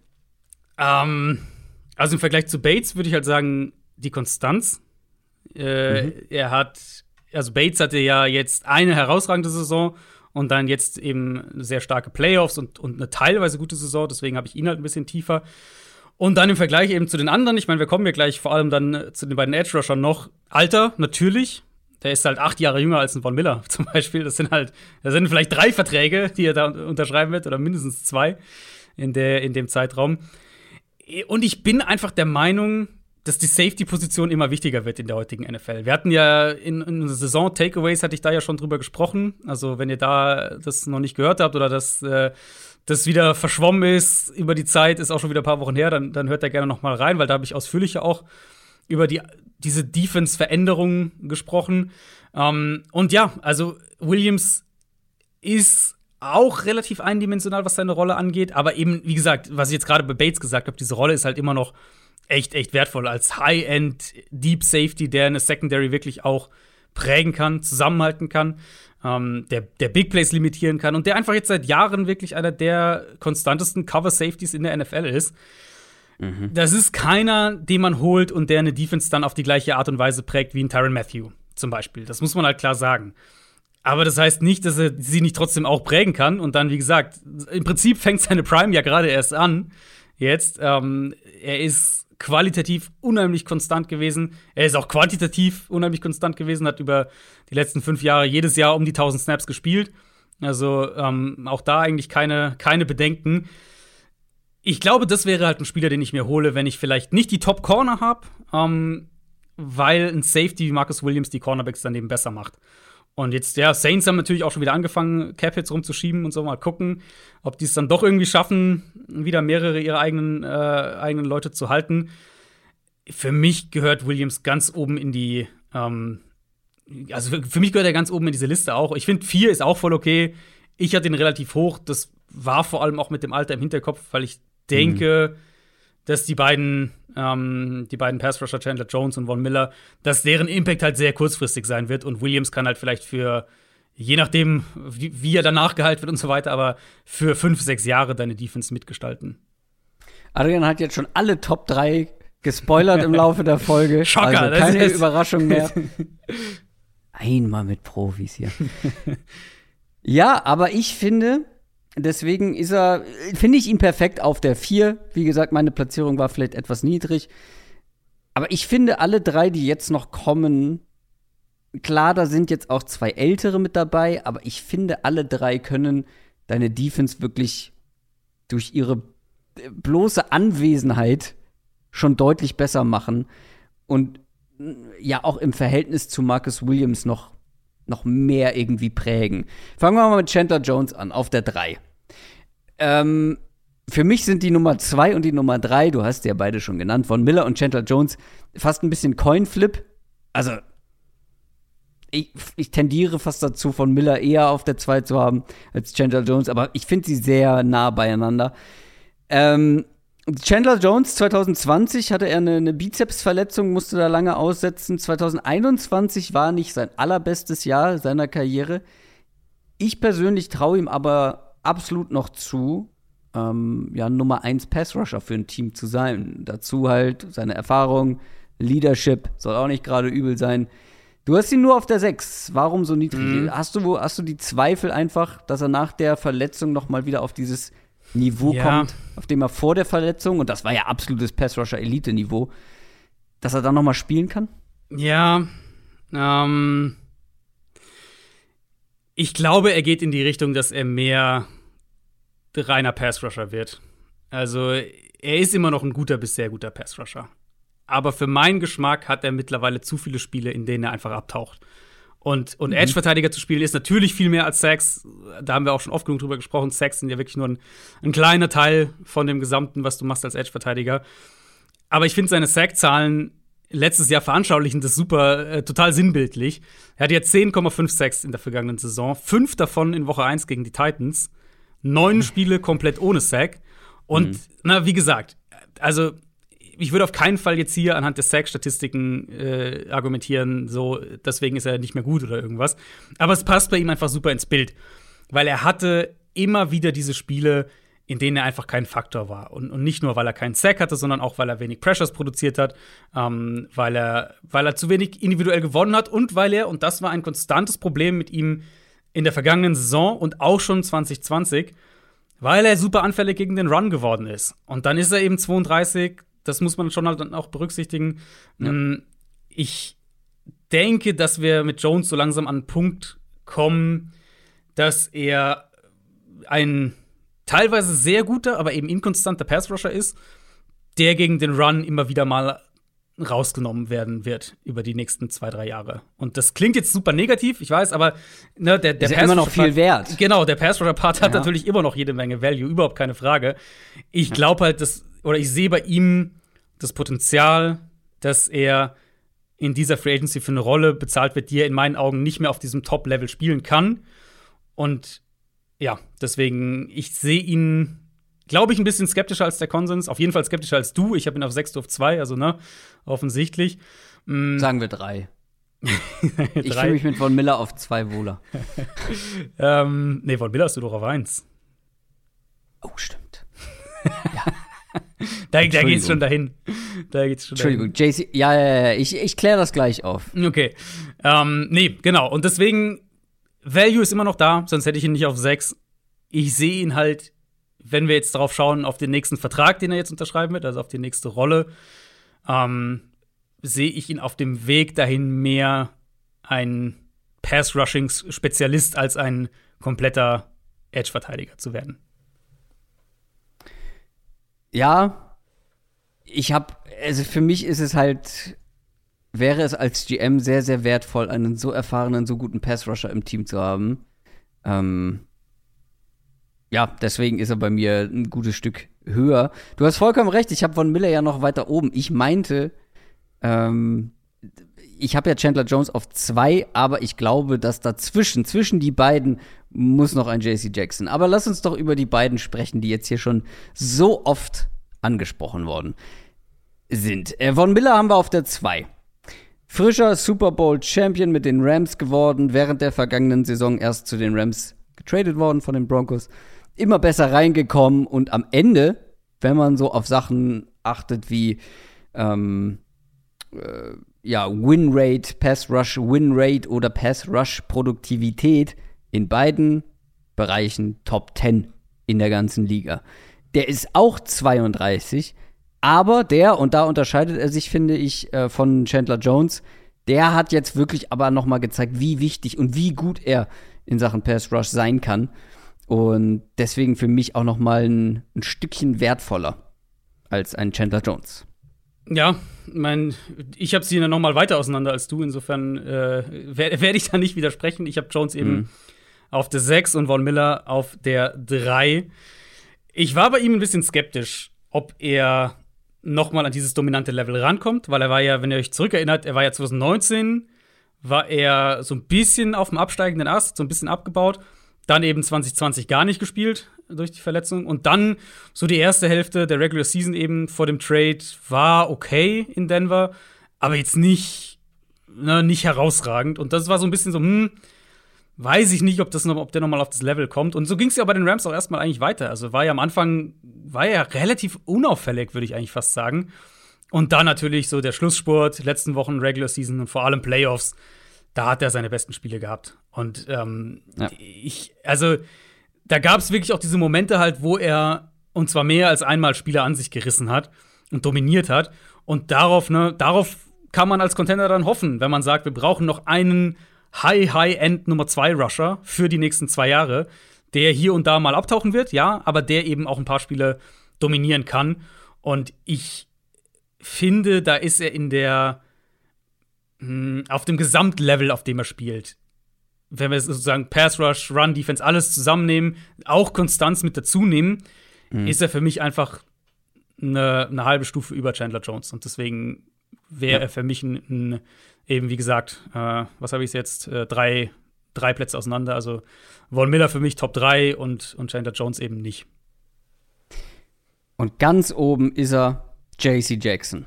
Ähm, also im Vergleich zu Bates würde ich halt sagen, die Konstanz. Äh, Mhm. Er hat, also Bates hatte ja jetzt eine herausragende Saison und dann jetzt eben sehr starke Playoffs und, und eine teilweise gute Saison, deswegen habe ich ihn halt ein bisschen tiefer. Und dann im Vergleich eben zu den anderen, ich meine, wir kommen ja gleich vor allem dann zu den beiden Edge Rushern noch. Alter, natürlich. Der ist halt acht Jahre jünger als ein Von Miller [laughs] zum Beispiel. Das sind halt, das sind vielleicht drei Verträge, die er da unterschreiben wird, oder mindestens zwei in, der, in dem Zeitraum. Und ich bin einfach der Meinung, dass die Safety-Position immer wichtiger wird in der heutigen NFL. Wir hatten ja in, in unserer Saison Takeaways, hatte ich da ja schon drüber gesprochen. Also, wenn ihr da das noch nicht gehört habt oder das, äh, das wieder verschwommen ist über die Zeit, ist auch schon wieder ein paar Wochen her, dann, dann hört da gerne noch mal rein, weil da habe ich ausführlicher auch über die, diese Defense-Veränderungen gesprochen. Ähm, und ja, also Williams ist auch relativ eindimensional, was seine Rolle angeht. Aber eben, wie gesagt, was ich jetzt gerade bei Bates gesagt habe, diese Rolle ist halt immer noch echt, echt wertvoll als High-End Deep Safety, der eine Secondary wirklich auch prägen kann, zusammenhalten kann, ähm, der, der Big Plays limitieren kann und der einfach jetzt seit Jahren wirklich einer der konstantesten Cover-Safeties in der NFL ist. Das ist keiner, den man holt und der eine Defense dann auf die gleiche Art und Weise prägt wie ein Tyron Matthew zum Beispiel. Das muss man halt klar sagen. Aber das heißt nicht, dass er sie nicht trotzdem auch prägen kann. Und dann, wie gesagt, im Prinzip fängt seine Prime ja gerade erst an. Jetzt, ähm, er ist qualitativ unheimlich konstant gewesen. Er ist auch quantitativ unheimlich konstant gewesen, hat über die letzten fünf Jahre jedes Jahr um die 1000 Snaps gespielt. Also ähm, auch da eigentlich keine, keine Bedenken. Ich glaube, das wäre halt ein Spieler, den ich mir hole, wenn ich vielleicht nicht die Top Corner habe, ähm, weil ein Safety wie Marcus Williams die Cornerbacks daneben besser macht. Und jetzt, ja, Saints haben natürlich auch schon wieder angefangen, Cap-Hits rumzuschieben und so mal gucken, ob die es dann doch irgendwie schaffen, wieder mehrere ihrer eigenen, äh, eigenen Leute zu halten. Für mich gehört Williams ganz oben in die, ähm, also für, für mich gehört er ganz oben in diese Liste auch. Ich finde, vier ist auch voll okay. Ich hatte ihn relativ hoch. Das war vor allem auch mit dem Alter im Hinterkopf, weil ich denke, dass die beiden, ähm, die beiden Pass-Rusher Chandler Jones und Von Miller, dass deren Impact halt sehr kurzfristig sein wird und Williams kann halt vielleicht für, je nachdem, wie, wie er danach gehalten wird und so weiter, aber für fünf, sechs Jahre deine Defense mitgestalten. Adrian hat jetzt schon alle Top 3 gespoilert im Laufe der Folge. [laughs] Schocker, also keine Überraschung mehr. [laughs] Einmal mit Profis hier. ja, aber ich finde, deswegen ist er, finde ich ihn perfekt auf der 4. Wie gesagt, meine Platzierung war vielleicht etwas niedrig. Aber ich finde, alle drei, die jetzt noch kommen, klar, da sind jetzt auch zwei ältere mit dabei, aber ich finde, alle drei können deine Defense wirklich durch ihre äh, bloße Anwesenheit schon deutlich besser machen und ja auch im Verhältnis zu Marcus Williams noch, noch mehr irgendwie prägen. Fangen wir mal mit Chandler Jones an, auf der 3. Ähm, für mich sind die Nummer 2 und die Nummer 3, du hast ja beide schon genannt, von Miller und Chandler Jones, fast ein bisschen Coinflip. Also, ich, ich tendiere fast dazu, von Miller eher auf der 2 zu haben als Chandler Jones, aber ich finde sie sehr nah beieinander. Ähm, Chandler Jones 2020 hatte er eine, eine Bizepsverletzung, musste da lange aussetzen. 2021 war nicht sein allerbestes Jahr seiner Karriere. Ich persönlich traue ihm aber absolut noch zu, ähm, ja, Nummer 1 Pass-Rusher für ein Team zu sein. Dazu halt seine Erfahrung, Leadership, soll auch nicht gerade übel sein. Du hast ihn nur auf der 6. Warum so niedrig? Hast, du, hast du die Zweifel einfach, dass er nach der Verletzung noch mal wieder auf dieses Niveau Ja. kommt, auf dem er vor der Verletzung, und das war ja absolutes Pass-Rusher-Elite-Niveau, dass er dann noch mal spielen kann? Ja, ähm, ich glaube, er geht in die Richtung, dass er mehr reiner Pass-Rusher wird. Also, er ist immer noch ein guter bis sehr guter Pass-Rusher. Aber für meinen Geschmack hat er mittlerweile zu viele Spiele, in denen er einfach abtaucht. Und, und Edge-Verteidiger zu spielen ist natürlich viel mehr als Sacks. Da haben wir auch schon oft genug drüber gesprochen. Sacks sind ja wirklich nur ein, ein kleiner Teil von dem Gesamten, was du machst als Edge-Verteidiger. Aber ich finde seine Sack-Zahlen letztes Jahr veranschaulichen das super, äh, total sinnbildlich. Er hatte jetzt 10,5 Sacks in der vergangenen Saison, fünf davon in Woche 1 gegen die Titans, neun Spiele komplett ohne Sack. Und na, wie gesagt, also ich würde auf keinen Fall jetzt hier anhand der Sack-Statistiken äh, argumentieren, so deswegen ist er nicht mehr gut oder irgendwas. Aber es passt bei ihm einfach super ins Bild, weil er hatte immer wieder diese Spiele, in denen er einfach kein Faktor war. Und, und nicht nur, weil er keinen Sack hatte, sondern auch, weil er wenig Pressures produziert hat, ähm, weil, er, weil er zu wenig individuell gewonnen hat und weil er, und das war ein konstantes Problem mit ihm in der vergangenen Saison und auch schon 2020, weil er super anfällig gegen den Run geworden ist. Und dann ist er eben 32, das muss man schon halt dann auch berücksichtigen. Ja. Ähm, ich denke, dass wir mit Jones so langsam an einen Punkt kommen, dass er ein teilweise sehr guter, aber eben inkonstanter Pass-Rusher ist, der gegen den Run immer wieder mal rausgenommen werden wird über die nächsten zwei, drei Jahre. Und das klingt jetzt super negativ, ich weiß, aber ne, der, der ist ja immer noch viel wert. Genau, der Pass-Rusher-Part hat natürlich immer noch jede Menge Value, überhaupt keine Frage. Ich glaube halt, dass, oder ich sehe bei ihm das Potenzial, dass er in dieser Free Agency für eine Rolle bezahlt wird, die er in meinen Augen nicht mehr auf diesem Top-Level spielen kann. Und ja, deswegen, ich sehe ihn, glaube ich, ein bisschen skeptischer als der Konsens. Auf jeden Fall skeptischer als du. Ich habe ihn auf 6 auf 2, also ne, offensichtlich. Mm. Sagen wir 3. [laughs] ich fühle mich mit Von Miller auf 2 wohler. [laughs] ähm, nee, Von Miller hast du doch auf 1. Oh, stimmt. ja. [laughs] da, da geht's schon dahin. Da geht's schon Entschuldigung, dahin. JC, ja, ja, ja, ich, ich kläre das gleich auf. Okay. Ähm, nee, genau. Und deswegen Value ist immer noch da, sonst hätte ich ihn nicht auf 6. Ich sehe ihn halt, wenn wir jetzt darauf schauen, auf den nächsten Vertrag, den er jetzt unterschreiben wird, also auf die nächste Rolle, ähm, sehe ich ihn auf dem Weg dahin mehr ein Pass-Rushing-Spezialist als ein kompletter Edge-Verteidiger zu werden. Ja, ich habe, also für mich ist es halt wäre es als GM sehr, sehr wertvoll, einen so erfahrenen, so guten Pass-Rusher im Team zu haben. Ähm, ja, deswegen ist er bei mir ein gutes Stück höher. Du hast vollkommen recht, ich habe von Miller ja noch weiter oben. Ich meinte, ähm, ich habe ja Chandler Jones auf zwei, aber ich glaube, dass dazwischen, zwischen die beiden, muss noch ein JC Jackson. Aber lass uns doch über die beiden sprechen, die jetzt hier schon so oft angesprochen worden sind. Äh, von Miller haben wir auf der zwei. Frischer Super Bowl Champion mit den Rams geworden, während der vergangenen Saison erst zu den Rams getradet worden von den Broncos. Immer besser reingekommen und am Ende, wenn man so auf Sachen achtet wie ähm, äh, ja, Win Rate, Pass Rush Win Rate oder Pass Rush Produktivität in beiden Bereichen Top 10 in der ganzen Liga. Der ist auch 32, aber der, und da unterscheidet er sich, finde ich, äh, von Chandler Jones, der hat jetzt wirklich aber noch mal gezeigt, wie wichtig und wie gut er in Sachen Pass Rush sein kann. Und deswegen für mich auch noch mal ein, ein Stückchen wertvoller als ein Chandler Jones. Ja, mein, ich habe sie noch mal weiter auseinander als du. Insofern äh, werde werd ich da nicht widersprechen. Ich habe Jones eben mhm. auf der 6 und Von Miller auf der 3. Ich war bei ihm ein bisschen skeptisch, ob er nochmal an dieses dominante Level rankommt, weil er war ja, wenn ihr euch zurückerinnert, er war ja 2019, war er so ein bisschen auf dem absteigenden Ast, so ein bisschen abgebaut. Dann eben 2020 gar nicht gespielt durch die Verletzung. Und dann so die erste Hälfte der Regular Season eben vor dem Trade war okay in Denver, aber jetzt nicht, ne, nicht herausragend. Und das war so ein bisschen so, hm, weiß ich nicht, ob, das noch, ob der nochmal auf das Level kommt. Und so ging es ja bei den Rams auch erstmal eigentlich weiter. Also war ja am Anfang, war ja relativ unauffällig, würde ich eigentlich fast sagen. Und dann natürlich so der Schlussspurt, letzten Wochen Regular Season und vor allem Playoffs, da hat er seine besten Spiele gehabt. Und ähm, ja. ich, also da gab es wirklich auch diese Momente halt, wo er und zwar mehr als einmal Spieler an sich gerissen hat und dominiert hat. Und darauf, ne, darauf kann man als Contender dann hoffen, wenn man sagt, wir brauchen noch einen High, High-End Nummer 2 Rusher für die nächsten zwei Jahre, der hier und da mal abtauchen wird, ja, aber der eben auch ein paar Spiele dominieren kann. Und ich finde, da ist er in der hm, auf dem Gesamtlevel, auf dem er spielt. Wenn wir sozusagen Pass Rush, Run Defense alles zusammennehmen, auch Konstanz mit dazu nehmen, mhm. ist er für mich einfach eine, eine, halbe Stufe über Chandler Jones. Und deswegen wäre ja. er für mich ein, ein eben wie gesagt, äh, was habe ich jetzt? Äh, drei, drei Plätze auseinander. Also Von Miller für mich Top 3 und, und Chandler Jones eben nicht. Und ganz oben ist er JC Jackson.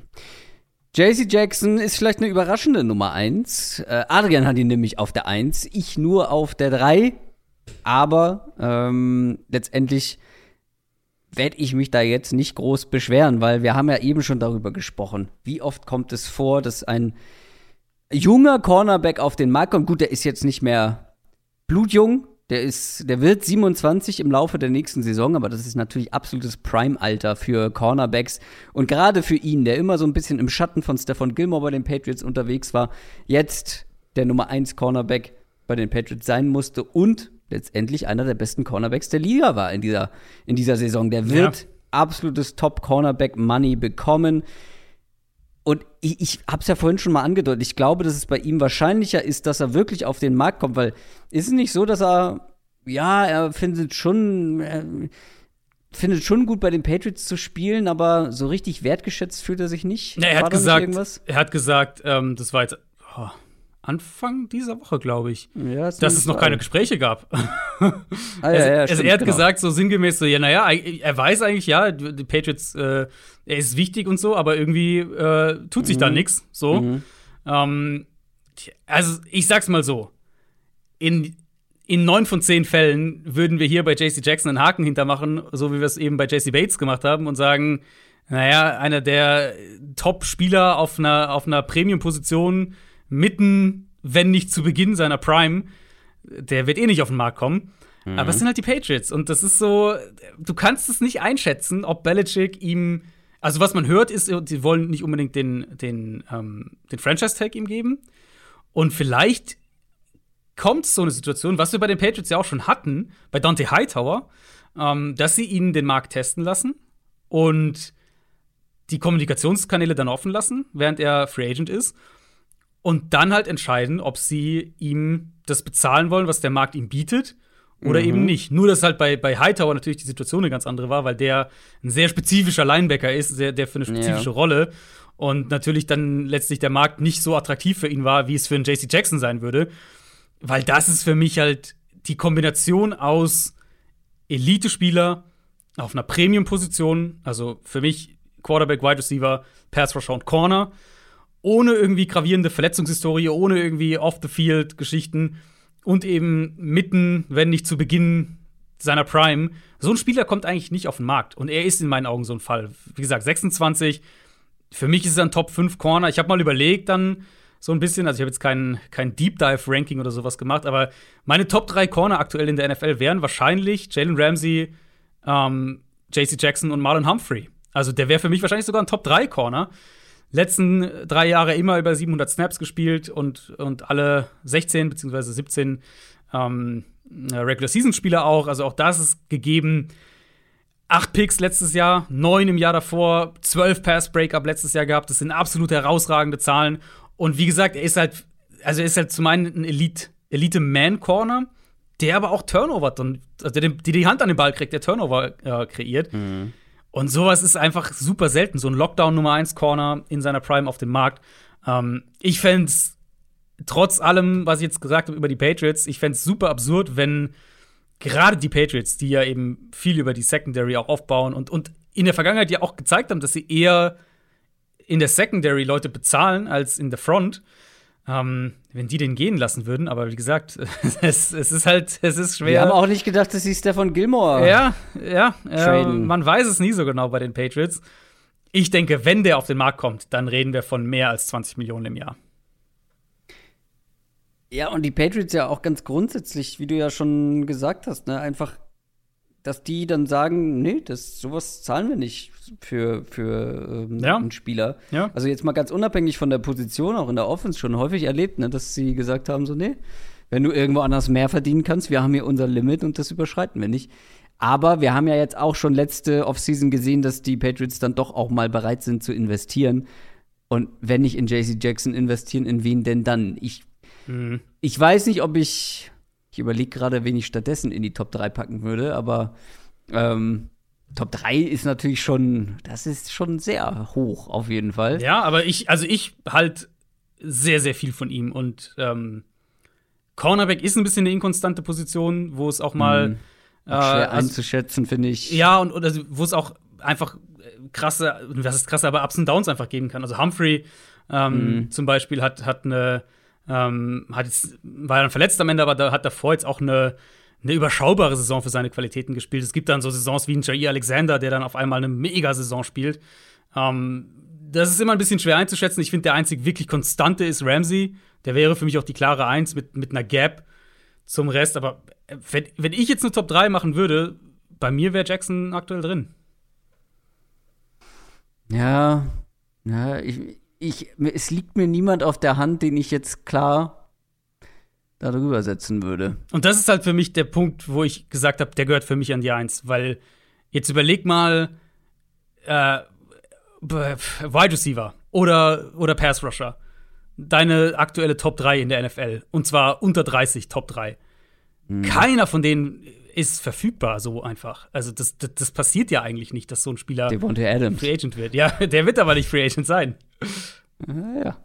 JC Jackson ist vielleicht eine überraschende Nummer 1. Äh, Adrian hat ihn nämlich auf der 1, ich nur auf der 3. Aber ähm, letztendlich werde ich mich da jetzt nicht groß beschweren, weil wir haben ja eben schon darüber gesprochen. Wie oft kommt es vor, dass ein junger Cornerback auf den Markt kommt? Gut, der ist jetzt nicht mehr blutjung, der ist, der wird 27 im Laufe der nächsten Saison, aber das ist natürlich absolutes Prime-Alter für Cornerbacks. Und gerade für ihn, der immer so ein bisschen im Schatten von Stefan Gilmore bei den Patriots unterwegs war, jetzt der Nummer 1 Cornerback bei den Patriots sein musste und letztendlich einer der besten Cornerbacks der Liga war in dieser, in dieser Saison. Der wird ja. absolutes Top-Cornerback-Money bekommen. Und ich, ich habe es ja vorhin schon mal angedeutet. Ich glaube, dass es bei ihm wahrscheinlicher ist, dass er wirklich auf den Markt kommt, weil ist es nicht so, dass er, ja, er findet schon, er findet schon gut bei den Patriots zu spielen, aber so richtig wertgeschätzt fühlt er sich nicht. Ja, er, hat gesagt, er hat gesagt, ähm, das war jetzt. Oh Anfang dieser Woche, glaube ich, ja, dass es noch keine Gespräche gab. [laughs] ah, ja, ja, also, stimmt, er hat genau. gesagt, so sinngemäß, so, ja, naja, er weiß eigentlich, ja, die Patriots, äh, er ist wichtig und so, aber irgendwie äh, tut sich mhm. da nichts. So. Mhm. Ähm, also, ich sag's mal so: In, in neun von zehn Fällen würden wir hier bei JC Jackson einen Haken hintermachen, so wie wir es eben bei JC Bates gemacht haben und sagen, naja, einer der Top-Spieler auf einer, auf einer Premium-Position mitten, wenn nicht zu Beginn seiner Prime, der wird eh nicht auf den Markt kommen. Mhm. Aber es sind halt die Patriots. Und das ist so, du kannst es nicht einschätzen, ob Belichick ihm. Also, was man hört, ist, sie wollen nicht unbedingt den, den, ähm, den Franchise-Tag ihm geben. Und vielleicht kommt so eine Situation, was wir bei den Patriots ja auch schon hatten, bei Dante Hightower, ähm, dass sie ihn den Markt testen lassen und die Kommunikationskanäle dann offen lassen, während er Free Agent ist und dann halt entscheiden, ob sie ihm das bezahlen wollen, was der Markt ihm bietet oder mhm. eben nicht. Nur, dass halt bei, bei Hightower natürlich die Situation eine ganz andere war, weil der ein sehr spezifischer Linebacker ist, der, der für eine spezifische ja. Rolle und natürlich dann letztlich der Markt nicht so attraktiv für ihn war, wie es für einen JC Jackson sein würde. Weil das ist für mich halt die Kombination aus Elite-Spieler auf einer Premium-Position, also für mich Quarterback, Wide Receiver, Pass Rusher und Corner ohne irgendwie gravierende Verletzungshistorie, ohne irgendwie Off-the-Field-Geschichten und eben mitten, wenn nicht zu Beginn seiner Prime. So ein Spieler kommt eigentlich nicht auf den Markt. Und er ist in meinen Augen so ein Fall. Wie gesagt, 26. Für mich ist er ein Top 5 Corner. Ich habe mal überlegt, dann so ein bisschen, also ich habe jetzt kein, kein Deep Dive Ranking oder sowas gemacht, aber meine Top 3 Corner aktuell in der NFL wären wahrscheinlich Jalen Ramsey, ähm, JC Jackson und Marlon Humphrey. Also der wäre für mich wahrscheinlich sogar ein Top 3 Corner letzten drei Jahre immer über 700 Snaps gespielt und, und alle 16 bzw. 17 ähm, Regular Season Spieler auch. Also auch das ist gegeben. Acht Picks letztes Jahr, neun im Jahr davor, zwölf Pass Breakup letztes Jahr gehabt. Das sind absolut herausragende Zahlen. Und wie gesagt, er ist halt, also er ist halt zum einen ein Elite, Elite Man Corner, der aber auch Turnover, also der die, die Hand an den Ball kriegt, der Turnover äh, kreiert. Mhm. Und sowas ist einfach super selten. So ein Lockdown Nummer 1 Corner in seiner Prime auf dem Markt. Ähm, ich fände es, trotz allem, was ich jetzt gesagt habe über die Patriots, ich fände es super absurd, wenn gerade die Patriots, die ja eben viel über die Secondary auch aufbauen und, und in der Vergangenheit ja auch gezeigt haben, dass sie eher in der Secondary Leute bezahlen als in der Front, ähm, wenn die den gehen lassen würden. Aber wie gesagt, [laughs] es, es, ist halt, es ist schwer. Wir haben auch nicht gedacht, dass sie Stefan Gilmore. Ja, ja. Äh, man weiß es nie so genau bei den Patriots. Ich denke, wenn der auf den Markt kommt, dann reden wir von mehr als 20 Millionen im Jahr. Ja, und die Patriots ja auch ganz grundsätzlich, wie du ja schon gesagt hast, ne, einfach dass die dann sagen, nee, das sowas zahlen wir nicht für, für ähm, ja. einen Spieler. Ja. Also jetzt mal ganz unabhängig von der Position, auch in der Offense schon häufig erlebt, ne, dass sie gesagt haben, so, nee, wenn du irgendwo anders mehr verdienen kannst, wir haben hier unser Limit und das überschreiten wir nicht. Aber wir haben ja jetzt auch schon letzte Offseason gesehen, dass die Patriots dann doch auch mal bereit sind zu investieren. Und wenn nicht in JC Jackson investieren, in wen denn dann? Ich, mhm. ich weiß nicht, ob ich ich überlege gerade, wen ich stattdessen in die Top 3 packen würde, aber ähm, Top 3 ist natürlich schon, das ist schon sehr hoch auf jeden Fall. Ja, aber ich, also ich halt sehr, sehr viel von ihm und ähm, Cornerback ist ein bisschen eine inkonstante Position, wo es auch mal mhm. schwer äh, also, einzuschätzen, finde ich. Ja, und, und also, wo es auch einfach krasse, was ist krasse, aber Ups und Downs einfach geben kann. Also Humphrey ähm, mhm. zum Beispiel hat, hat eine, ähm, hat jetzt, war dann verletzt am Ende, aber da hat davor jetzt auch eine, eine überschaubare Saison für seine Qualitäten gespielt. Es gibt dann so Saisons wie ein Jair Alexander, der dann auf einmal eine Mega-Saison spielt. Ähm, das ist immer ein bisschen schwer einzuschätzen. Ich finde, der einzig wirklich konstante ist Ramsey. Der wäre für mich auch die klare Eins mit, mit einer Gap zum Rest. Aber wenn, wenn ich jetzt eine Top 3 machen würde, bei mir wäre Jackson aktuell drin. Ja, ja, ich, ich, es liegt mir niemand auf der Hand, den ich jetzt klar darüber setzen würde. Und das ist halt für mich der Punkt, wo ich gesagt habe, der gehört für mich an die Eins. Weil jetzt überleg mal, äh, Wide Receiver oder, oder Pass Rusher. Deine aktuelle Top 3 in der NFL. Und zwar unter 30 Top 3. Mhm. Keiner von denen ist verfügbar so einfach. Also das, das, das, passiert ja eigentlich nicht, dass so ein Spieler Adams. Free Agent wird. Ja, [laughs] der wird aber nicht Free Agent sein. Ja.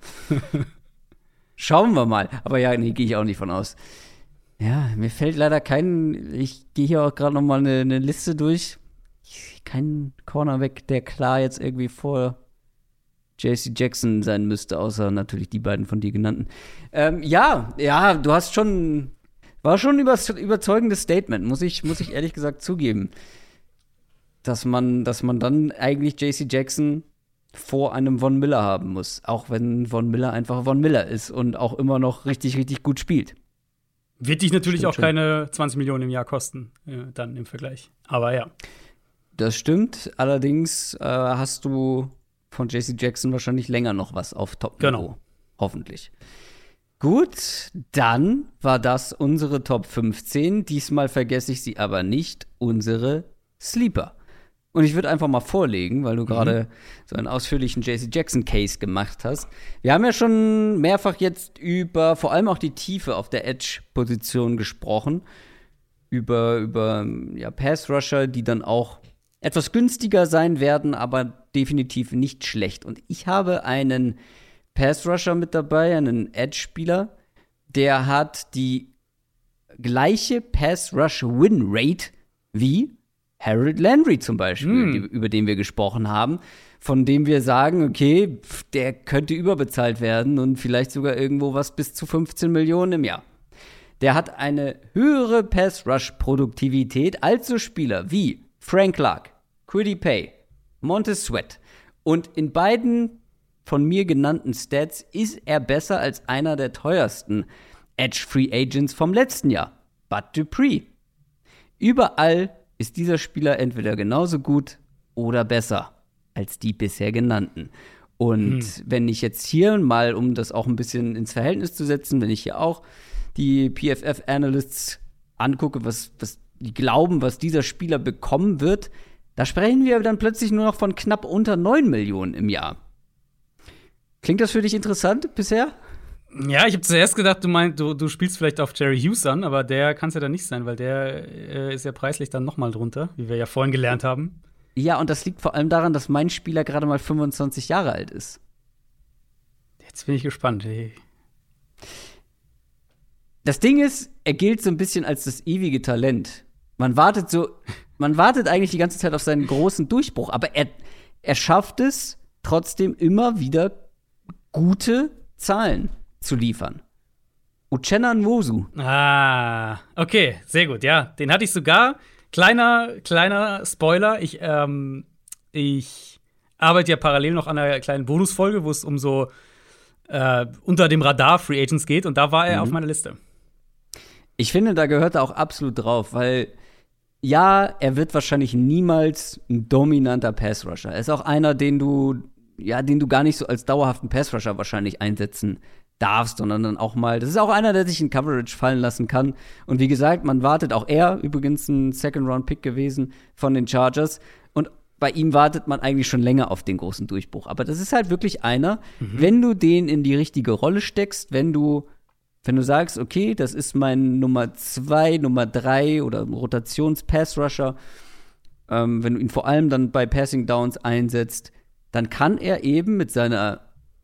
Schauen wir mal. Aber ja, nee, gehe ich auch nicht von aus. Ja, mir fällt leider kein. Ich gehe hier auch gerade noch mal eine, eine Liste durch. Kein Cornerback, der klar jetzt irgendwie vor JC Jackson sein müsste, außer natürlich die beiden von dir genannten. Ähm, ja, ja, du hast schon war schon ein überzeugendes Statement, muss ich, muss ich ehrlich gesagt zugeben. Dass man, dass man dann eigentlich JC Jackson vor einem Von Miller haben muss. Auch wenn Von Miller einfach Von Miller ist und auch immer noch richtig, richtig gut spielt. Wird dich natürlich stimmt auch schon. keine 20 Millionen im Jahr kosten, äh, dann im Vergleich. Aber ja. Das stimmt. Allerdings äh, hast du von JC Jackson wahrscheinlich länger noch was auf Top-Niveau. Genau. Hoffentlich. Gut, dann war das unsere Top 15. Diesmal vergesse ich sie aber nicht, unsere Sleeper. Und ich würde einfach mal vorlegen, weil du mhm. gerade so einen ausführlichen JC Jackson Case gemacht hast. Wir haben ja schon mehrfach jetzt über vor allem auch die Tiefe auf der Edge-Position gesprochen. Über, über ja, Pass-Rusher, die dann auch etwas günstiger sein werden, aber definitiv nicht schlecht. Und ich habe einen Pass-Rusher mit dabei, einen Edge-Spieler. Der hat die gleiche Pass-Rush-Win-Rate wie Harold Landry zum Beispiel, mm. die, über den wir gesprochen haben, von dem wir sagen, okay, der könnte überbezahlt werden und vielleicht sogar irgendwo was bis zu 15 Millionen im Jahr. Der hat eine höhere Pass-Rush-Produktivität als so Spieler wie Frank Clark, Quiddy Pay, Montez Sweat. Und in beiden von mir genannten Stats ist er besser als einer der teuersten Edge Free Agents vom letzten Jahr, Bud Dupree. Überall ist dieser Spieler entweder genauso gut oder besser als die bisher genannten. Und hm. wenn ich jetzt hier mal, um das auch ein bisschen ins Verhältnis zu setzen, wenn ich hier auch die PFF-Analysts angucke, was, was die glauben, was dieser Spieler bekommen wird, da sprechen wir dann plötzlich nur noch von knapp unter 9 Millionen im Jahr. Klingt das für dich interessant bisher? Ja, ich habe zuerst gedacht, du meinst, du, du spielst vielleicht auf Jerry Hughes an, aber der kann es ja dann nicht sein, weil der äh, ist ja preislich dann noch mal drunter, wie wir ja vorhin gelernt haben. Ja, und das liegt vor allem daran, dass mein Spieler gerade mal 25 Jahre alt ist. Jetzt bin ich gespannt. Hey. Das Ding ist, er gilt so ein bisschen als das ewige Talent. Man wartet so, [laughs] man wartet eigentlich die ganze Zeit auf seinen großen Durchbruch, aber er, er schafft es trotzdem immer wieder gute Zahlen zu liefern. Uchenna Nwosu. Ah, okay, sehr gut, ja. Den hatte ich sogar. Kleiner, kleiner Spoiler. Ich, ähm, ich arbeite ja parallel noch an einer kleinen Bonusfolge, wo es um so äh, unter dem Radar Free Agents geht und da war er mhm. auf meiner Liste. Ich finde, da gehört er auch absolut drauf, weil ja, er wird wahrscheinlich niemals ein dominanter Pass-Rusher. Er ist auch einer, den du ja, den du gar nicht so als dauerhaften Passrusher wahrscheinlich einsetzen darfst, sondern dann auch mal, das ist auch einer, der sich in Coverage fallen lassen kann. Und wie gesagt, man wartet, auch er, übrigens ein Second-Round-Pick gewesen von den Chargers. Und bei ihm wartet man eigentlich schon länger auf den großen Durchbruch. Aber das ist halt wirklich einer, mhm. wenn du den in die richtige Rolle steckst, wenn du, wenn du sagst, okay, das ist mein Nummer zwei, Nummer drei oder Rotations-Pass-Rusher, ähm, wenn du ihn vor allem dann bei Passing Downs einsetzt, dann kann er eben mit seiner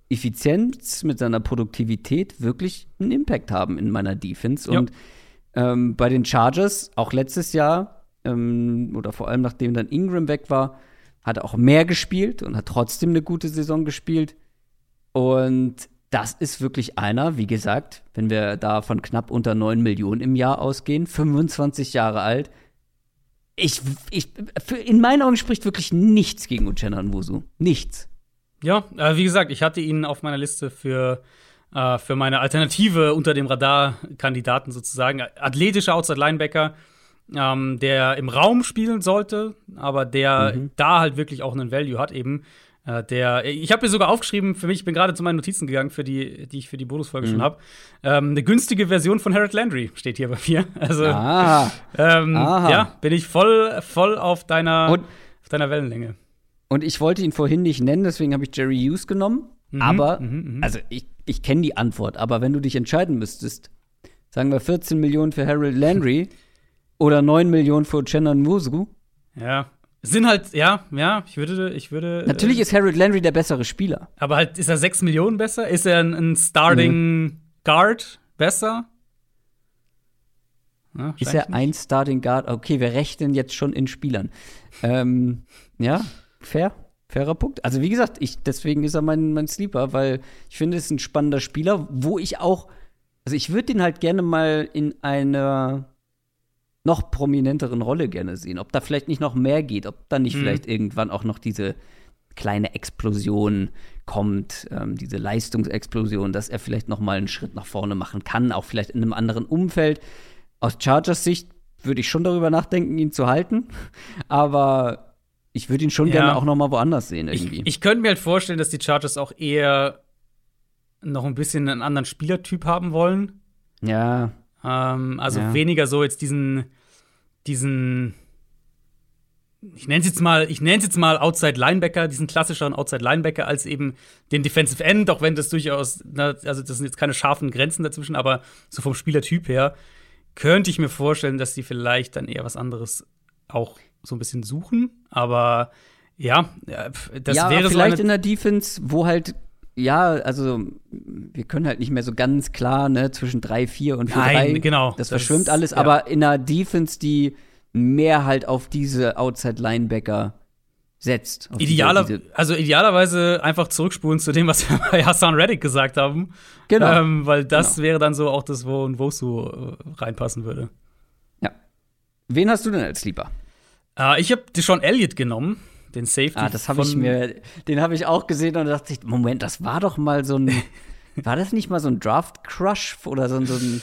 Effizienz, mit seiner Produktivität wirklich einen Impact haben in meiner Defense. Ja. Und ähm, bei den Chargers, auch letztes Jahr, ähm, oder vor allem nachdem dann Ingram weg war, hat auch mehr gespielt und hat trotzdem eine gute Saison gespielt. Und das ist wirklich einer, wie gesagt, wenn wir da von knapp unter 9 Millionen im Jahr ausgehen, 25 Jahre alt. Ich, ich, für, in meinen Augen spricht wirklich nichts gegen Uchenna Nwosu. Nichts. Ja, äh, wie gesagt, ich hatte ihn auf meiner Liste für, äh, für meine Alternative unter dem Radar-Kandidaten sozusagen. Athletischer Outside-Linebacker, ähm, der im Raum spielen sollte, aber der mhm. da halt wirklich auch einen Value hat eben. Äh, der, ich habe mir sogar aufgeschrieben, für mich, ich bin gerade zu meinen Notizen gegangen, für die, die ich für die Bonusfolge mhm. schon habe. Ähm, eine günstige Version von Harold Landry steht hier bei mir. [laughs] Also, ah. ähm, ja, bin ich voll, voll auf deiner, und, auf deiner Wellenlänge. Und ich wollte ihn vorhin nicht nennen, deswegen habe ich Jerry Hughes genommen. Mhm, aber, mhm, mhm. also ich, ich kenne die Antwort, aber wenn du dich entscheiden müsstest, sagen wir 14 Millionen für Harold Landry [laughs] oder 9 Millionen für Chenan Musu. Ja. Sind halt, ja, ja, ich würde, ich würde. Natürlich äh, ist Harold Landry der bessere Spieler. Aber halt, ist er 6 Millionen besser? Ist er ein, ein Starting mhm. Guard besser? Ja, ist er ein Starting Guard? Okay, wir rechnen jetzt schon in Spielern. ähm, ja, fair. Fairer Punkt. Also, wie gesagt, ich, deswegen ist er mein, mein Sleeper, weil ich finde, es ist ein spannender Spieler, wo ich auch, also ich würde den halt gerne mal in einer noch prominenteren Rolle gerne sehen. Ob da vielleicht nicht noch mehr geht, ob da nicht mhm. vielleicht irgendwann auch noch diese kleine Explosion kommt, ähm, diese Leistungsexplosion, dass er vielleicht noch mal einen Schritt nach vorne machen kann, auch vielleicht in einem anderen Umfeld. Aus Chargers Sicht würde ich schon darüber nachdenken, ihn zu halten, [laughs] aber ich würde ihn schon ja. gerne auch noch mal woanders sehen irgendwie. Ich, ich könnte mir halt vorstellen, dass die Chargers auch eher noch ein bisschen einen anderen Spielertyp haben wollen. Ja. Ähm, also ja. weniger so jetzt diesen, diesen, ich nenne es jetzt mal, ich nenne es jetzt mal Outside Linebacker, diesen klassischeren Outside Linebacker als eben den Defensive End, auch wenn das durchaus, also das sind jetzt keine scharfen Grenzen dazwischen, aber so vom Spielertyp her könnte ich mir vorstellen, dass die vielleicht dann eher was anderes auch so ein bisschen suchen. Aber ja, das ja, wäre vielleicht so in der Defense, wo halt ja, also wir können halt nicht mehr so ganz klar ne, zwischen 3, 4 und 4, Nein, 3. genau. Das, das verschwimmt alles, ja. aber in einer Defense, die mehr halt auf diese Outside-Linebacker setzt. Idealer, diese, also idealerweise einfach zurückspulen zu dem, was wir bei Hassan Reddick gesagt haben. Genau. Ähm, weil das genau. wäre dann so auch das, wo ein Wosu äh, reinpassen würde. Ja. Wen hast du denn als Sleeper? Äh, ich habe Deshaun Elliott genommen, den Safety. Ah, das habe ich mir, den habe ich auch gesehen und dachte ich, Moment, das war doch mal so ein, [laughs] war das nicht mal so ein Draft Crush oder so, so ein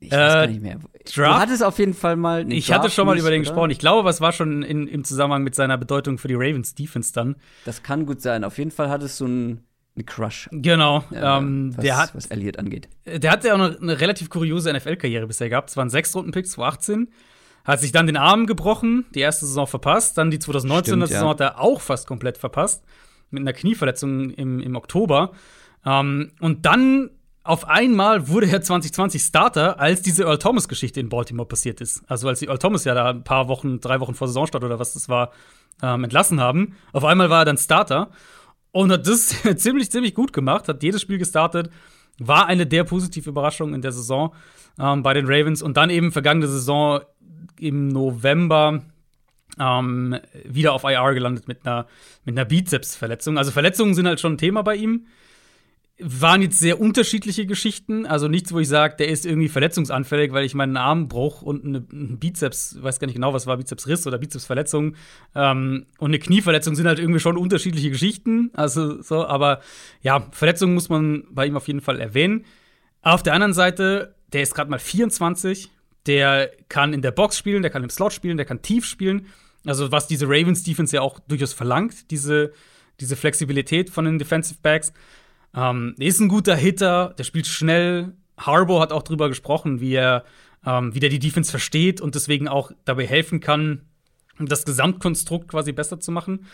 ich weiß gar äh, nicht mehr. Draft? Du hattest auf jeden Fall mal. Ich Draft hatte schon mal über den oder? gesprochen. Ich glaube, was war schon in, im Zusammenhang mit seiner Bedeutung für die Ravens Defense dann. Das kann gut sein. Auf jeden Fall hattest du einen ein Crush. Genau. Äh, ähm, was, der hat, was Elliot angeht. Der hatte ja auch eine, eine relativ kuriose NFL-Karriere bisher gehabt. Es waren sechs Runden-Picks 2018. Hat sich dann den Arm gebrochen, die erste Saison verpasst. Dann die 2019er Saison ja. hat er auch fast komplett verpasst. Mit einer Knieverletzung im, im Oktober. Ähm, und dann auf einmal wurde er 2020 Starter, als diese Earl Thomas-Geschichte in Baltimore passiert ist. Also als die Earl Thomas ja da ein paar Wochen, drei Wochen vor Saisonstart oder was das war, ähm, entlassen haben. Auf einmal war er dann Starter und hat das [laughs] ziemlich, ziemlich gut gemacht, hat jedes Spiel gestartet, war eine der positive Überraschungen in der Saison ähm, bei den Ravens und dann eben vergangene Saison im November ähm, wieder auf IR gelandet mit einer, mit einer Bizepsverletzung. Also Verletzungen sind halt schon ein Thema bei ihm waren jetzt sehr unterschiedliche Geschichten. Also nichts, wo ich sage, der ist irgendwie verletzungsanfällig, weil ich meinen Armbruch und eine, einen Bizeps, weiß gar nicht genau, was war, Bizepsriss oder Bizepsverletzung ähm, und eine Knieverletzung sind halt irgendwie schon unterschiedliche Geschichten. Also so, aber ja, Verletzungen muss man bei ihm auf jeden Fall erwähnen. Auf der anderen Seite, der ist gerade mal 24, der kann in der Box spielen, der kann im Slot spielen, der kann tief spielen. Also was diese Ravens Defense ja auch durchaus verlangt, diese, diese Flexibilität von den Defensive Backs. Ähm, ist ein guter Hitter, der spielt schnell. Harbour hat auch drüber gesprochen, wie er, ähm, wie der die Defense versteht und deswegen auch dabei helfen kann, das Gesamtkonstrukt quasi besser zu machen.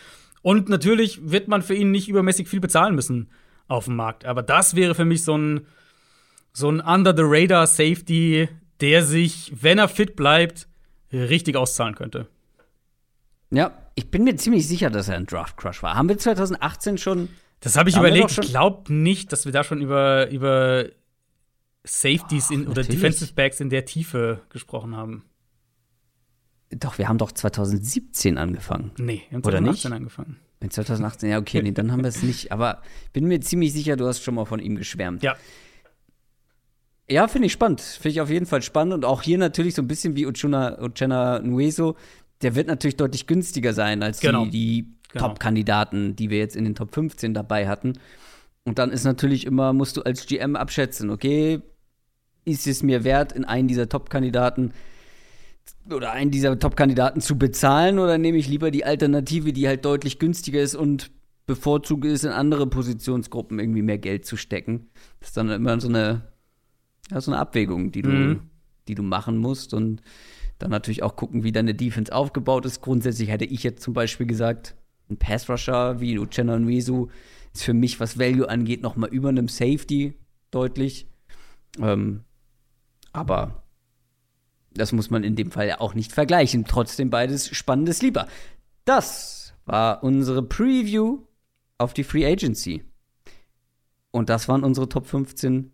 Und natürlich wird man für ihn nicht übermäßig viel bezahlen müssen auf dem Markt. Aber das wäre für mich so ein, so ein Under-the-Radar-Safety, der sich, wenn er fit bleibt, richtig auszahlen könnte. Ja, ich bin mir ziemlich sicher, dass er ein Draft-Crush war. Haben wir 2018 schon das habe ich überlegt. Ich glaube nicht, dass wir da schon über, über Safeties in, oder Defensive Backs in der Tiefe gesprochen haben. Doch, wir haben doch 2017 angefangen. Nee, wir haben Oder 2018 nicht? angefangen. In 2018, ja, okay, nee, dann haben wir es nicht. Aber ich bin mir ziemlich sicher, du hast schon mal von ihm geschwärmt. Ja. Ja, finde ich spannend. Finde ich auf jeden Fall spannend. Und auch hier natürlich so ein bisschen wie Uchuna, Uchenna Nueso. Der wird natürlich deutlich günstiger sein als Genau. die, die Genau. Top-Kandidaten, die wir jetzt in den Top 15 dabei hatten. Und dann ist natürlich immer, musst du als GM abschätzen, okay, ist es mir wert, in einen dieser Top-Kandidaten oder einen dieser Top-Kandidaten zu bezahlen oder nehme ich lieber die Alternative, die halt deutlich günstiger ist und bevorzuge es, in andere Positionsgruppen irgendwie mehr Geld zu stecken. Das ist dann immer so eine, ja, so eine Abwägung, die du, Mhm. die du machen musst und dann natürlich auch gucken, wie deine Defense aufgebaut ist. Grundsätzlich hätte ich jetzt zum Beispiel gesagt, ein Pass-Rusher wie Uchenna Nwesu ist für mich, was Value angeht, noch mal über einem Safety deutlich. Ähm, aber das muss man in dem Fall ja auch nicht vergleichen. Trotzdem beides spannendes lieber. Das war unsere Preview auf die Free Agency. Und das waren unsere Top 15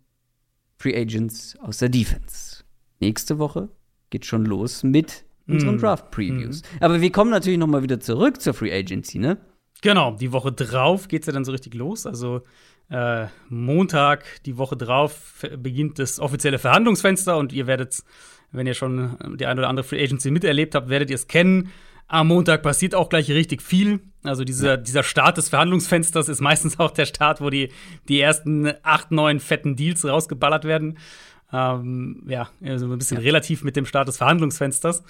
Free Agents aus der Defense. Nächste Woche geht schon los mit unseren Mm. Draft Previews. Aber wir kommen natürlich noch mal wieder zurück zur Free Agency, ne? Genau, die Woche drauf geht's ja dann so richtig los. Also äh, Montag, die Woche drauf, beginnt das offizielle Verhandlungsfenster und ihr werdet, wenn ihr schon die eine oder andere Free Agency miterlebt habt, werdet ihr es kennen. Am Montag passiert auch gleich richtig viel. Also dieser, dieser Start des Verhandlungsfensters ist meistens auch der Start, wo die, die ersten acht, neun fetten Deals rausgeballert werden. Ähm, ja, also ein bisschen relativ mit dem Start des Verhandlungsfensters.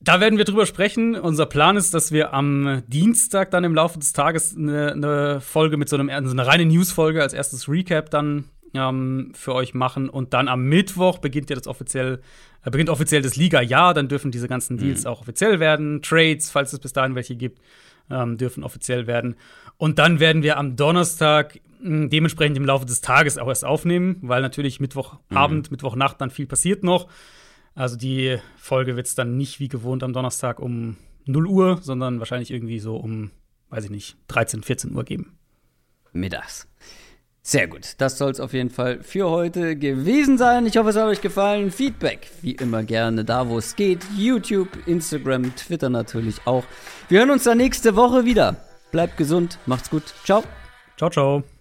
Da werden wir drüber sprechen. Unser Plan ist, dass wir am Dienstag dann im Laufe des Tages eine, eine Folge mit so einem so eine reine News-Folge als erstes Recap dann ähm, für euch machen. Und dann am Mittwoch beginnt ja das offiziell, äh, beginnt offiziell das Liga-Jahr. Dann dürfen diese ganzen Deals auch offiziell werden. Trades, falls es bis dahin welche gibt, ähm, dürfen offiziell werden. Und dann werden wir am Donnerstag mh, dementsprechend im Laufe des Tages auch erst aufnehmen, weil natürlich Mittwochabend, Mittwochnacht dann viel passiert noch. Also die Folge wird es dann nicht wie gewohnt am Donnerstag um 0 Uhr, sondern wahrscheinlich irgendwie so um, weiß ich nicht, 13, 14 Uhr geben. mittags. Sehr gut. Das soll es auf jeden Fall für heute gewesen sein. Ich hoffe, es hat euch gefallen. Feedback, wie immer gerne da, wo es geht. YouTube, Instagram, Twitter natürlich auch. Wir hören uns dann nächste Woche wieder. Bleibt gesund, macht's gut. Ciao. Ciao, ciao.